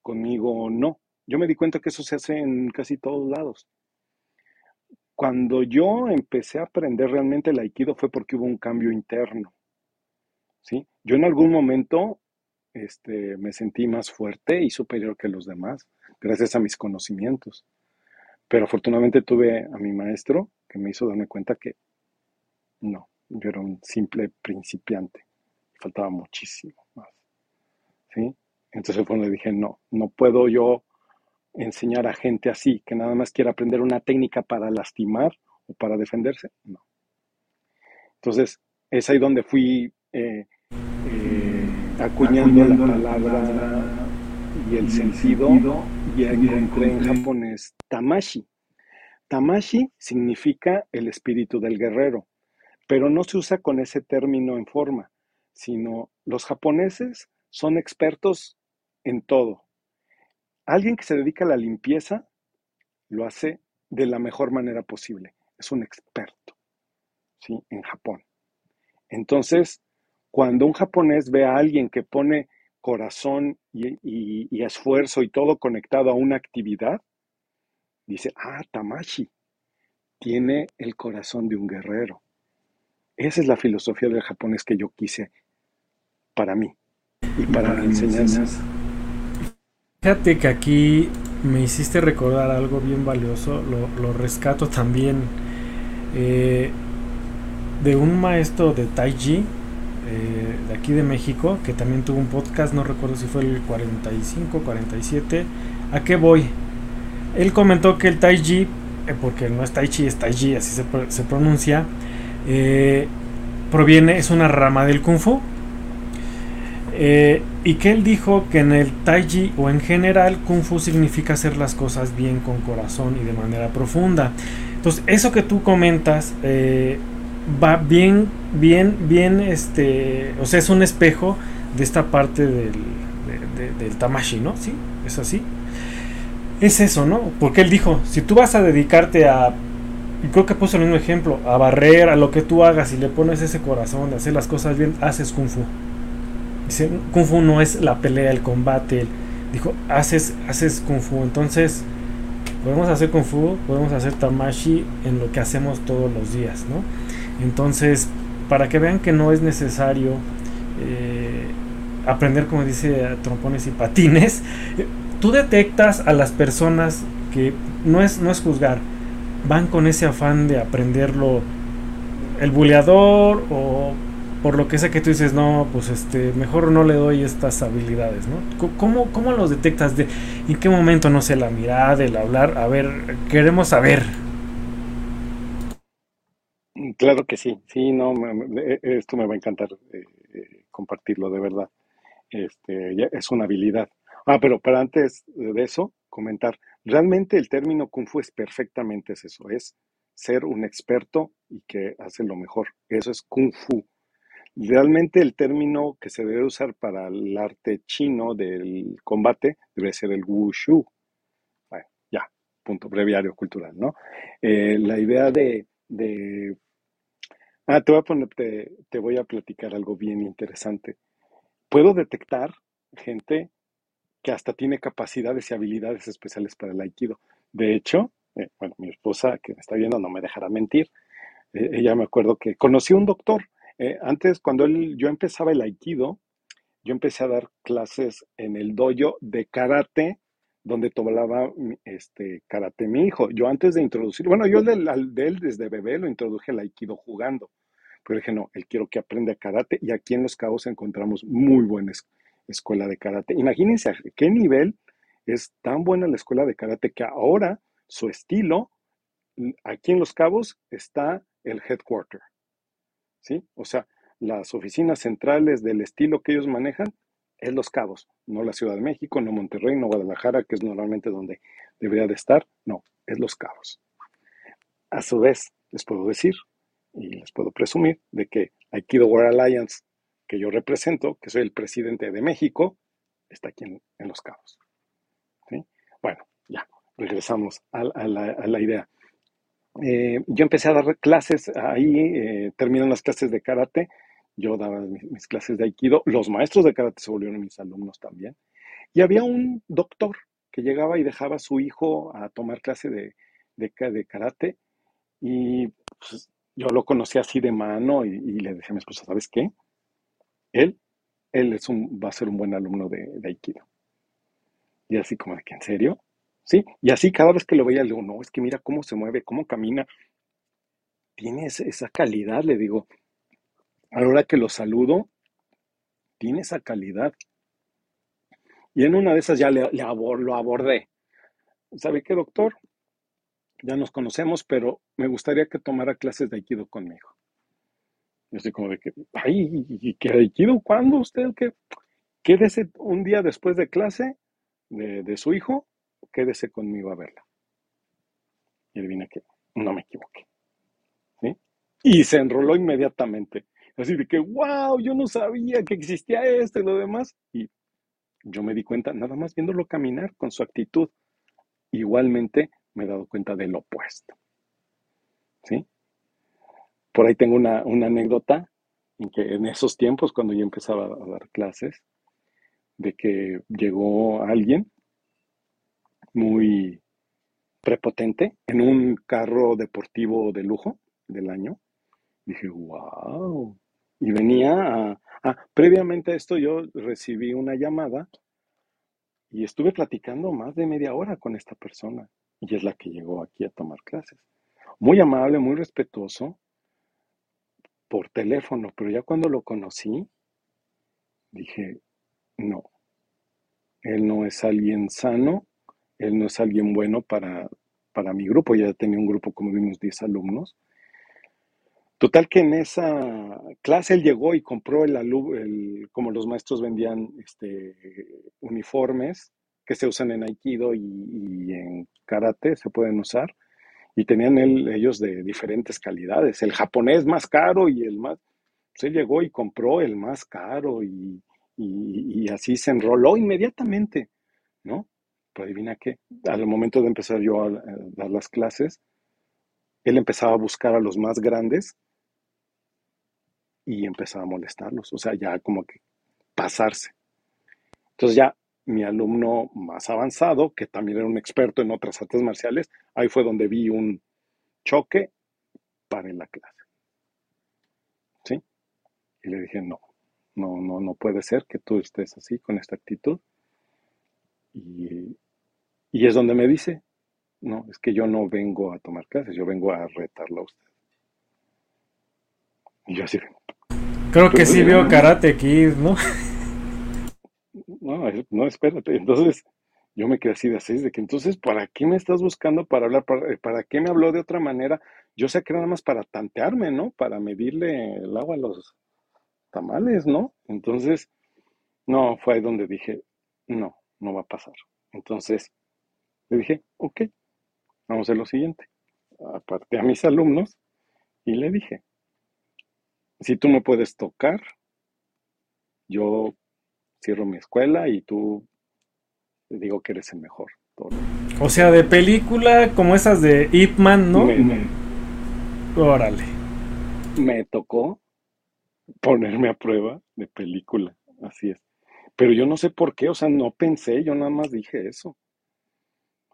Conmigo no. Yo me di cuenta que eso se hace en casi todos lados. Cuando yo empecé a aprender realmente el aikido fue porque hubo un cambio interno. ¿sí? Yo en algún momento este, me sentí más fuerte y superior que los demás, gracias a mis conocimientos. Pero afortunadamente tuve a mi maestro que me hizo darme cuenta que no, yo era un simple principiante. Faltaba muchísimo más. ¿sí? Entonces fue cuando dije, no, no puedo yo enseñar a gente así, que nada más quiere aprender una técnica para lastimar o para defenderse. No. Entonces, es ahí donde fui eh, eh, acuñando, la palabra y el sentido y encontré en japonés tamashi. Tamashi significa el espíritu del guerrero, pero no se usa con ese término en forma, sino los japoneses son expertos en todo, Alguien que se dedica a la limpieza lo hace de la mejor manera posible. Es un experto, ¿sí? En Japón. Entonces, cuando un japonés ve a alguien que pone corazón y, esfuerzo y todo conectado a una actividad, dice, ah, Tamashi, tiene el corazón de un guerrero. Esa es la filosofía del japonés que yo quise para mí y para, la enseñanza. Fíjate que aquí me hiciste recordar algo bien valioso, lo, rescato también eh, de un maestro de Tai Chi eh, de aquí de México que también tuvo un podcast, no recuerdo si fue el 45, 47. ¿A qué voy? Él comentó que el Tai Chi, eh, porque no es Tai Chi, es Tai Chi, así se, pronuncia, proviene, es una rama del Kung Fu eh, y que él dijo que en el Taiji o en general Kung Fu significa hacer las cosas bien con corazón y de manera profunda. Entonces, eso que tú comentas eh, va bien, bien, bien, este, o sea, es un espejo de esta parte del, del Tamashi, ¿no? Sí, es así. Es eso, ¿no? Porque él dijo, si tú vas a dedicarte a y creo que puso el mismo ejemplo, a barrer, a lo que tú hagas y le pones ese corazón de hacer las cosas bien, haces kung fu. Dice, Kung Fu no es la pelea, el combate. dijo, haces, haces Kung Fu. Entonces, podemos hacer Kung Fu, podemos hacer Tamashi en lo que hacemos todos los días, ¿no? Entonces, para que vean que no es necesario eh, aprender, como dice, trompones y patines, tú detectas a las personas que no es, no es juzgar, van con ese afán de aprenderlo el buleador o por lo que sé que tú dices, no, pues este, mejor no le doy estas habilidades, ¿no? ¿Cómo, cómo los detectas? De, ¿En qué momento, no sé, la mirada, el hablar? A ver, queremos saber. Claro que sí, sí, no, e, esto me va a encantar eh, eh, compartirlo, de verdad. Este, es una habilidad. Ah, pero para antes de eso, comentar, realmente el término Kung Fu es perfectamente eso, es ser un experto y que hace lo mejor. Eso es Kung Fu. Realmente el término que se debe usar para el arte chino del combate debe ser el wushu. Bueno, ya, punto breviario cultural, ¿no? Eh, la idea de, Ah, te voy, a poner, te, voy a platicar algo bien interesante. puedo detectar gente que hasta tiene capacidades y habilidades especiales para el aikido. De hecho, eh, bueno, mi esposa que me está viendo no me dejará mentir. Eh, ella me acuerdo que conocí a un doctor. Eh, antes, cuando él, yo empezaba el aikido, yo empecé a dar clases en el dojo de karate, donde tomaba este, karate mi hijo. Yo antes de introducir, bueno, yo de, de él desde bebé lo introduje al aikido jugando. Pero dije, no, él quiero que aprenda karate y aquí en Los Cabos encontramos muy buena escuela de karate. Imagínense a qué nivel es tan buena la escuela de karate que ahora su estilo, aquí en Los Cabos está el headquarter. ¿Sí? O sea, las oficinas centrales del estilo que ellos manejan es Los Cabos, no la Ciudad de México, no Monterrey, no Guadalajara, que es normalmente donde debería de estar. No, es Los Cabos. A su vez, les puedo decir y les puedo presumir de que Aikido World Alliance, que yo represento, que soy el presidente de México, está aquí en, Los Cabos. Bueno, ya, regresamos a, la, idea. Eh, yo empecé a dar clases ahí, eh, terminan las clases de karate, yo daba mis, clases de aikido, los maestros de karate se volvieron mis alumnos también, y había un doctor que llegaba y dejaba a su hijo a tomar clase de, de, karate, y pues, yo lo conocí así de mano y, le decía a mi esposa, ¿sabes qué? Él, él es un, va a ser un buen alumno de, de Aikido. Y así como de que, ¿en serio? Sí, y así cada vez que lo veía, le digo, no, es que mira cómo se mueve, cómo camina. Tiene esa calidad, le digo. A la hora que lo saludo, tiene esa calidad. Y en una de esas ya le, lo abordé. ¿Sabe qué, doctor? Ya nos conocemos, pero me gustaría que tomara clases de Aikido conmigo. Yo estoy como de que, ay, ¿y qué Aikido? ¿Cuándo usted? ¿Qué? Quédese un día después de clase de, su hijo, quédese conmigo a verla. Y adivina que no me equivoqué. Y se enroló inmediatamente. Así de que, wow, yo no sabía que existía esto y lo demás. Y yo me di cuenta, nada más viéndolo caminar con su actitud. Igualmente, me he dado cuenta del opuesto. ¿Sí? Por ahí tengo una, anécdota en que en esos tiempos, cuando yo empezaba a dar clases, de que llegó alguien muy prepotente en un carro deportivo de lujo del año. Dije, wow. Y venía a... Ah, previamente a esto yo recibí una llamada y estuve platicando más de media hora con esta persona y es la que llegó aquí a tomar clases. Muy amable, muy respetuoso, por teléfono, pero ya cuando lo conocí, dije, no, él no es alguien sano, él no es alguien bueno para, para mi grupo, ya tenía un grupo, como vimos, 10 alumnos. Total que en esa clase él llegó y compró el, el como los maestros vendían este, uniformes, que se usan en Aikido y, en Karate, se pueden usar. Y tenían ellos de diferentes calidades. El japonés más caro y el más... Se llegó y compró el más caro y, así se enroló inmediatamente, ¿no? Pero adivina qué, al momento de empezar yo a, dar las clases, él empezaba a buscar a los más grandes y empezaba a molestarlos, o sea, ya como que pasarse. Entonces ya mi alumno más avanzado, que también era un experto en otras artes marciales, ahí fue donde vi un choque para en la clase. ¿Sí? Y le dije, no, no, no, no puede ser que tú estés así, con esta actitud. Y, y es donde me dice, no, es que yo no vengo a tomar clases, yo vengo a retarlo a usted. Y yo así. Creo que sí veo Karate Kid, ¿no? no, no, espérate. Entonces, yo me quedé así de seis, de que entonces, ¿para qué me estás buscando para hablar? ¿Para, ¿Para, qué me habló de otra manera? Yo sé que era nada más para tantearme, ¿no? Para medirle el agua a los tamales, ¿no? Entonces, no, fue ahí donde dije, no, no va a pasar. Entonces, le dije, ok, vamos a hacer lo siguiente. Aparte a mis alumnos y le dije, si tú me puedes tocar, yo cierro mi escuela y tú te digo que eres el mejor. O sea, de película como esas de Ip Man, ¿no? Órale. Me tocó ponerme a prueba de película. así es. Pero yo no sé por qué, o sea, no pensé, yo nada más dije eso.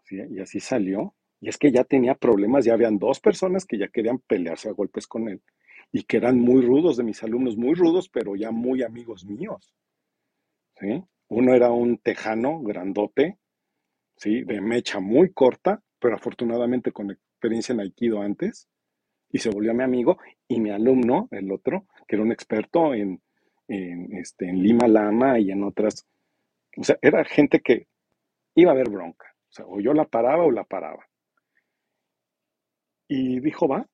¿Sí? Y así salió. Y es que ya tenía problemas, ya habían dos personas que ya querían pelearse a golpes con él y que eran muy rudos de mis alumnos, muy rudos, pero ya muy amigos míos. ¿Sí? Uno era un tejano grandote, ¿sí? De mecha muy corta, pero afortunadamente con experiencia en Aikido antes, y se volvió mi amigo, y mi alumno, el otro, que era un experto en, en, este, en Lima Lama y en otras, o sea, era gente que iba a haber bronca, o sea, o yo la paraba o la paraba. Y dijo, va,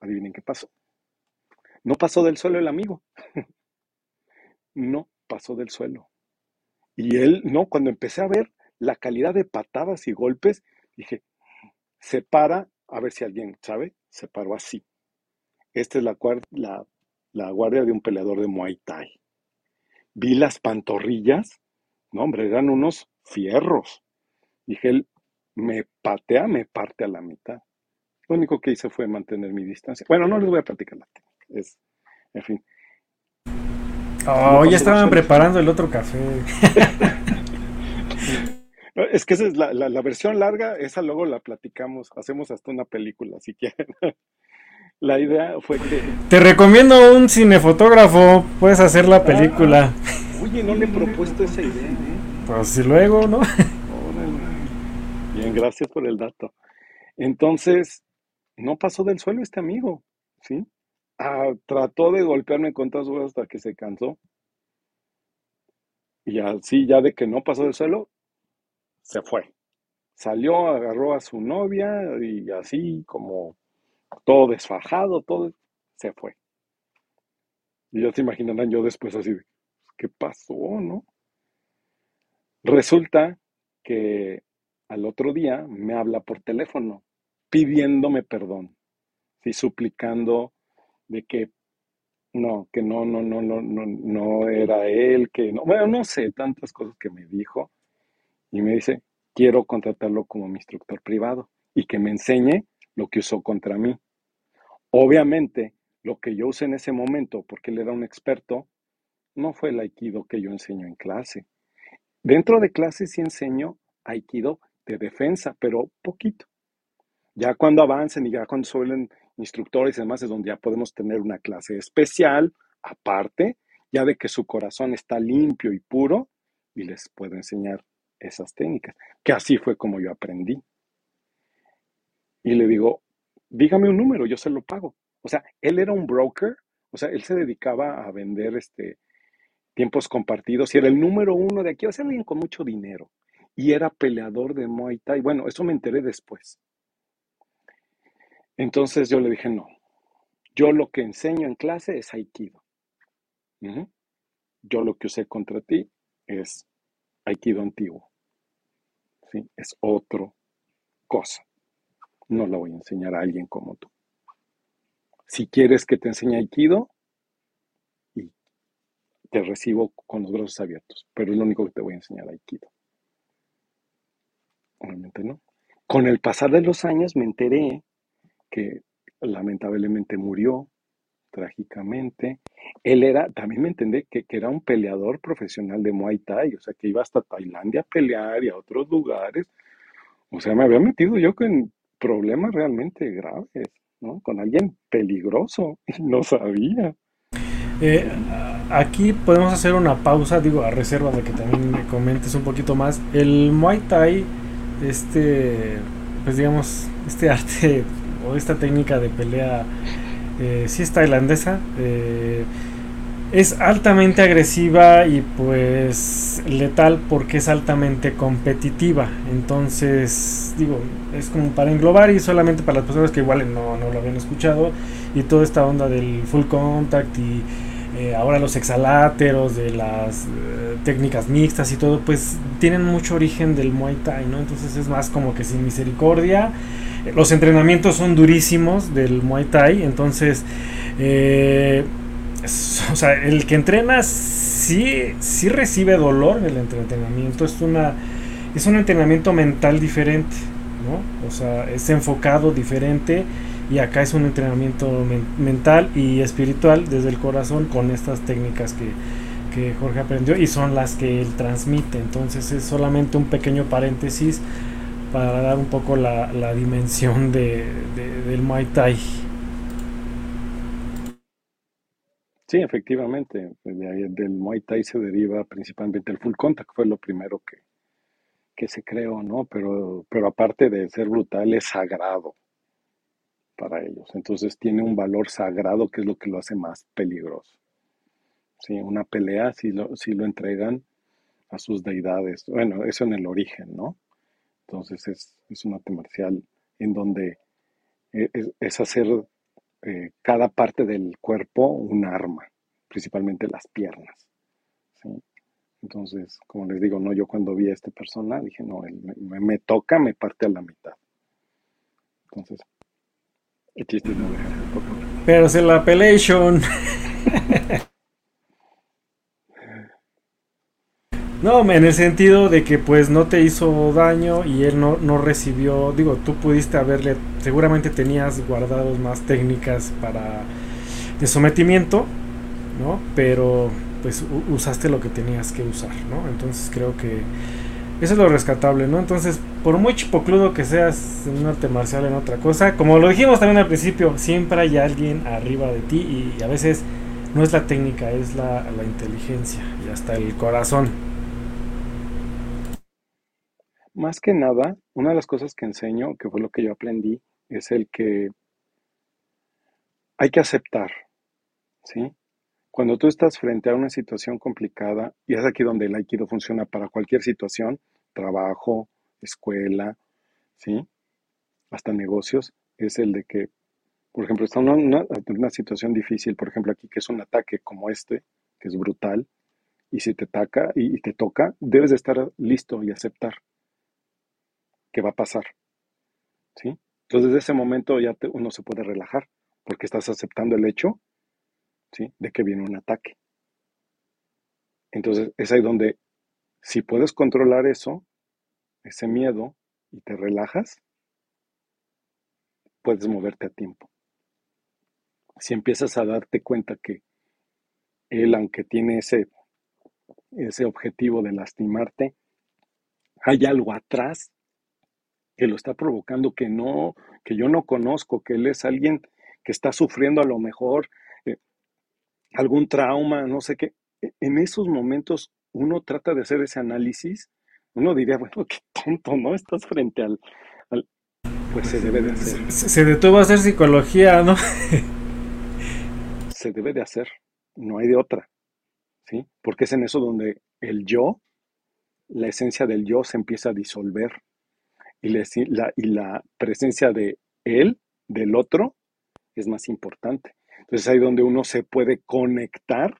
adivinen qué pasó. No pasó del suelo el amigo, no pasó del suelo. Y él, no, cuando empecé a ver la calidad de patadas y golpes, dije, se para, a ver si alguien sabe, se paró así. Esta es la, la, la guardia de un peleador de Muay Thai. Vi las pantorrillas, no hombre, eran unos fierros. Dije, él me patea, me parte a la mitad. Lo único que hice fue mantener mi distancia. Bueno, no les voy a platicar la técnica. Es, en fin. Oh, ya estaban preparando el otro café. es que esa es la, la, versión larga, esa luego la platicamos, hacemos hasta una película si quieren. la idea fue que... Te recomiendo un cinefotógrafo, puedes hacer la película. Ah, oye, no le he propuesto esa idea. ¿eh? Pues si luego, ¿no? Bien, gracias por el dato. Entonces, no pasó del suelo este amigo, ¿sí? Ah, trató de golpearme con todas sus hasta que se cansó. Y así, ya de que no pasó del suelo, se fue. Salió, agarró a su novia y así como todo desfajado, todo, se fue. Y ya se imaginarán yo después así, ¿qué pasó, no? Resulta que al otro día me habla por teléfono pidiéndome perdón, y suplicando de que no, que no, no, no, no, no, no era él, que no, bueno, no sé, tantas cosas que me dijo. Y me dice, quiero contratarlo como mi instructor privado y que me enseñe lo que usó contra mí. Obviamente, lo que yo usé en ese momento, porque él era un experto, no fue el aikido que yo enseño en clase. Dentro de clase sí enseño aikido de defensa, pero poquito. Ya cuando avancen y ya cuando suelen instructores y demás es donde ya podemos tener una clase especial aparte, ya de que su corazón está limpio y puro y les puedo enseñar esas técnicas, que así fue como yo aprendí. Y le digo, dígame un número, yo se lo pago. O sea, él era un broker, o sea, él se dedicaba a vender este tiempos compartidos y era el número uno de aquí, o sea, alguien con mucho dinero. Y era peleador de Muay Thai. Bueno, eso me enteré después. Entonces yo le dije, no, yo lo que enseño en clase es aikido. Yo lo que usé contra ti es aikido antiguo. Es otra cosa. No la voy a enseñar a alguien como tú. Si quieres que te enseñe aikido, te recibo con los brazos abiertos, pero es lo único que te voy a enseñar aikido. Obviamente no. Con el pasar de los años me enteré que lamentablemente murió trágicamente. Él era, también me entendé que, era un peleador profesional de Muay Thai, o sea, que iba hasta Tailandia a pelear y a otros lugares. O sea, me había metido yo con problemas realmente graves, ¿no? Con alguien peligroso y no sabía. Eh, aquí podemos hacer una pausa, digo, a reserva de que también me comentes un poquito más. El Muay Thai, este, pues digamos, este arte esta técnica de pelea eh, si es tailandesa. Eh, es altamente agresiva y pues letal porque es altamente competitiva. Entonces, digo, es como para englobar y solamente para las personas que igual no, no lo habían escuchado. Y toda esta onda del full contact y eh, ahora los exaláteros, de las técnicas mixtas y todo, pues tienen mucho origen del Muay Thai, ¿no? Entonces es más como que sin misericordia los entrenamientos son durísimos del Muay Thai, entonces, eh, o sea, el que entrena sí, sí recibe dolor en el entrenamiento, es, una, es un entrenamiento mental diferente, ¿no? O sea, es enfocado diferente y acá es un entrenamiento mental y espiritual desde el corazón con estas técnicas que, que Jorge aprendió y son las que él transmite. Entonces es solamente un pequeño paréntesis para dar un poco la, la dimensión de, del Muay Thai. Sí, efectivamente, del Muay Thai se deriva principalmente el full contact, fue lo primero que, que se creó, ¿no? Pero, pero aparte de ser brutal, es sagrado para ellos. Entonces tiene un valor sagrado que es lo que lo hace más peligroso. Sí, una pelea si lo, si lo entregan a sus deidades. Bueno, eso en el origen, ¿no? Entonces es, es un arte marcial en donde e, es, hacer eh, cada parte del cuerpo un arma, principalmente las piernas. Entonces, como les digo, no, yo cuando vi a esta persona dije, no, él me toca, me parte a la mitad. Entonces, el es Pero se la pelation. No, en el sentido de que pues no te hizo daño y él no, no recibió, digo, tú pudiste haberle, seguramente tenías guardados más técnicas para de sometimiento, ¿no? Pero pues usaste lo que tenías que usar, ¿no? Entonces creo que eso es lo rescatable, ¿no? Entonces, por muy chipocludo que seas en un arte marcial, en otra cosa, como lo dijimos también al principio, siempre hay alguien arriba de ti y a veces no es la técnica, es la, la inteligencia y hasta el corazón. Más que nada, una de las cosas que enseño, que fue lo que yo aprendí, es el que hay que aceptar, ¿sí? Cuando tú estás frente a una situación complicada, y es aquí donde el aikido funciona para cualquier situación, trabajo, escuela, ¿sí? Hasta negocios, es el de que, por ejemplo, está una, una, situación difícil, por ejemplo, aquí que es un ataque como este, que es brutal, y si te ataca y te toca, debes de estar listo y aceptar que va a pasar. ¿Sí? Entonces, desde ese momento ya uno se puede relajar porque estás aceptando el hecho de que viene un ataque. Entonces, es ahí donde, si puedes controlar eso, ese miedo, y te relajas, puedes moverte a tiempo. Si empiezas a darte cuenta que él, aunque tiene ese, ese objetivo de lastimarte, hay algo atrás que lo está provocando, que no, que yo no conozco, que él es alguien que está sufriendo a lo mejor algún trauma, no sé qué. E, en esos momentos uno trata de hacer ese análisis, uno diría, bueno, qué tonto, ¿no? Estás frente al... pues se debe de hacer. Se, se detuvo a hacer psicología, ¿no? se debe de hacer, no hay de otra, ¿sí? Porque es en eso donde el yo, la esencia del yo se empieza a disolver y la, y la presencia de él, del otro, es más importante. Entonces ahí donde uno se puede conectar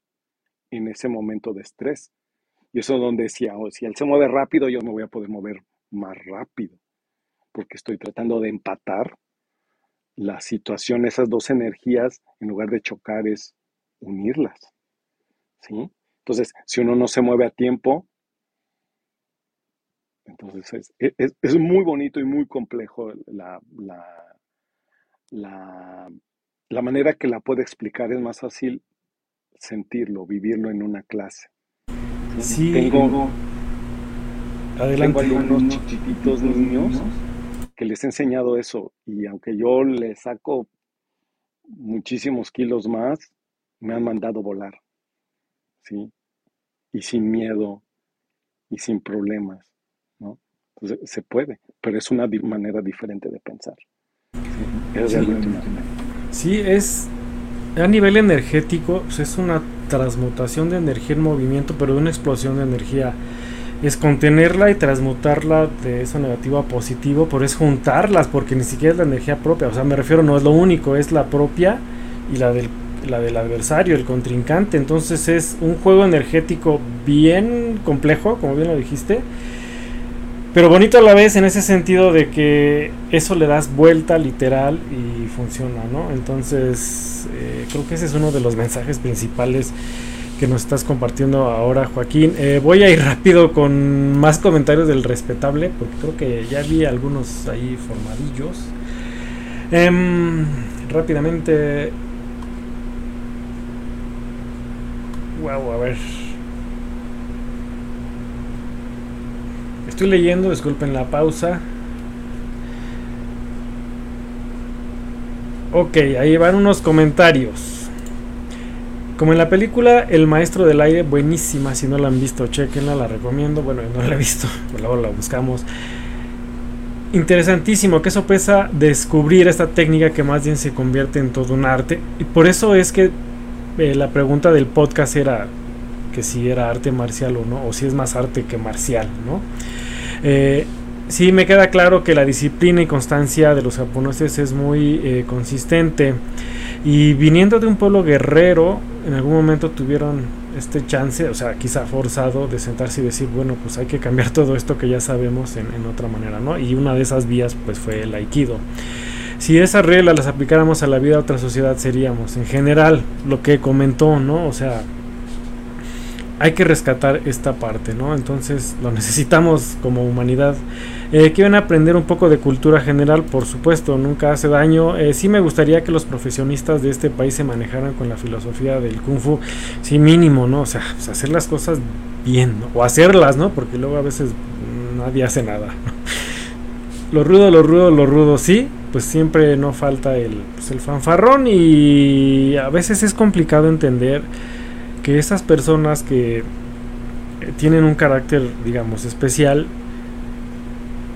en ese momento de estrés. Y eso es donde decía, oh, si él se mueve rápido, yo me voy a poder mover más rápido, porque estoy tratando de empatar la situación, esas dos energías, en lugar de chocar, es unirlas. ¿Sí? Entonces, si uno no se mueve a tiempo, entonces es, es, muy bonito y muy complejo la, la, manera que la puede explicar. Es más fácil sentirlo, vivirlo en una clase. Sí, tengo, Adelante. tengo alumnos chiquititos niños que les he enseñado eso y aunque yo les saco muchísimos kilos más, me han mandado volar, ¿sí? Y sin miedo y sin problemas se puede, pero es una manera diferente de pensar. Sí, es, a nivel energético, pues, es una transmutación de energía en movimiento, pero de una explosión de energía. Es contenerla y transmutarla de eso negativo a positivo, pero es juntarlas, porque ni siquiera es la energía propia. O sea, me refiero, no es lo único, es la propia y la del, la del adversario, el contrincante. Entonces es un juego energético bien complejo, como bien lo dijiste pero bonito a la vez en ese sentido de que eso le das vuelta literal y funciona, ¿no? Entonces, eh, creo que ese es uno de los mensajes principales que nos estás compartiendo ahora, Joaquín. Eh, voy a ir rápido con más comentarios del respetable, porque creo que ya vi algunos ahí formadillos. Em, rápidamente. Wow, a ver. Estoy leyendo, disculpen la pausa. Ok, ahí van unos comentarios. Como en la película El Maestro del Aire, buenísima, si no la han visto, chequenla, la recomiendo. Bueno, no la he visto, pero luego la buscamos. Interesantísimo, que eso pesa descubrir esta técnica que más bien se convierte en todo un arte. Y por eso es que eh, la pregunta del podcast era que si era arte marcial o no, o si es más arte que marcial, ¿no? Eh, sí me queda claro que la disciplina y constancia de los japoneses es muy eh, consistente y viniendo de un pueblo guerrero en algún momento tuvieron este chance, o sea, quizá forzado de sentarse y decir, bueno, pues hay que cambiar todo esto que ya sabemos en, en otra manera, ¿no? Y una de esas vías pues fue el aikido. Si esas reglas las aplicáramos a la vida de otra sociedad seríamos, en general, lo que comentó, ¿no? O sea, hay que rescatar esta parte, ¿no? Entonces lo necesitamos como humanidad. Eh, quieren aprender un poco de cultura general, por supuesto, nunca hace daño. Eh, sí me gustaría que los profesionistas de este país se manejaran con la filosofía del kung fu, sí mínimo, ¿no? O sea, pues, hacer las cosas bien, o hacerlas, ¿no? Porque luego a veces nadie hace nada. lo rudo, lo rudo, lo rudo, sí, pues siempre no falta el, pues el fanfarrón y a veces es complicado entender que esas personas que eh, tienen un carácter, digamos, especial,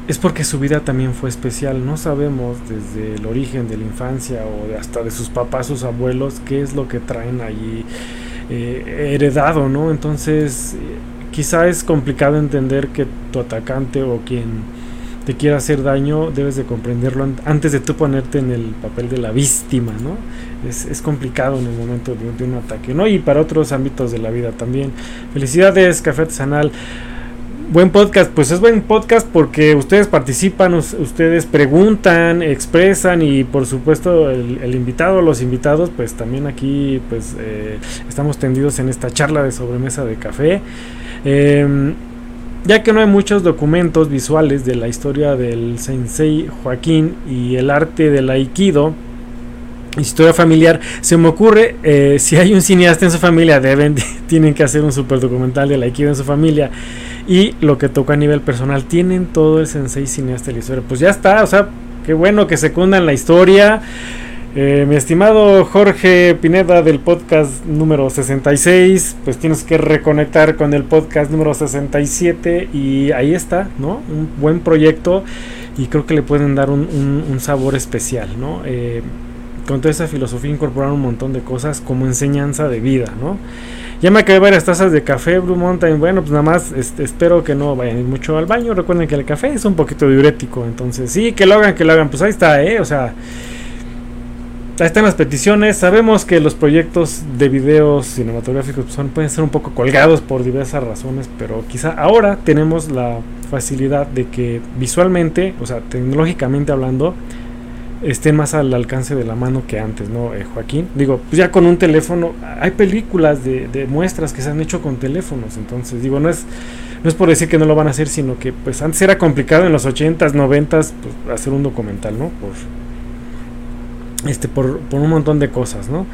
es porque su vida también fue especial. No sabemos desde el origen de la infancia o hasta de sus papás, sus abuelos, qué es lo que traen allí eh, heredado, ¿no? Entonces, eh, quizá es complicado entender que tu atacante o quien te quiera hacer daño, debes de comprenderlo antes de tú ponerte en el papel de la víctima, ¿no? Es, es complicado en el momento de, un ataque, ¿no? Y para otros ámbitos de la vida también. Felicidades, Café Artesanal. Buen podcast, pues es buen podcast porque ustedes participan, ustedes preguntan, expresan y por supuesto el, el invitado, los invitados, pues también aquí pues eh, estamos tendidos en esta charla de sobremesa de café. Eh, ya que no hay muchos documentos visuales de la historia del sensei Joaquín y el arte del aikido, historia familiar, se me ocurre, eh, si hay un cineasta en su familia, deben, tienen que hacer un super documental del aikido en su familia. Y lo que toca a nivel personal, tienen todo el sensei cineasta de la historia. Pues ya está, o sea, qué bueno que secundan la historia. Eh, mi estimado Jorge Pineda del podcast número 66, pues tienes que reconectar con el podcast número 67 y ahí está, ¿no? Un buen proyecto y creo que le pueden dar un, sabor especial, ¿no? Eh, con toda esa filosofía incorporar un montón de cosas como enseñanza de vida, ¿no? Ya me acabé varias tazas de café Blue. Bueno, pues nada más este, espero que no vayan mucho al baño. Recuerden que el café es un poquito diurético. Entonces, sí, que lo hagan, que lo hagan. Pues ahí está, ¿eh? O sea, Ahí están las peticiones. Sabemos que los proyectos de videos cinematográficos son, pueden ser un poco colgados por diversas razones, pero quizá ahora tenemos la facilidad de que visualmente, o sea, tecnológicamente hablando, estén más al alcance de la mano que antes, ¿no, eh, Joaquín? Digo, pues ya con un teléfono, hay películas de, de, muestras que se han hecho con teléfonos, entonces digo, no es, no es por decir que no lo van a hacer, sino que pues antes era complicado en los 80s, 90s, pues, hacer un documental, ¿no? Por, este, por, por, un montón de cosas, ¿no?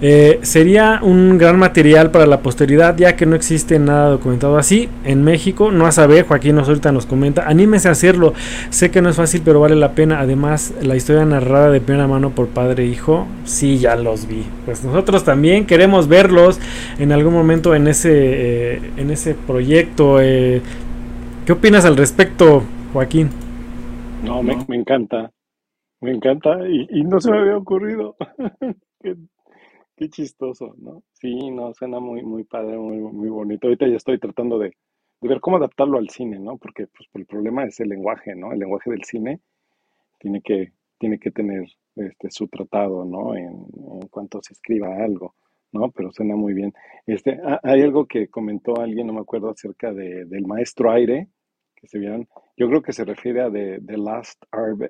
Eh, sería un gran material para la posteridad, ya que no existe nada documentado así en México. No a saber, Joaquín nos ahorita nos comenta, anímese a hacerlo. Sé que no es fácil, pero vale la pena. Además, la historia narrada de primera mano por padre e hijo, sí, ya los vi. Pues nosotros también queremos verlos en algún momento en ese, eh, en ese proyecto. Eh, ¿Qué opinas al respecto, Joaquín? No, me, me encanta. Me encanta y, y, no se me había ocurrido. qué, qué, chistoso, ¿no? Sí, no, suena muy, muy padre, muy, muy bonito. Ahorita ya estoy tratando de, de, ver cómo adaptarlo al cine, ¿no? Porque pues, el problema es el lenguaje, ¿no? El lenguaje del cine tiene que, tiene que tener este, su tratado, ¿no? En, en cuanto se escriba algo, ¿no? Pero suena muy bien. Este, hay algo que comentó alguien, no me acuerdo, acerca de, del maestro aire, que se vieron. Yo creo que se refiere a The, The Last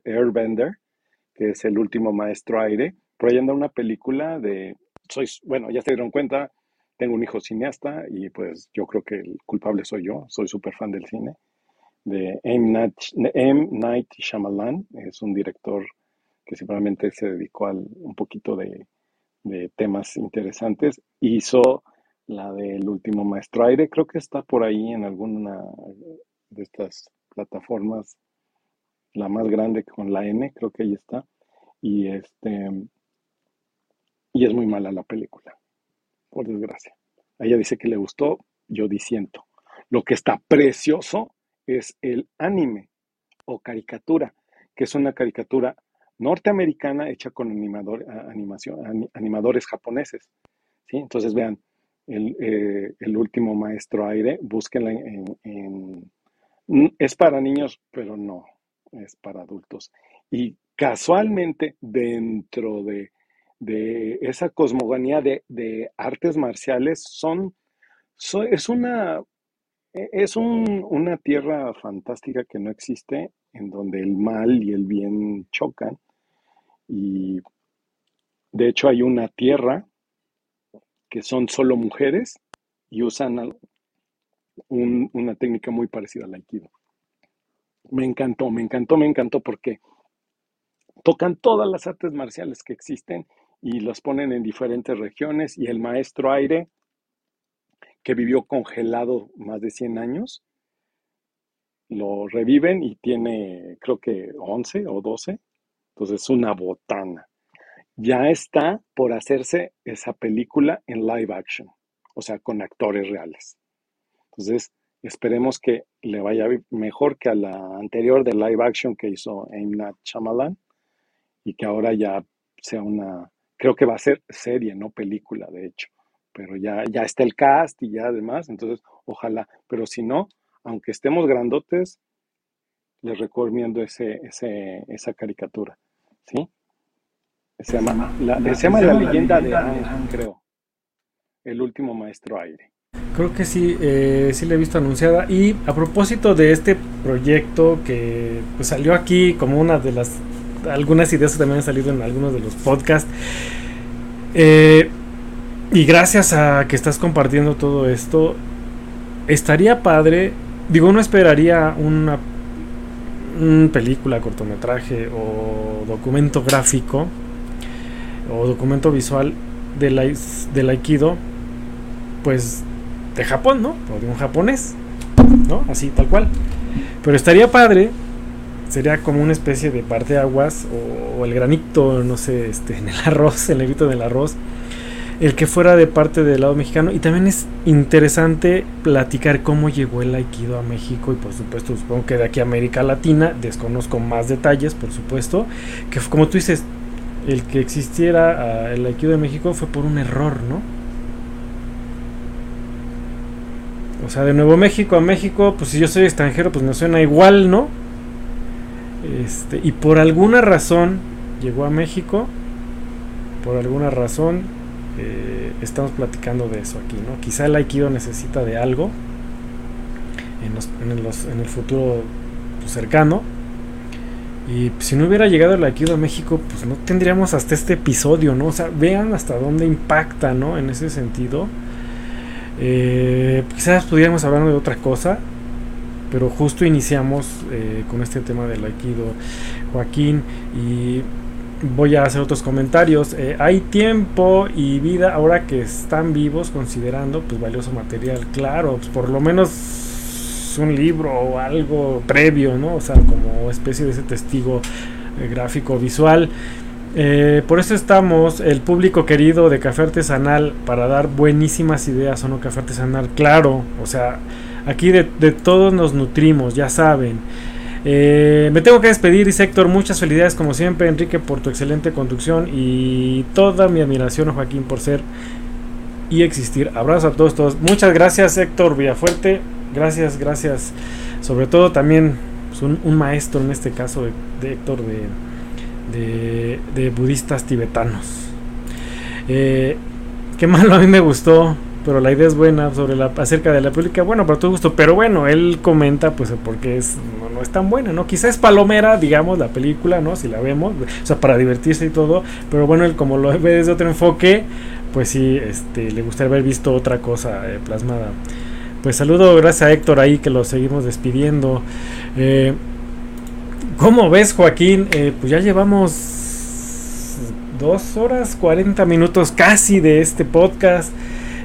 Airbender que es el último maestro aire. Por ahí anda una película de, soy, bueno, ya se dieron cuenta, tengo un hijo cineasta y pues yo creo que el culpable soy yo, soy súper fan del cine, de M. Night, M. Shyamalan, es un director que simplemente se dedicó al un poquito de, de temas interesantes. Hizo la del último maestro aire, creo que está por ahí en alguna de estas plataformas, la más grande con la N, creo que ahí está. Y este y es muy mala la película, por desgracia. Ella dice que le gustó, yo disiento. Lo que está precioso es el anime o caricatura, que es una caricatura norteamericana hecha con animador, animación, animadores japoneses. ¿sí? Entonces vean, el, eh, el, último maestro aire, búsquenla en, Es para niños, pero no, es para adultos. Y casualmente dentro de, esa cosmogonía de, artes marciales son, es una es una tierra fantástica que no existe, en donde el mal y el bien chocan. Y de hecho hay una tierra que son solo mujeres y usan una técnica muy parecida al aikido. Me encantó, me encantó, me encantó porque tocan todas las artes marciales que existen y los ponen en diferentes regiones y el maestro aire que vivió congelado más de 100 años, lo reviven y tiene creo que 11 o 12, entonces es una botana ya está por hacerse esa película en live action, o sea, con actores reales. Entonces, esperemos que le vaya mejor que a la anterior de live action que hizo Nat Shyamalan y que ahora ya sea una, creo que va a ser serie, no película, de hecho, pero ya, ya está el cast y ya además, entonces ojalá, pero si no, aunque estemos grandotes, les recomiendo ese, ese, esa caricatura, ¿sí? Se llama la, la leyenda de creo. El último maestro aire. Creo que sí, eh, sí la he visto anunciada. Y a propósito de este proyecto que pues, salió aquí como una de las... Algunas ideas también han salido en algunos de los podcasts. Eh, y gracias a que estás compartiendo todo esto, estaría padre, digo, no esperaría una, una película, cortometraje o documento gráfico o documento visual del, del Aikido, pues de Japón, ¿no? O de un japonés, ¿no? Así, tal cual. Pero estaría padre, sería como una especie de parte aguas o, el granito, no sé, este, en el arroz, el negrito del arroz, el que fuera de parte del lado mexicano. Y también es interesante platicar cómo llegó el Aikido a México y por supuesto supongo que de aquí a América Latina, desconozco más detalles, por supuesto, que como tú dices, el que existiera ah, el Aikido de México fue por un error, ¿no? O sea, de Nuevo México a México, pues si yo soy extranjero, pues me suena igual, ¿no? Este, y por alguna razón llegó a México, por alguna razón eh, estamos platicando de eso aquí, ¿no? Quizá el Aikido necesita de algo en, en el futuro pues, cercano y si no hubiera llegado el Aikido a México, pues no tendríamos hasta este episodio, ¿no? O sea, vean hasta dónde impacta, ¿no? En ese sentido. Eh, quizás pudiéramos hablar de otra cosa, pero justo iniciamos eh, con este tema del Aikido, Joaquín, y voy a hacer otros comentarios. Eh, hay tiempo y vida ahora que están vivos, considerando pues valioso material, claro, pues, por lo menos un libro o algo previo, ¿no? O sea, como especie de ese testigo eh, gráfico visual. Eh, por eso estamos, el público querido de Café Artesanal, para dar buenísimas ideas o no Café Artesanal, claro, o sea, aquí de, todos nos nutrimos, ya saben. Eh, me tengo que despedir, dice Héctor, muchas felicidades como siempre, Enrique, por tu excelente conducción y toda mi admiración a Joaquín por ser y existir. Abrazo a todos, todos. Muchas gracias Héctor Villafuerte. Gracias, gracias. Sobre todo también pues, un, maestro en este caso de, Héctor de, de, budistas tibetanos. Eh, qué malo, a mí me gustó, pero la idea es buena sobre la, acerca de la película. Bueno, para todo gusto, pero bueno, él comenta pues porque es, no, es tan buena, ¿no? Quizás es palomera, digamos, la película, ¿no? Si la vemos, o sea, para divertirse y todo, pero bueno, él como lo ve desde otro enfoque, pues sí, este, le gustaría haber visto otra cosa eh, plasmada. Pues saludo, gracias a Héctor ahí que lo seguimos despidiendo. Eh, ¿Cómo ves, Joaquín? Eh, pues ya llevamos dos horas 40 minutos casi de este podcast.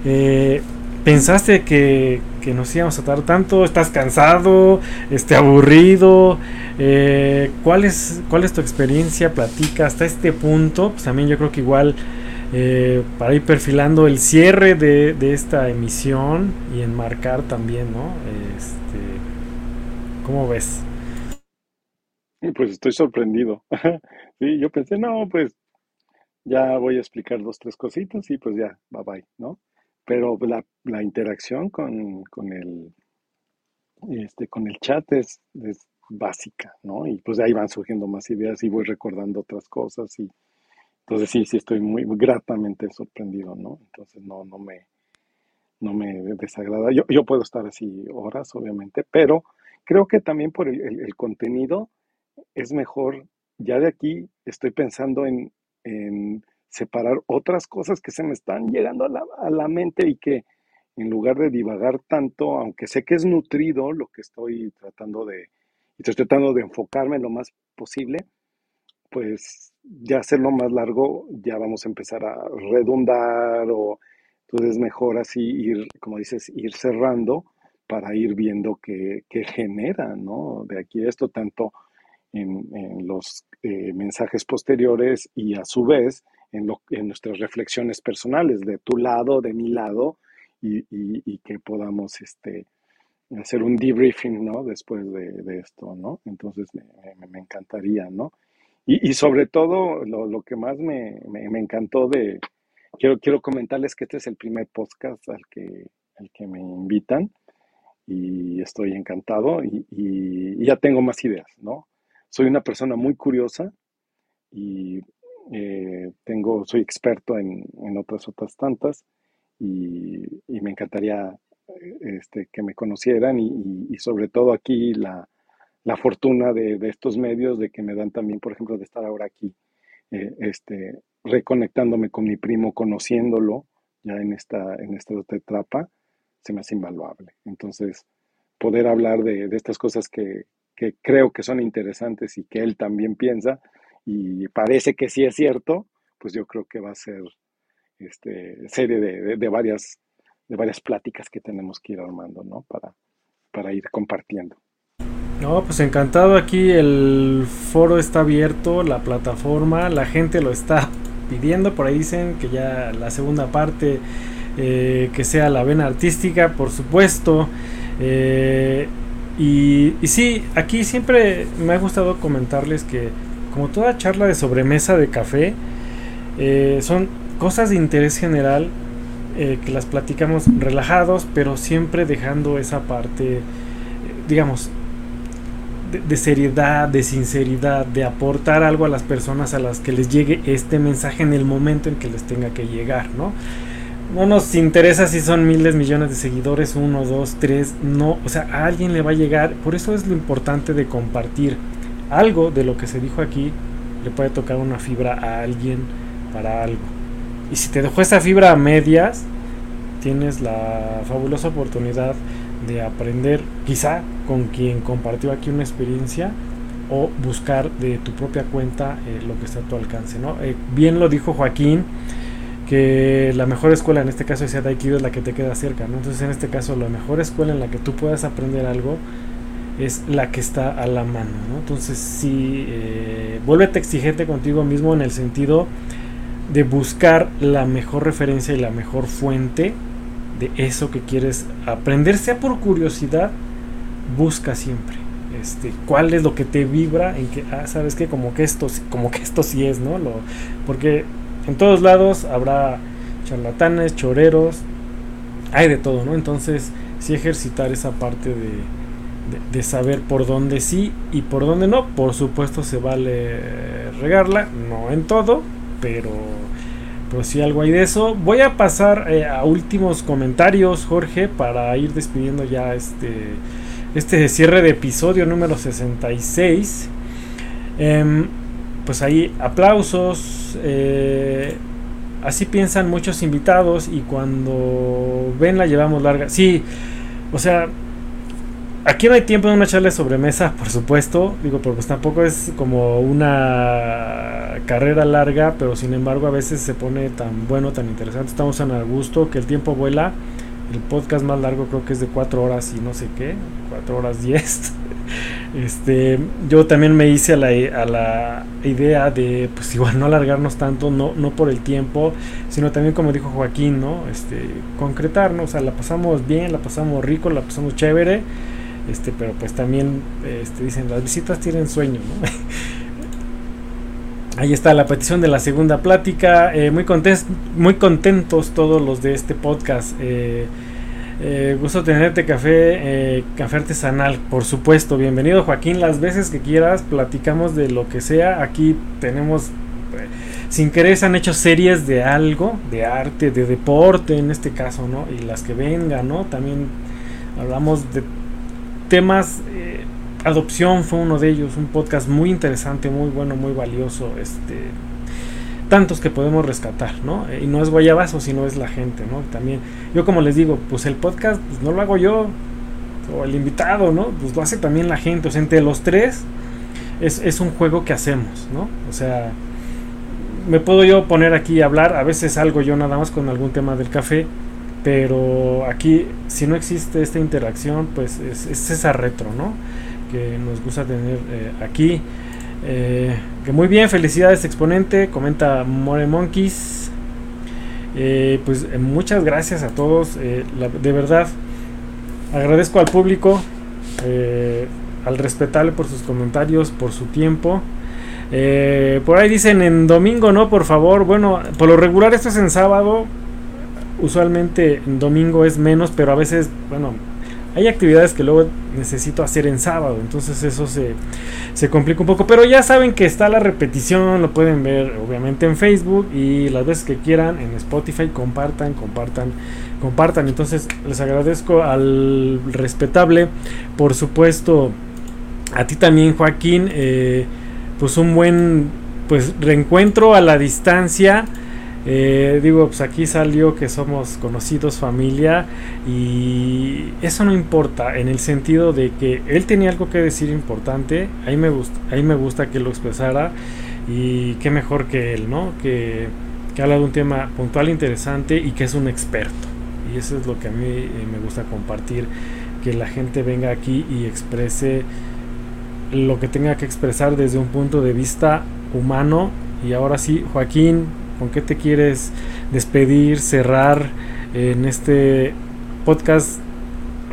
Eh, ¿Pensaste que, nos íbamos a tardar tanto? ¿Estás cansado? ¿Este aburrido? Eh, ¿cuál, es, ¿Cuál es tu experiencia? Platica hasta este punto. Pues también yo creo que igual eh, para ir perfilando el cierre de, de, esta emisión y enmarcar también, ¿no? Este, ¿Cómo ves? Pues estoy sorprendido. sí, yo pensé, no, pues ya voy a explicar dos, tres cositas y pues ya, bye bye, ¿no? Pero la, la interacción con, con, el, este, con el chat es, es, básica, ¿no? Y pues ahí van surgiendo más ideas y voy recordando otras cosas y entonces sí, sí estoy muy, gratamente sorprendido, ¿no? Entonces no, no me, no me desagrada. Yo, yo puedo estar así horas, obviamente, pero creo que también por el, el contenido es mejor, ya de aquí estoy pensando en, en separar otras cosas que se me están llegando a la, a la, mente y que en lugar de divagar tanto, aunque sé que es nutrido lo que estoy tratando de, estoy tratando de enfocarme lo más posible, pues ya hacerlo más largo, ya vamos a empezar a redundar o entonces es mejor así ir, como dices, ir cerrando para ir viendo qué, qué genera, ¿no? De aquí esto, tanto en, los eh, mensajes posteriores y a su vez en, lo, en, nuestras reflexiones personales, de tu lado, de mi lado, y, y, que podamos este, hacer un debriefing, ¿no? Después de, de esto, ¿no? Entonces me, me, encantaría, ¿no? Y, y, sobre todo, lo, lo que más me, me, encantó de... Quiero, quiero comentarles que este es el primer podcast al que, al que me invitan y estoy encantado y, y, ya tengo más ideas, ¿no? Soy una persona muy curiosa y eh, tengo, soy experto en, otras otras tantas y, me encantaría este, que me conocieran y, sobre todo aquí la, fortuna de, de, estos medios de que me dan también, por ejemplo, de estar ahora aquí, eh, este, reconectándome con mi primo, conociéndolo ya en esta, en esta otra etapa, se me hace invaluable. Entonces, poder hablar de, de estas cosas que, que creo que son interesantes y que él también piensa, y parece que sí es cierto, pues yo creo que va a ser este, serie de, varias, de varias pláticas que tenemos que ir armando, ¿no? Para, para ir compartiendo. No, pues encantado aquí, el foro está abierto, la plataforma, la gente lo está pidiendo, por ahí dicen que ya la segunda parte, eh, que sea la vena artística, por supuesto. Eh, y, sí, aquí siempre me ha gustado comentarles que como toda charla de sobremesa de café, eh, son cosas de interés general eh, que las platicamos relajados, pero siempre dejando esa parte, eh, digamos, de, de, seriedad, de sinceridad, de aportar algo a las personas a las que les llegue este mensaje en el momento en que les tenga que llegar, ¿no? No nos interesa si son miles, millones de seguidores, uno, dos, tres, no, o sea, a alguien le va a llegar, por eso es lo importante de compartir algo de lo que se dijo aquí, le puede tocar una fibra a alguien para algo. Y si te dejó esa fibra a medias, tienes la fabulosa oportunidad de aprender quizá con quien compartió aquí una experiencia o buscar de tu propia cuenta eh, lo que está a tu alcance. ¿no? Eh, bien lo dijo Joaquín, que la mejor escuela, en este caso decía Aikido, es la que te queda cerca, ¿no? Entonces en este caso la mejor escuela en la que tú puedas aprender algo es la que está a la mano, ¿no? Entonces sí, eh, vuélvete exigente contigo mismo en el sentido de buscar la mejor referencia y la mejor fuente de eso que quieres aprender, sea por curiosidad, busca siempre. Este, cuál es lo que te vibra en que ah sabes que como que esto como que esto sí es no lo porque en todos lados habrá charlatanes, choreros, hay de todo, ¿no? Entonces, sí ejercitar esa parte de, de, saber por dónde sí y por dónde no. Por supuesto, se vale regarla, no en todo, pero, pero si algo hay de eso. Voy a pasar eh, a últimos comentarios, Jorge, para ir despidiendo ya este, este cierre de episodio número 66. Eh, pues ahí aplausos. Eh, así piensan muchos invitados y cuando ven la llevamos larga. Sí, o sea, aquí no hay tiempo de una charla sobremesa, por supuesto. Digo, porque pues tampoco es como una carrera larga, pero sin embargo a veces se pone tan bueno, tan interesante. Estamos tan a gusto que el tiempo vuela. el podcast más largo creo que es de 4 horas y no sé qué, 4 horas 10. Este, yo también me hice a la, a la, idea de, pues igual no alargarnos tanto, no, no por el tiempo, sino también como dijo Joaquín, ¿no? Este, concretarnos, o sea, la pasamos bien, la pasamos rico, la pasamos chévere, este, pero pues también, este, dicen, las visitas tienen sueño, ¿no? Ahí está la petición de la segunda plática. Eh, muy, contentos, muy contentos todos los de este podcast. Eh, eh, gusto tenerte café, café artesanal, por supuesto. Bienvenido Joaquín, las veces que quieras, platicamos de lo que sea. Aquí tenemos, sin querer, se han hecho series de algo, de arte, de deporte en este caso, ¿no? Y las que vengan, ¿no? También hablamos de temas Adopción fue uno de ellos, un podcast muy interesante, muy bueno, muy valioso, este tantos que podemos rescatar, ¿no? Y no es guayabazo, sino es la gente, ¿no? También, yo como les digo, pues el podcast pues no lo hago yo, o el invitado, ¿no? Pues lo hace también la gente, o sea, entre los tres es, es un juego que hacemos, ¿no? O sea, me puedo yo poner aquí a hablar, a veces salgo yo nada más con algún tema del café, pero aquí, si no existe esta interacción, pues es, es esa retro, ¿no? que nos gusta tener eh, aquí. Eh, que muy bien, felicidades exponente, comenta More Monkeys. Eh, pues muchas gracias a todos, de verdad agradezco al público, al respetable por sus comentarios, por su tiempo. por ahí dicen en domingo, no, por favor. Bueno, por lo regular esto es en sábado. Usualmente en domingo es menos, pero a veces, bueno, hay actividades que luego necesito hacer en sábado, entonces eso se, se, complica un poco. Pero ya saben que está la repetición, lo pueden ver obviamente en Facebook y las veces que quieran en Spotify, compartan, compartan, compartan. Entonces les agradezco al respetable, por supuesto, a ti también Joaquín, eh, pues un buen pues reencuentro a la distancia. Eh, digo, pues aquí salió que somos conocidos, familia, y eso no importa, en el sentido de que él tenía algo que decir importante, ahí me gusta, ahí me gusta que lo expresara, y qué mejor que él, ¿no? Que, que habla de un tema puntual, interesante y que es un experto. Y eso es lo que a mí eh, me gusta compartir, que la gente venga aquí y exprese lo que tenga que expresar desde un punto de vista humano. Y ahora sí, Joaquín, ¿Con qué te quieres despedir, cerrar en este podcast?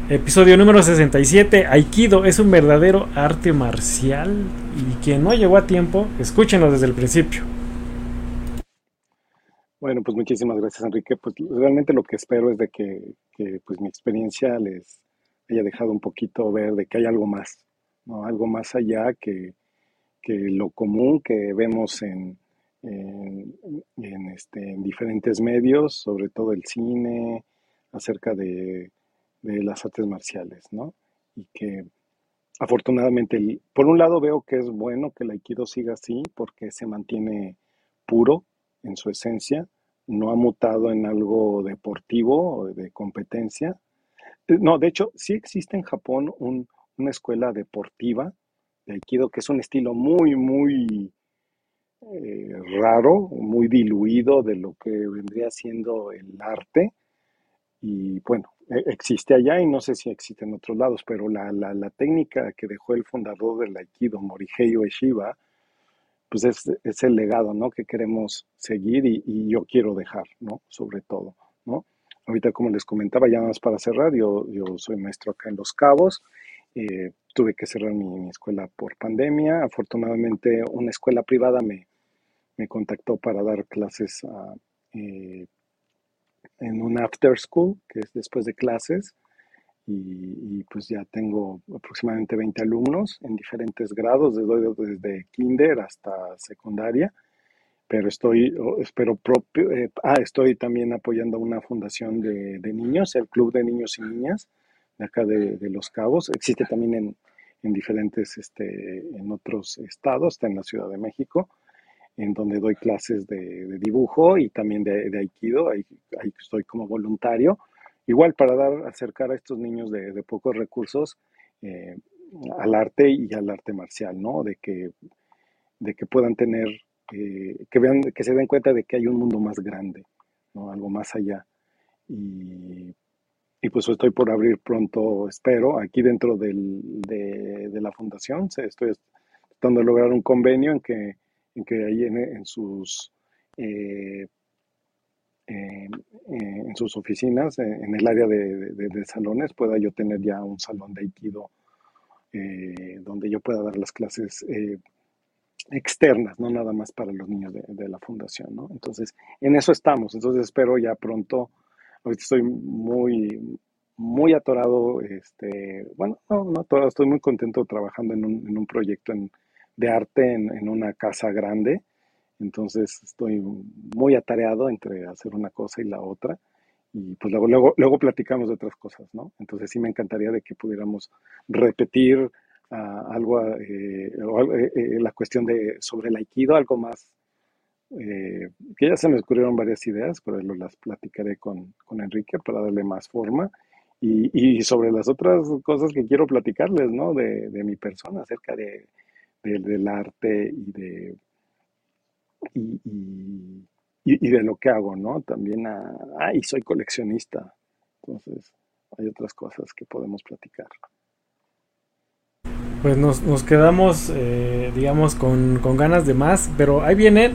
Episodio número 67. Aikido es un verdadero arte marcial. Y quien no llegó a tiempo, escúchenlo desde el principio. Bueno, pues muchísimas gracias, Enrique. Pues realmente lo que espero es de que, pues mi experiencia les haya dejado un poquito ver de que hay algo más, ¿no? Algo más allá que, que lo común que vemos en, en, este, en diferentes medios, sobre todo el cine, acerca de, las artes marciales, ¿no? Y que afortunadamente, por un lado veo que es bueno que el aikido siga así porque se mantiene puro en su esencia, no ha mutado en algo deportivo o de competencia. Eh, no, de hecho, sí existe en Japón una escuela deportiva de aikido que es un estilo muy, muy eh, raro, muy diluido de lo que vendría siendo el arte. Y bueno, e, existe allá y no sé si existe en otros lados, pero la, la, técnica que dejó el fundador del Aikido, Morihei Ueshiba, pues es, es, el legado, ¿no? Que queremos seguir y, yo quiero dejar, ¿no? Sobre todo, ¿no? Ahorita, como les comentaba, ya más para cerrar, yo, yo soy maestro acá en Los Cabos. Eh, tuve que cerrar mi, escuela por pandemia. Afortunadamente, una escuela privada me, me contactó para dar clases eh, en un after school, que es después de clases. Y, pues ya tengo aproximadamente 20 alumnos en diferentes grados, desde, desde kinder hasta secundaria pero estoy, espero propio, eh, ah, estoy también apoyando una fundación de, niños, el Club de Niños y Niñas, de acá de, de Los Cabos. Existe también en, en diferentes, este, en otros estados, está en la Ciudad de México, en donde doy clases de, dibujo y también de, aikido, ahí, estoy como voluntario, igual para dar, acercar a estos niños de, pocos recursos eh, al arte y al arte marcial, ¿no? De que, de que puedan tener, eh, que vean, que se den cuenta de que hay un mundo más grande, ¿no? Algo más allá. Y y pues estoy por abrir pronto, espero, aquí dentro del, de, la fundación. Estoy tratando de lograr un convenio en que, en que ahí en, sus... Eh, en sus oficinas, en el área de, salones, pueda yo tener ya un salón de Aikido eh, donde yo pueda dar las clases eh, externas, no nada más para los niños de, la fundación, ¿no? Entonces, en eso estamos. Entonces, espero ya pronto. Ahorita estoy muy, muy atorado, este, bueno, no, no atorado, estoy muy contento trabajando en un, en un proyecto de arte en, en, una casa grande. Entonces, estoy muy atareado entre hacer una cosa y la otra y pues luego, luego, luego platicamos de otras cosas, ¿no? Entonces sí me encantaría de que pudiéramos repetir ah, algo, eh, eh, eh, la cuestión de sobre el aikido, algo más, que ya se me ocurrieron varias ideas, pero las platicaré con, con Enrique para darle más forma. Y, y, sobre las otras cosas que quiero platicarles, ¿no? De, de mi persona, acerca de, del arte y de... y, de lo que hago, ¿no? También, ah, y soy coleccionista. Entonces, hay otras cosas que podemos platicar. Pues nos, nos quedamos, eh, digamos, con, con, ganas de más, pero ahí vienen,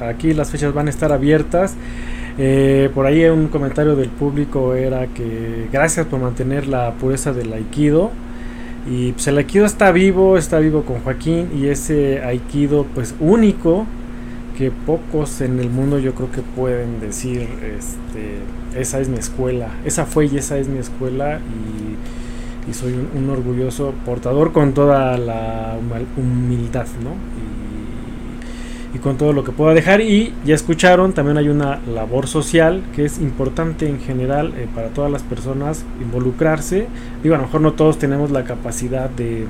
aquí las fechas van a estar abiertas. Eh, por ahí un comentario del público era que gracias por mantener la pureza del aikido. Y pues el aikido está vivo, está vivo con Joaquín y ese aikido pues único que pocos en el mundo yo creo que pueden decir, este, esa es mi escuela, esa fue y esa es mi escuela y, soy un, orgulloso portador con toda la humildad, ¿no? Y, con todo lo que pueda dejar. Y ya escucharon, también hay una labor social que es importante en general eh, para todas las personas involucrarse, digo, a lo mejor no todos tenemos la capacidad de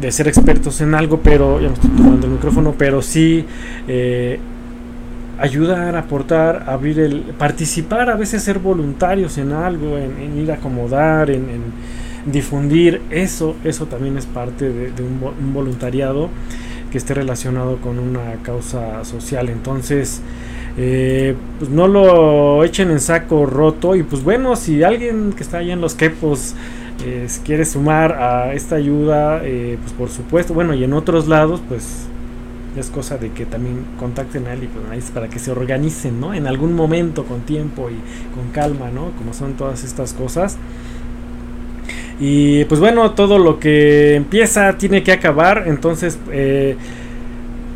de ser expertos en algo, pero ya no estoy tomando el micrófono, pero sí eh, ayudar, aportar, abrir el, participar, a veces ser voluntarios en algo, en, ir a acomodar, en, difundir, eso, eso también es parte de, un, voluntariado que esté relacionado con una causa social. Entonces, eh, pues no lo echen en saco roto y pues bueno, si alguien que está allá en los quepos eh, quiere sumar a esta ayuda, eh, pues por supuesto, bueno, y en otros lados, pues es cosa de que también contacten a él y pues, para que se organicen, ¿no? En algún momento con tiempo y con calma, ¿no? Como son todas estas cosas. Y pues bueno, todo lo que empieza tiene que acabar, entonces, eh,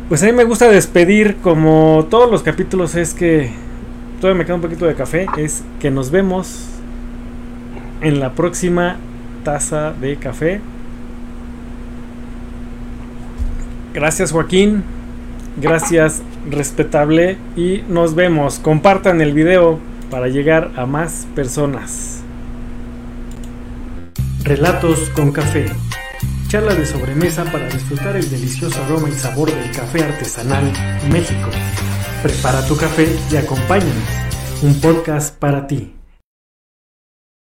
pues a mí me gusta despedir como todos los capítulos es que todavía me queda un poquito de café, es que nos vemos en la próxima taza de café. Gracias Joaquín, gracias respetable y nos vemos. Compartan el video para llegar a más personas. Relatos con café. Charla de sobremesa para disfrutar el delicioso aroma y sabor del café artesanal México. Prepara tu café y acompáñanos. Un podcast para ti.